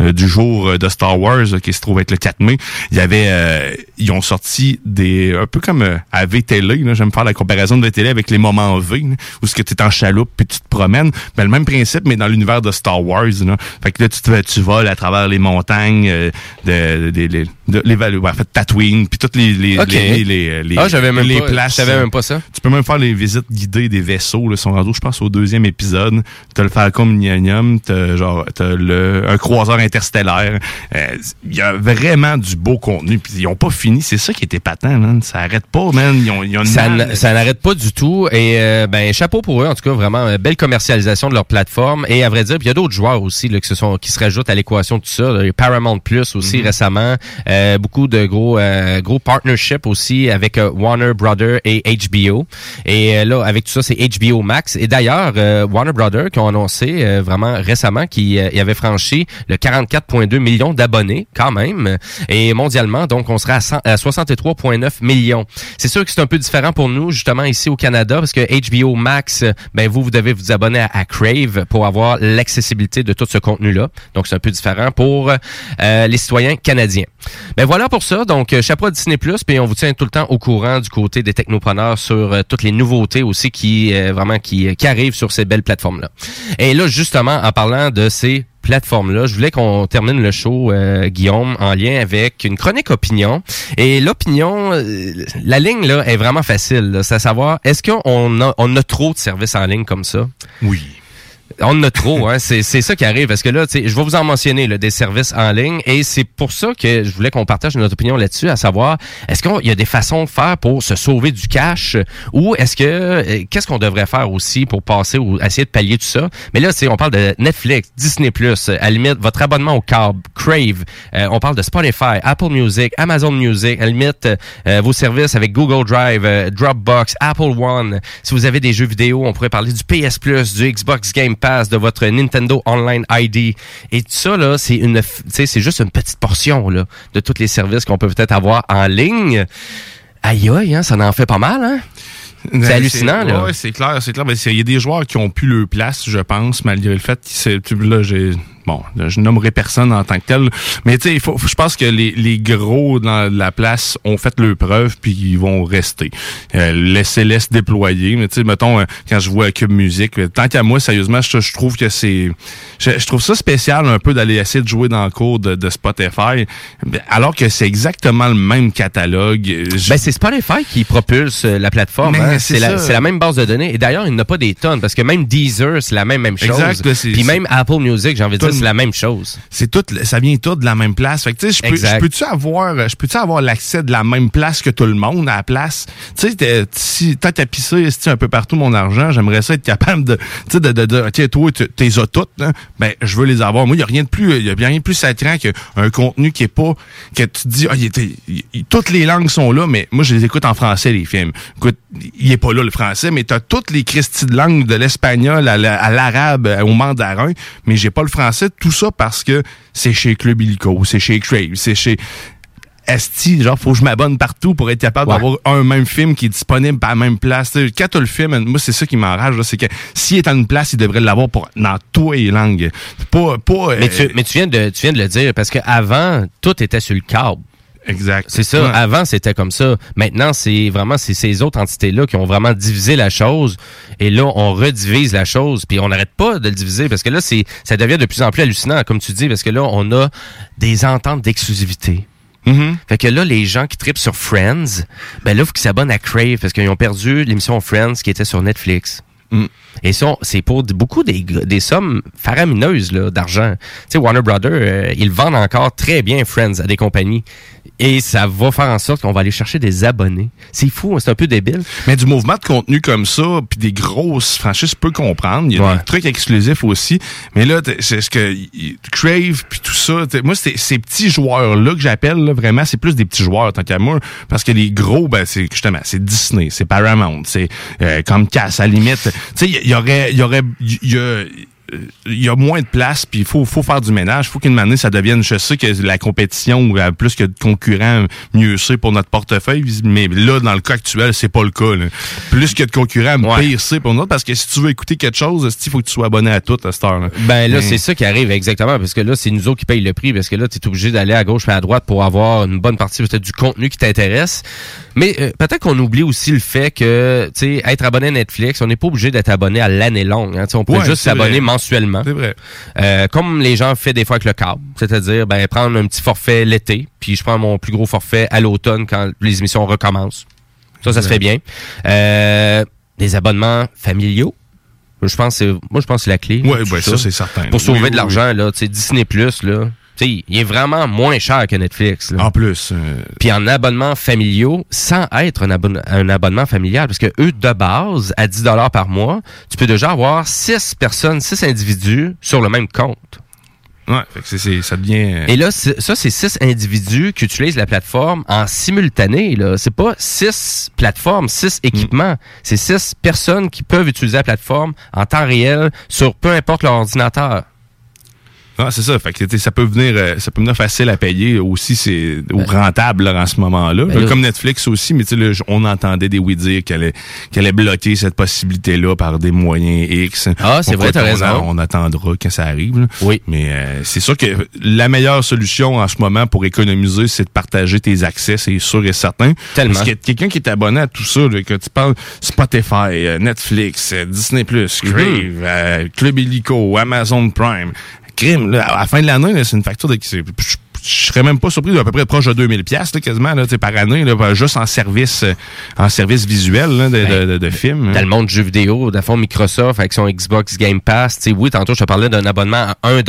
euh, du jour euh, de Star Wars là, qui se trouve être le 4 mai, il y avait euh, ils ont sorti des un peu comme euh, à VTL, j'aime faire la comparaison de VTL avec les moments V, où ce que tu es en chaloupe puis tu te promènes, ben le même principe mais dans l'univers de Star Wars là. Fait que là tu te tu voles à travers les montagnes euh, de, de, de- de- les- en Tatooine, puis toutes les les les, les, les- Ah, j'avais même les pas- places. je savais même pas ça. Tu peux même faire les visites guidées des vaisseaux. Là, sont rendus, je pense, au deuxième épisode. T'as le Falcon Millennium, t'as genre t'as le un croiseur interstellaire. Euh, Il y a vraiment du beau contenu. Puis ils ont pas fini. C'est ça qui était patent, man. Ça arrête pas, man. Ils ont, ils ont Ça, n'arrête pas du tout. Et euh, ben chapeau pour eux, en tout cas, vraiment euh, belle commercialisation de leur plateforme. Et à vrai dire, il y a d'autres joueurs aussi là, qui se sont qui se rajoutent à l'équation de tout ça. Paramount Plus aussi Mhm. récemment. Euh, beaucoup de gros euh, gros partnerships aussi avec euh, Warner Brother et HBO. Et euh, là, avec tout ça, c'est HBO Max. Et d'ailleurs, euh, Warner Brother qui ont annoncé vraiment récemment qu'ils ils avaient franchi le 44,2 millions d'abonnés quand même. Et mondialement, donc on serait à, 100 à 63,9 millions. C'est sûr que c'est un peu différent pour nous, justement, ici au Canada, parce que HBO Max, ben vous, vous devez vous abonner à, à Crave pour avoir l'accessibilité de tout ce contenu-là. Donc, c'est un peu différent pour euh, les citoyens canadiens. Ben voilà pour ça. Donc, euh, chapeau à Disney+, puis on vous tient tout le temps au courant du côté des technopreneurs sur euh, toutes les nouveautés aussi qui euh, vraiment qui, qui arrivent sur ces belles plateformes-là. Et là, justement, en parlant de ces plateformes-là. Je voulais qu'on termine le show, euh, Guillaume, en lien avec une chronique opinion. Et l'opinion, euh, la ligne là est vraiment facile. là. C'est à savoir, est-ce qu'on a, on a trop de services en ligne comme ça? Oui. On en a trop, hein. C'est, ça qui arrive. Parce que là, je vais vous en mentionner là, des services en ligne. Et c'est pour ça que je voulais qu'on partage notre opinion là-dessus, à savoir, est-ce qu'il y a des façons de faire pour se sauver du cash? Ou est-ce que euh, qu'est-ce qu'on devrait faire aussi pour passer ou essayer de pallier tout ça? Mais là, on parle de Netflix, Disney à la limite, votre abonnement au câble, Crave, euh, on parle de Spotify, Apple Music, Amazon Music, à limite, euh, vos services avec Google Drive, euh, Dropbox, Apple One. Si vous avez des jeux vidéo, on pourrait parler du PS Plus, du Xbox Game Pass, de votre Nintendo Online ID. Et tout ça, là, c'est une, c'est juste une petite portion, là, de tous les services qu'on peut peut-être avoir en ligne. Aïe, aïe, hein, ça en fait pas mal, hein? C'est Ben, hallucinant, là. Ouais, c'est clair, c'est clair. C'est- Il y a des joueurs qui ont plus leur place, je pense, malgré le fait que c'est, là, j'ai, bon, je nommerai personne en tant que tel, mais tu sais, il faut, je pense que les, les gros dans la place ont fait leur preuve puis ils vont rester. Euh, Laissez-les se déployer, mais tu sais, mettons, euh, quand je vois Cube Music, euh, tant qu'à moi, sérieusement, je, je trouve que c'est, je, je trouve ça spécial un peu d'aller essayer de jouer dans le cours de, de Spotify, alors que c'est exactement le même catalogue. Je- Ben, c'est Spotify qui propulse euh, la plateforme. Hein. c'est la, ça. c'est la même base de données. Et d'ailleurs, il n'y a pas des tonnes, parce que même Deezer, c'est la même, même chose. Exact, Puis même Apple Music, j'ai envie de dire, c'est la même chose. c'est tout, ça vient tout de la même place. Fait que, tu sais, je peux, je peux-tu avoir, je peux-tu avoir l'accès de la même place que tout le monde à la place? Tu sais, si t'as tapissé un peu partout mon argent, j'aimerais ça être capable de, tu sais, de, de, de, ok, toi, t'es as toutes, hein? ben, je veux les avoir. Moi, il y a rien de plus, il y a rien de plus attirant qu'un contenu qui est pas, que tu dis, ah, il était- toutes les langues sont là, mais moi, je les écoute en français, les films. Écoute, il est pas là, le français, mais t'as toutes les Christie de langues, de l'espagnol à la- à l'arabe, au mandarin, mais j'ai pas le français. Tout ça parce que c'est chez Club Illico, c'est chez Crave, c'est chez Esti, genre, faut que je m'abonne partout pour être capable Ouais. d'avoir un même film qui est disponible à la même place. Quand t'as le film, moi, c'est ça qui m'enrage, c'est que s'il est à une place, il devrait l'avoir pour, dans toutes les langues. Pas, pas, Mais, euh, tu, mais tu, viens de, tu viens de le dire, parce qu'avant, tout était sur le câble. Exact. C'est ça. Ouais. Avant, c'était comme ça. Maintenant, c'est vraiment c'est ces autres entités-là qui ont vraiment divisé la chose. Et là, on redivise la chose. Puis on n'arrête pas de le diviser parce que là, c'est ça devient de plus en plus hallucinant, comme tu dis, parce que là, on a des ententes d'exclusivité. Mm-hmm. Fait que là, les gens qui tripent sur Friends, ben là, faut qu'ils s'abonnent à Crave parce qu'ils ont perdu l'émission Friends qui était sur Netflix. Mm. Et ça, c'est pour beaucoup des, des sommes faramineuses là, d'argent. Tu sais, Warner Brother, euh, ils vendent encore très bien Friends à des compagnies. Et ça va faire en sorte qu'on va aller chercher des abonnés. C'est fou, hein, c'est un peu débile. Mais du mouvement de contenu comme ça, puis des grosses franchises, je peux comprendre. Il y a Ouais. des trucs exclusifs aussi. Mais là, c'est ce que Crave puis tout ça. Moi, c'est ces petits joueurs-là que j'appelle là, vraiment, c'est plus des petits joueurs tant qu'à moi. Parce que les gros, ben c'est justement, c'est Disney, c'est Paramount, c'est euh, Comcast à la limite. Tu sais, il y, y aurait, y aurait, y a il y a moins de place, puis il faut, faut faire du ménage. Il faut qu'une année, ça devienne... Je sais que la compétition, euh, plus que de concurrents, mieux c'est pour notre portefeuille. Mais là, dans le cas actuel, c'est pas le cas. là. Plus que de concurrents, pire c'est pour nous. Parce que si tu veux écouter quelque chose, il faut que tu sois abonné à tout à cette heure-là. Ben là, Mais- c'est ça qui arrive exactement, parce que là, c'est nous autres qui payent le prix, parce que là, tu es obligé d'aller à gauche et à droite pour avoir une bonne partie peut-être du contenu qui t'intéresse. Mais euh, peut-être qu'on oublie aussi le fait que, tu sais, être abonné à Netflix, on n'est pas obligé d'être abonné à l'année longue. hein. On peut Ouais, juste s'abonner. Mensuellement. C'est vrai. Euh, comme les gens font des fois avec le câble. C'est-à-dire, ben, prendre un petit forfait l'été, puis je prends mon plus gros forfait à l'automne quand les émissions recommencent. Ça, ça se fait bien. Euh, des abonnements familiaux. Je pense que moi, je pense que c'est la clé. Ouais, tout ben, ça, c'est certain. Pour sauver Oui, de oui, l'argent, là, tu sais, Disney Plus, là. Tu sais, il est vraiment moins cher que Netflix. là. En plus. euh, Puis en abonnement familiaux, sans être un, abonne- un abonnement familial, parce que eux, de base, à 10 par mois, tu peux déjà avoir 6 personnes, 6 individus sur le même compte. Ouais, fait que ça devient. euh, Et là, ça, c'est 6 individus qui utilisent la plateforme en simultané. Là. C'est pas 6 plateformes, 6 équipements. C'est 6 personnes qui peuvent utiliser la plateforme en temps réel sur peu importe leur ordinateur. Ah, c'est ça. Fait que ça peut venir, euh, ça peut venir facile à payer aussi, c'est ou rentable là, en ce moment-là. Ben comme Netflix aussi, mais tu sais, là, on entendait des oui dire qu'elle allait, qu'elle allait bloquer cette possibilité-là par des moyens X. Ah, c'est vrai, t'as on raison. On attendra quand ça arrive. là. Oui. Mais euh, c'est sûr que la meilleure solution en ce moment pour économiser, c'est de partager tes accès, c'est sûr et certain. Tellement. Parce que quelqu'un qui est abonné à tout ça, là, que tu parles Spotify, euh, Netflix, euh, Disney+, Crave, Mhm. euh, Club Illico, Amazon Prime, Crime, là, à la fin de l'année, c'est une facture de... Je serais même pas surpris d'à peu près proche de 2000 pièces quasiment là, par année là, juste en service euh, en service visuel là, de, de, de, de films. Dans le monde du jeu vidéo, le fond, Microsoft, avec son Xbox Game Pass, oui, tantôt, je te parlais d'un abonnement à 1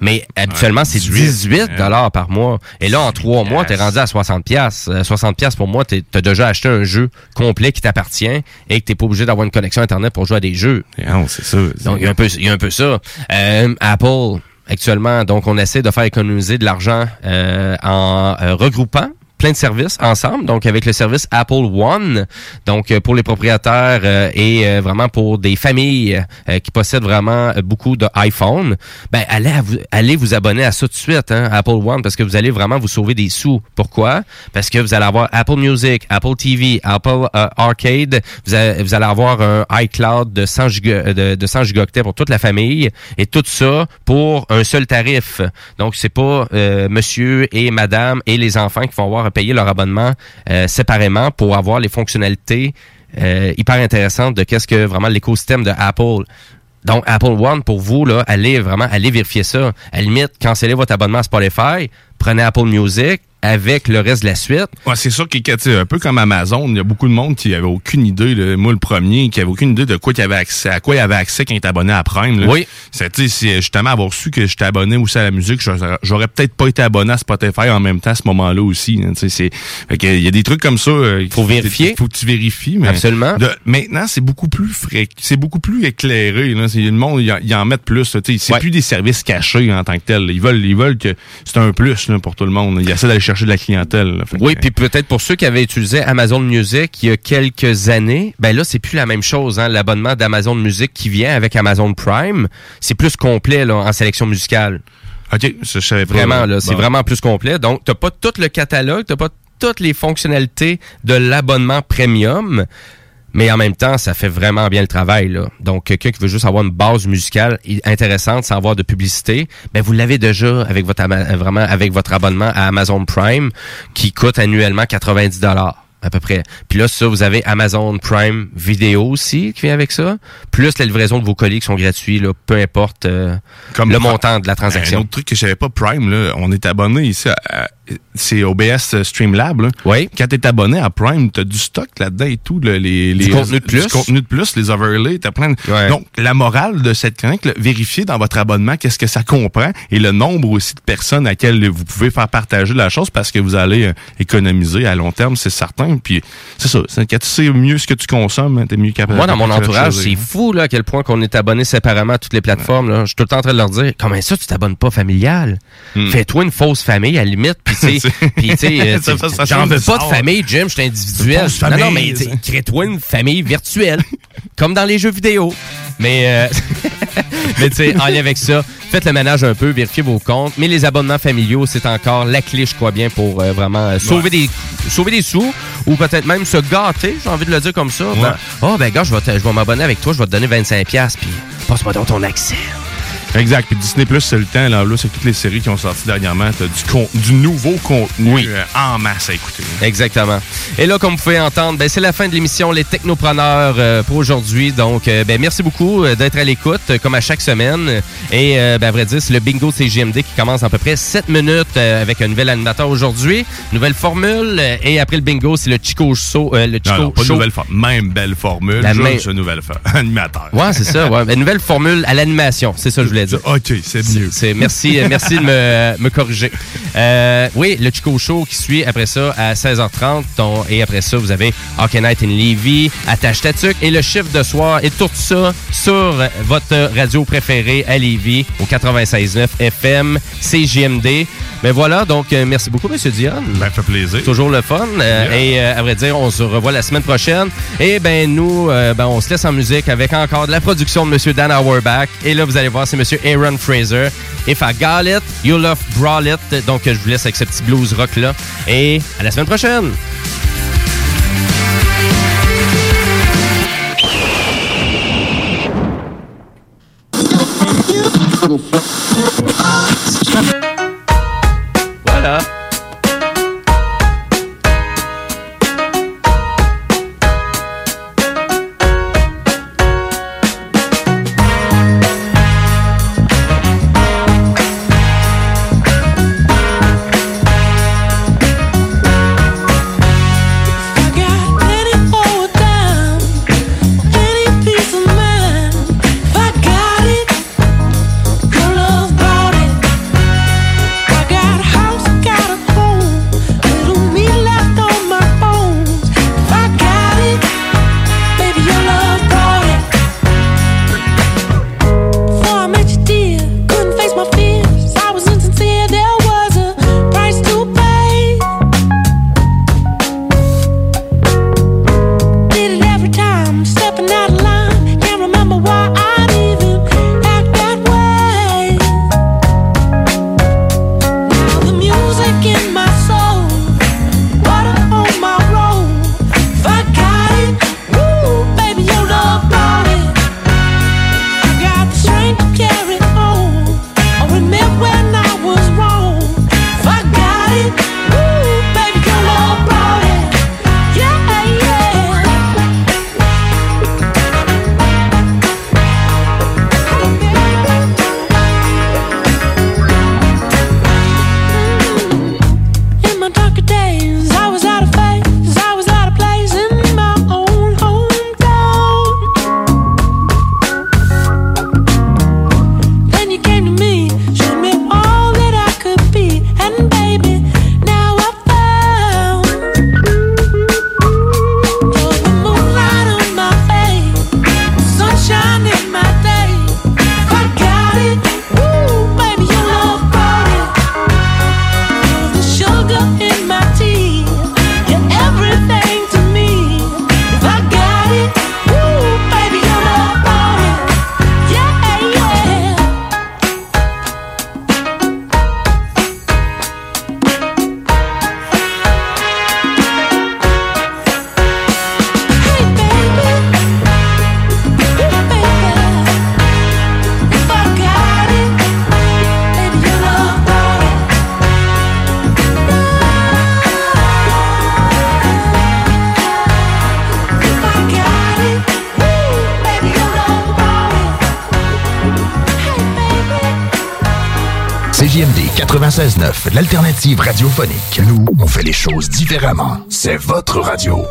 mais habituellement, c'est 18 dollars par mois. Et là, en trois mois, t'es rendu à 60 pièces. 60 pièces pour moi, t'es- t'as déjà acheté un jeu complet qui t'appartient et que t'es pas obligé d'avoir une connexion Internet pour jouer à des jeux. Non, c'est ça. Donc, il y a un peu, il y a un peu ça. Euh, Apple, actuellement, donc, on essaie de faire économiser de l'argent euh, en euh, regroupant plein de services ensemble, donc avec le service Apple One, donc euh, pour les propriétaires euh, et euh, vraiment pour des familles euh, qui possèdent vraiment euh, beaucoup de iPhone, ben allez, vous, allez vous abonner à ça tout de suite, hein, Apple One, parce que vous allez vraiment vous sauver des sous. Pourquoi? Parce que vous allez avoir Apple Music, Apple TV, Apple euh, Arcade, vous allez, vous allez avoir un iCloud de 100, giga, de, de 100 gigaoctets pour toute la famille et tout ça pour un seul tarif. Donc c'est pas monsieur et madame et les enfants qui vont avoir payer leur abonnement euh, séparément pour avoir les fonctionnalités euh, hyper intéressantes de qu'est-ce que vraiment l'écosystème de Apple. Donc, Apple One, pour vous, là, allez vraiment, allez vérifier ça. À la limite, cancellez votre abonnement à Spotify, prenez Apple Music avec le reste de la suite. Ouais, c'est sûr sais, un peu comme Amazon, il y a beaucoup de monde qui avait aucune idée, là, moi le premier, qui avait aucune idée de quoi il avait accès, à quoi il avait accès quand il était abonné à Prime. Là. Oui. C'est justement avoir su que j'étais abonné aussi à la musique, j'aurais- peut-être pas été abonné à Spotify en même temps à ce moment-là aussi. hein, tu sais, c'est, il y a des trucs comme ça. euh, Faut vérifier. Faut que tu vérifies. Mais Absolument. de- maintenant, c'est beaucoup plus frais, c'est beaucoup plus éclairé. Là. C'est, le monde, ils en, mettent plus. C'est plus des services cachés en tant que tel. Ils veulent, ils veulent que c'est un plus là, pour tout le monde. Ils essaient d'aller chercher de la clientèle. là. Fait que- Oui, puis peut-être pour ceux qui avaient utilisé Amazon Music il y a quelques années, ben là, c'est plus la même chose. Hein? L'abonnement d'Amazon Music qui vient avec Amazon Prime, c'est plus complet là, en sélection musicale. OK, je savais pas. Vraiment, là, c'est Bon. vraiment plus complet. Donc, t'as pas tout le catalogue, t'as pas toutes les fonctionnalités de l'abonnement premium, mais en même temps, ça fait vraiment bien le travail. Là. Donc, quelqu'un qui veut juste avoir une base musicale intéressante sans avoir de publicité, ben vous l'avez déjà avec votre ama- vraiment avec votre abonnement à Amazon Prime qui coûte annuellement 90 dollars à peu près. Puis là, ça, vous avez Amazon Prime Vidéo aussi qui vient avec ça, plus la livraison de vos colis qui sont gratuits, là, peu importe euh, le montant de la Un transaction. autre truc que je savais pas, Prime, là, on est abonné ici à, à- c'est OBS Streamlab. Là. Oui. Quand t'es abonné à Prime, t'as du stock là-dedans et tout. là, les, les, Du contenu de plus. Du contenu de plus, les overlays, t'as plein de... Donc, la morale de cette chronique, là, vérifiez dans votre abonnement qu'est-ce que ça comprend et le nombre aussi de personnes à quelles vous pouvez faire partager la chose parce que vous allez euh, économiser à long terme, c'est certain. Puis, c'est ça. Quand tu sais mieux ce que tu consommes, hein, t'es mieux capable Moi, dans mon entourage, c'est fou là, à quel point qu'on est abonné séparément à toutes les plateformes. Là. Je suis tout le temps en train de leur dire comment ça, tu t'abonnes pas familial? Fais-toi une fausse famille à la limite. Puis, tu sais, (laughs) puis, tu sais, euh, j'en veux pas de famille, Jim, je suis individuel. Non, non, mais crée-toi une famille virtuelle, (laughs) comme dans les jeux vidéo. Mais, euh, (laughs) mais tu sais, en lien avec ça, faites le ménage un peu, vérifiez vos comptes. Mais les abonnements familiaux, c'est encore la clé, je crois bien, pour euh, vraiment euh, sauver, des, sauver des sous ou peut-être même se gâter, j'ai envie de le dire comme ça. Ben, oh, ben, gars, je vais, te- je vais m'abonner avec toi, je vais te donner 25$, puis passe-moi donc ton accès. Exact. Puis Disney Plus, c'est le temps. Là, là c'est toutes les séries qui ont sorti dernièrement. T'as du, con- du nouveau contenu euh, en masse à écouter. Exactement. Et là, comme vous pouvez entendre, ben, c'est la fin de l'émission Les Technopreneurs euh, pour aujourd'hui. Donc, euh, ben, merci beaucoup d'être à l'écoute, comme à chaque semaine. Et, ben, à vrai dire, c'est le bingo CGMD qui commence à peu près 7 minutes euh, avec un nouvel animateur aujourd'hui. Nouvelle formule. et après le bingo, c'est le Chico Show. euh, le Chico Non, non, pas Show. nouvelle formule. Même belle formule. La juste même- nouvelle formule. (laughs) Animateur. Ouais, c'est ça. Ouais. Une nouvelle formule à l'animation. C'est ça que je voulais dire. OK, c'est mieux. C'est, merci, euh, merci de me, me corriger. Euh, oui, le Chico Show qui suit après ça à 16h30. ton- et après ça, vous avez Hockey Night in Levy, Attache Tatuc et le chiffre de soir. Et tout ça sur votre radio préférée à Lévis au 96.9 FM CJMD. Mais voilà, donc euh, merci beaucoup, Monsieur Dion. Ben, fait plaisir. Toujours le fun. Yeah. Et euh, à vrai dire, on se revoit la semaine prochaine. Et ben nous, euh, ben, on se laisse en musique avec encore de la production de Monsieur Dan Auerbach. Et là, vous allez voir, c'est Aaron Fraser. If I got it, you love brawl it. Donc, je vous laisse avec ce petit blues rock là. Et à la semaine prochaine. Voilà. 96.9, l'alternative radiophonique. Nous, on fait les choses différemment. C'est votre radio.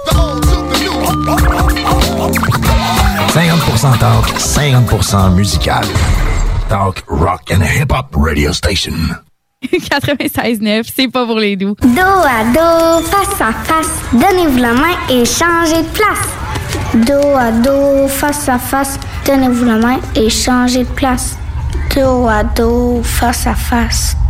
50% talk, 50% musical. Talk, rock and hip-hop radio station. (laughs) 96.9, c'est pas pour les doux. Dos à dos, face à face, donnez-vous la main et changez de place. Dos à dos, face à face, donnez-vous la main et changez de place. Dos à dos, face à face,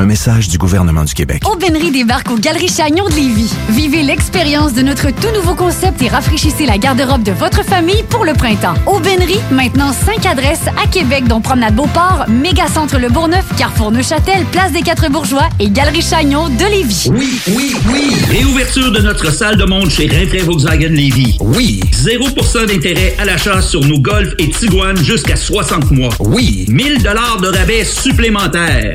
Un message du gouvernement du Québec. Aubainerie débarque aux Galeries Chagnon de Lévis. Vivez l'expérience de notre tout nouveau concept et rafraîchissez la garde-robe de votre famille pour le printemps. Aubainerie, maintenant 5 adresses à Québec, dont Promenade Beauport, Mégacentre Le Bourgneuf, Carrefour Neuchâtel, Place des Quatre Bourgeois et Galerie Chagnon de Lévis. Oui, oui, oui. Réouverture de notre salle de monde chez Rinfraie Volkswagen Lévis. Oui. 0% d'intérêt à l'achat sur nos Golf et Tiguan jusqu'à 60 mois. Oui. 1000 dollars de rabais supplémentaires.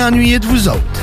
ennuyés de vous autres.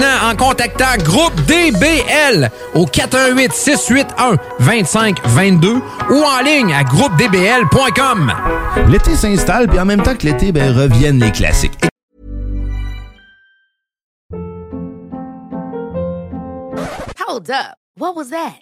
en contactant Groupe DBL au 418 681 2522 ou en ligne à groupedbl.com. L'été s'installe, puis en même temps que l'été, ben, reviennent les classiques. Hold up. What was that?